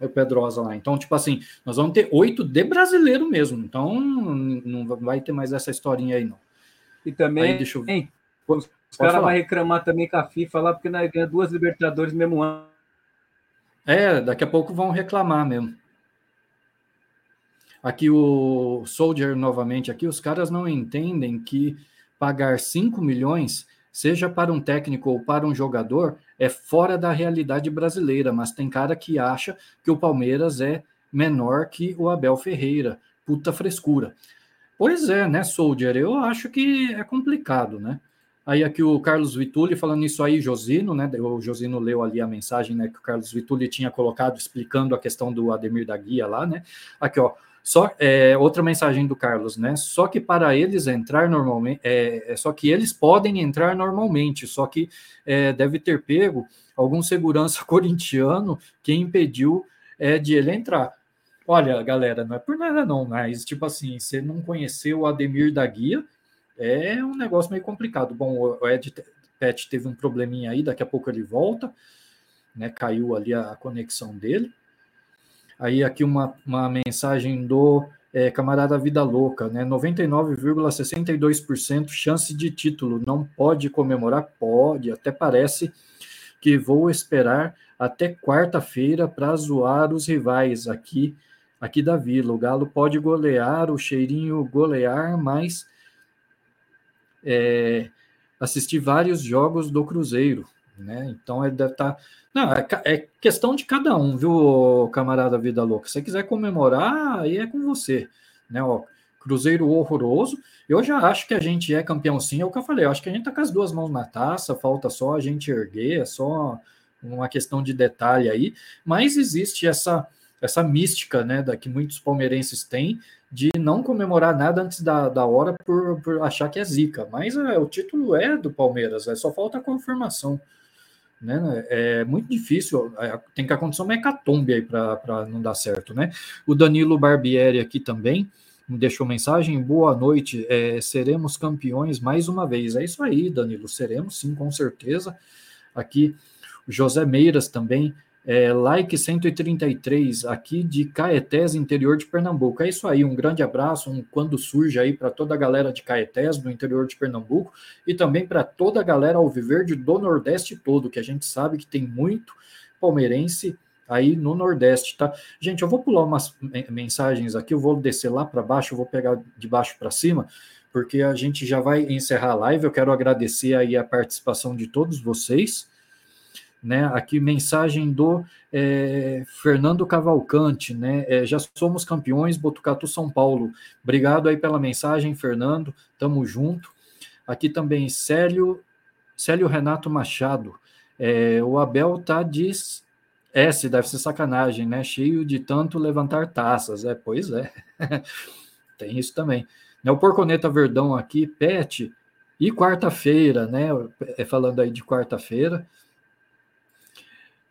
[SPEAKER 2] é o Pedrosa lá. Então, tipo assim, nós vamos ter oito de brasileiro mesmo. Então, não vai ter mais essa historinha aí, não.
[SPEAKER 4] E também, aí, deixa eu... hein, os caras vão reclamar também com a FIFA lá, porque nós ganhamos duas Libertadores no mesmo ano.
[SPEAKER 2] É, daqui a pouco vão reclamar mesmo. Aqui o Soldier novamente aqui, os caras não entendem que pagar 5 milhões, seja para um técnico ou para um jogador, é fora da realidade brasileira, mas tem cara que acha que o Palmeiras é menor que o Abel Ferreira. Puta frescura. Pois é, né, Soldier? Eu acho que é complicado, né? Aí aqui o Carlos Vitulli falando isso aí, Josino, né? O Josino leu ali a mensagem, né, que o Carlos Vitulli tinha colocado explicando a questão do Ademir da Guia lá, né? Aqui, ó. Só é, outra mensagem do Carlos, né? Só que para eles entrar normalmente, é, é só que eles podem entrar normalmente, só que é, deve ter pego algum segurança corintiano que impediu é, de ele entrar. Olha, galera, não é por nada não, mas tipo assim, você não conheceu o Ademir da Guia, é um negócio meio complicado. Bom, o Ed Pet teve um probleminha aí, daqui a pouco ele volta, né? Caiu ali a conexão dele. Aí aqui uma, uma mensagem do é, camarada Vida Louca, né? 99,62% chance de título. Não pode comemorar? Pode, até parece que vou esperar até quarta-feira para zoar os rivais aqui aqui da Vila. O Galo pode golear, o cheirinho golear, mas é, assistir vários jogos do Cruzeiro. Né? Então ele deve estar. Tá... Não, é, é, questão de cada um, viu, camarada Vida Louca? Se você quiser comemorar, aí é com você. Né? Ó, Cruzeiro horroroso. Eu já acho que a gente é campeão sim, é o que eu falei. Eu acho que a gente tá com as duas mãos na taça, falta só a gente erguer, é só uma questão de detalhe aí. Mas existe essa essa mística, né, da que muitos palmeirenses têm de não comemorar nada antes da, da hora por, por achar que é zica. Mas é, o título é do Palmeiras, é, só falta a confirmação. Né? É muito difícil, é, tem que acontecer uma hecatombe aí para não dar certo, né? O Danilo Barbieri aqui também me deixou mensagem, boa noite, é, seremos campeões mais uma vez. É isso aí, Danilo, seremos sim, com certeza. Aqui, José Meiras também, é, like 133 aqui de Caetés, interior de Pernambuco. É isso aí, um grande abraço, um quando surge aí para toda a galera de Caetés, no interior de Pernambuco, e também para toda a galera alviverde do Nordeste todo, que a gente sabe que tem muito palmeirense aí no Nordeste, tá? Gente, eu vou pular umas mensagens aqui, eu vou descer lá para baixo, eu vou pegar de baixo para cima, porque a gente já vai encerrar a live. Eu quero agradecer aí a participação de todos vocês. Né, aqui mensagem do é, Fernando Cavalcante, né? É, já somos campeões, Botucatu São Paulo. Obrigado aí pela mensagem, Fernando. Tamo junto. Aqui também Célio, Célio Renato Machado. É, o Abel tá de S, deve ser sacanagem, né? Cheio de tanto levantar taças. É, pois é. Tem isso também. Né, o Porconeta Verdão aqui, Pet, e quarta-feira, né? É, falando aí de quarta-feira.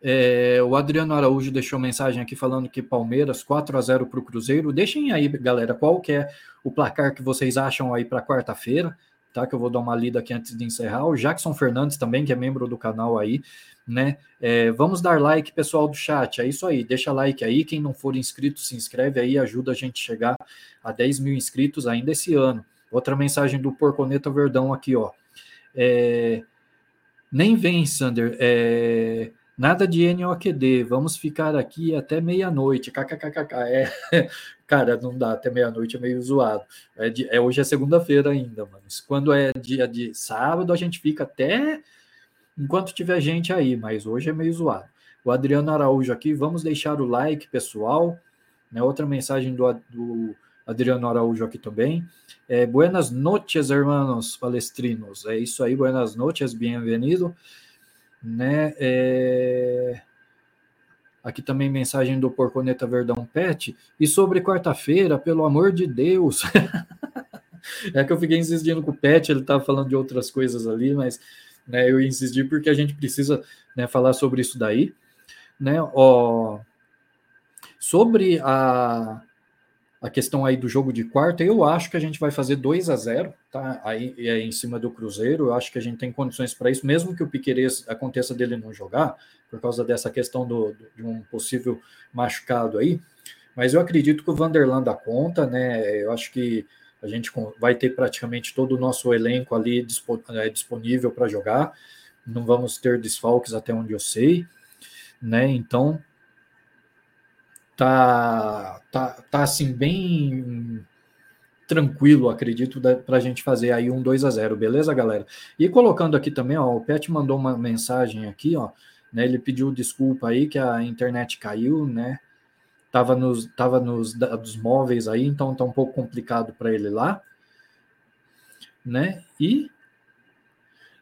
[SPEAKER 2] É, o Adriano Araújo deixou mensagem aqui falando que Palmeiras 4 a 0 para o Cruzeiro. Deixem aí, galera, qual que é o placar que vocês acham aí para quarta-feira, tá? Que eu vou dar uma lida aqui antes de encerrar. O Jackson Fernandes também, que é membro do canal aí, né? É, vamos dar like, pessoal do chat. É isso aí, deixa like aí. Quem não for inscrito, se inscreve aí, ajuda a gente a chegar a 10 mil inscritos ainda esse ano. Outra mensagem do Porconeta Verdão aqui, ó. É, nem vem, Sander. É, Nada de NOQD, vamos ficar aqui até meia-noite. KKKK. É, cara, não dá, até meia-noite é meio zoado. É, de, é hoje é segunda-feira ainda, mano. Quando é dia de sábado, a gente fica até enquanto tiver gente aí, mas hoje é meio zoado. O Adriano Araújo aqui, vamos deixar o like, pessoal. Né, outra mensagem do, do Adriano Araújo aqui também. É, buenas noches, hermanos palestrinos. É isso aí, buenas noches, bem-vindo né? É... Aqui também mensagem do Porconeta Verdão Pet. E sobre quarta-feira, pelo amor de Deus. é que eu fiquei insistindo com o Pet, ele estava falando de outras coisas ali, mas né, eu insisti porque a gente precisa né, falar sobre isso daí. Né? Ó, sobre a, a questão aí do jogo de quarta, eu acho que a gente vai fazer 2 a 0 tá? Aí em cima do Cruzeiro, eu acho que a gente tem condições para isso, mesmo que o Piqueires aconteça dele não jogar, por causa dessa questão do, do, de um possível machucado aí. Mas eu acredito que o Vanderlan dá conta, né? Eu acho que a gente vai ter praticamente todo o nosso elenco ali é, disponível para jogar. Não vamos ter desfalques até onde eu sei, né? Então tá, tá, tá assim, bem tranquilo, acredito, para a gente fazer aí um 2 a 0 beleza, galera? E colocando aqui também, ó, o Pet mandou uma mensagem aqui, ó, né? Ele pediu desculpa aí que a internet caiu, né? Tava nos, tava nos dados móveis aí, então tá um pouco complicado para ele lá, né? E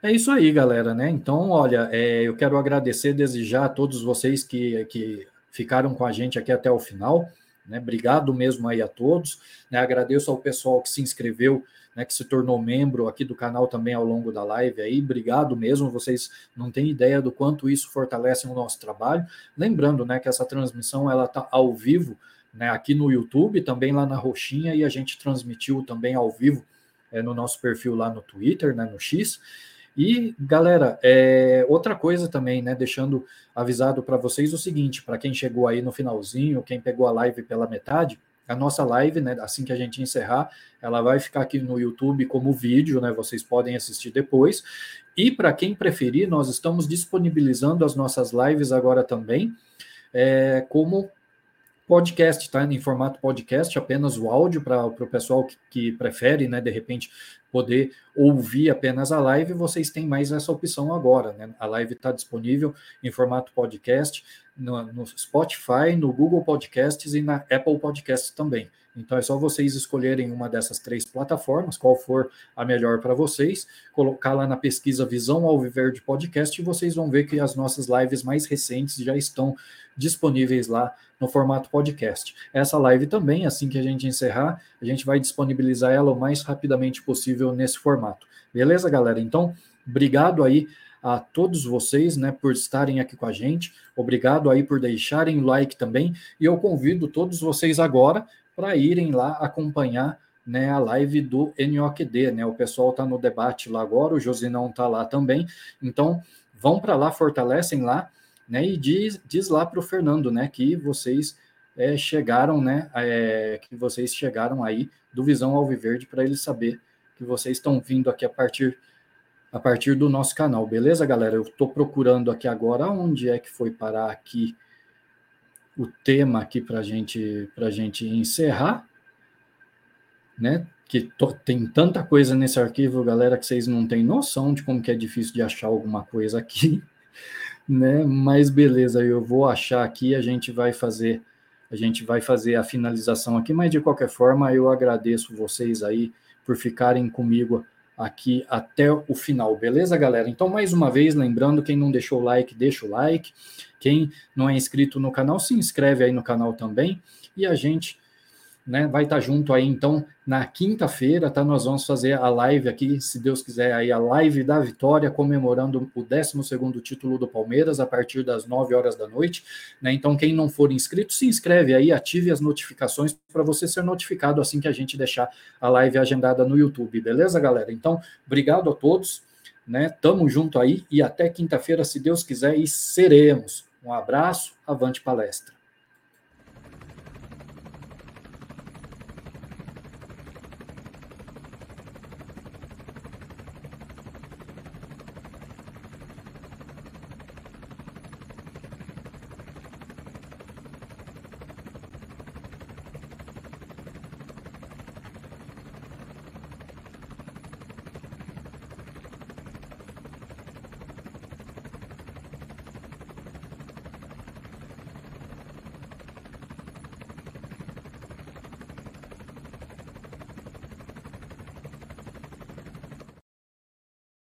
[SPEAKER 2] é isso aí, galera, né? Então, olha, é, eu quero agradecer desde já a todos vocês que, que ficaram com a gente aqui até o final. Né? Obrigado mesmo aí a todos. Né? Agradeço ao pessoal que se inscreveu, né, que se tornou membro aqui do canal também ao longo da live aí. Obrigado mesmo. Vocês não têm ideia do quanto isso fortalece o nosso trabalho. Lembrando, né, que essa transmissão ela está ao vivo, né, aqui no YouTube, também lá na Roxinha e a gente transmitiu também ao vivo é, no nosso perfil lá no Twitter, né, no X. E, galera, é, outra coisa também, né? Deixando avisado para vocês o seguinte: para quem chegou aí no finalzinho, quem pegou a live pela metade, a nossa live, né? Assim que a gente encerrar, ela vai ficar aqui no YouTube como vídeo, né? Vocês podem assistir depois. E para quem preferir, nós estamos disponibilizando as nossas lives agora também, é, como podcast, tá? Em formato podcast, apenas o áudio para o pessoal que, que, prefere, né? De repente poder ouvir apenas a live, vocês têm mais essa opção agora, né? A live está disponível em formato podcast no, no, Spotify, no Google Podcasts e na Apple Podcasts também. Então é só vocês escolherem uma dessas três plataformas, qual for a melhor para vocês, colocar lá na pesquisa Visão Alviverde Podcast e vocês vão ver que as nossas lives mais recentes já estão disponíveis lá no formato podcast. Essa live também, assim que a gente encerrar, a gente vai disponibilizar ela o mais rapidamente possível nesse formato. Beleza, galera? Então, obrigado aí a todos vocês, né, por estarem aqui com a gente. Obrigado aí por deixarem o like também. E eu convido todos vocês agora para irem lá acompanhar né, a live do NOQD, né? O pessoal está no debate lá agora, o Josinão está lá também. Então, vão para lá, fortalecem lá né? E diz, diz lá para o Fernando, né, que vocês é, chegaram, né, é, que vocês chegaram aí do Visão Alviverde para ele saber que vocês estão vindo aqui a partir a partir do nosso canal, beleza, galera? Eu estou procurando aqui agora onde é que foi parar aqui o tema aqui para gente para gente encerrar, né? Que to, tem tanta coisa nesse arquivo, galera, que vocês não têm noção de como que é difícil de achar alguma coisa aqui né? Mas beleza, eu vou achar aqui, a gente vai fazer a gente vai fazer a finalização aqui, mas de qualquer forma eu agradeço vocês aí por ficarem comigo aqui até o final, beleza, galera? Então, mais uma vez, lembrando, quem não deixou o like, deixa o like. Quem não é inscrito no canal, se inscreve aí no canal também. E a gente né? Vai estar junto aí, então, na quinta-feira, tá? Nós vamos fazer a live aqui, se Deus quiser, aí a live da vitória, comemorando o 12 título do Palmeiras, a partir das 9 horas da noite, né? Então, quem não for inscrito, se inscreve aí, ative as notificações para você ser notificado assim que a gente deixar a live agendada no YouTube, beleza, galera? Então, obrigado a todos, né? Tamo junto aí e até quinta-feira, se Deus quiser, e seremos. Um abraço, avante palestra.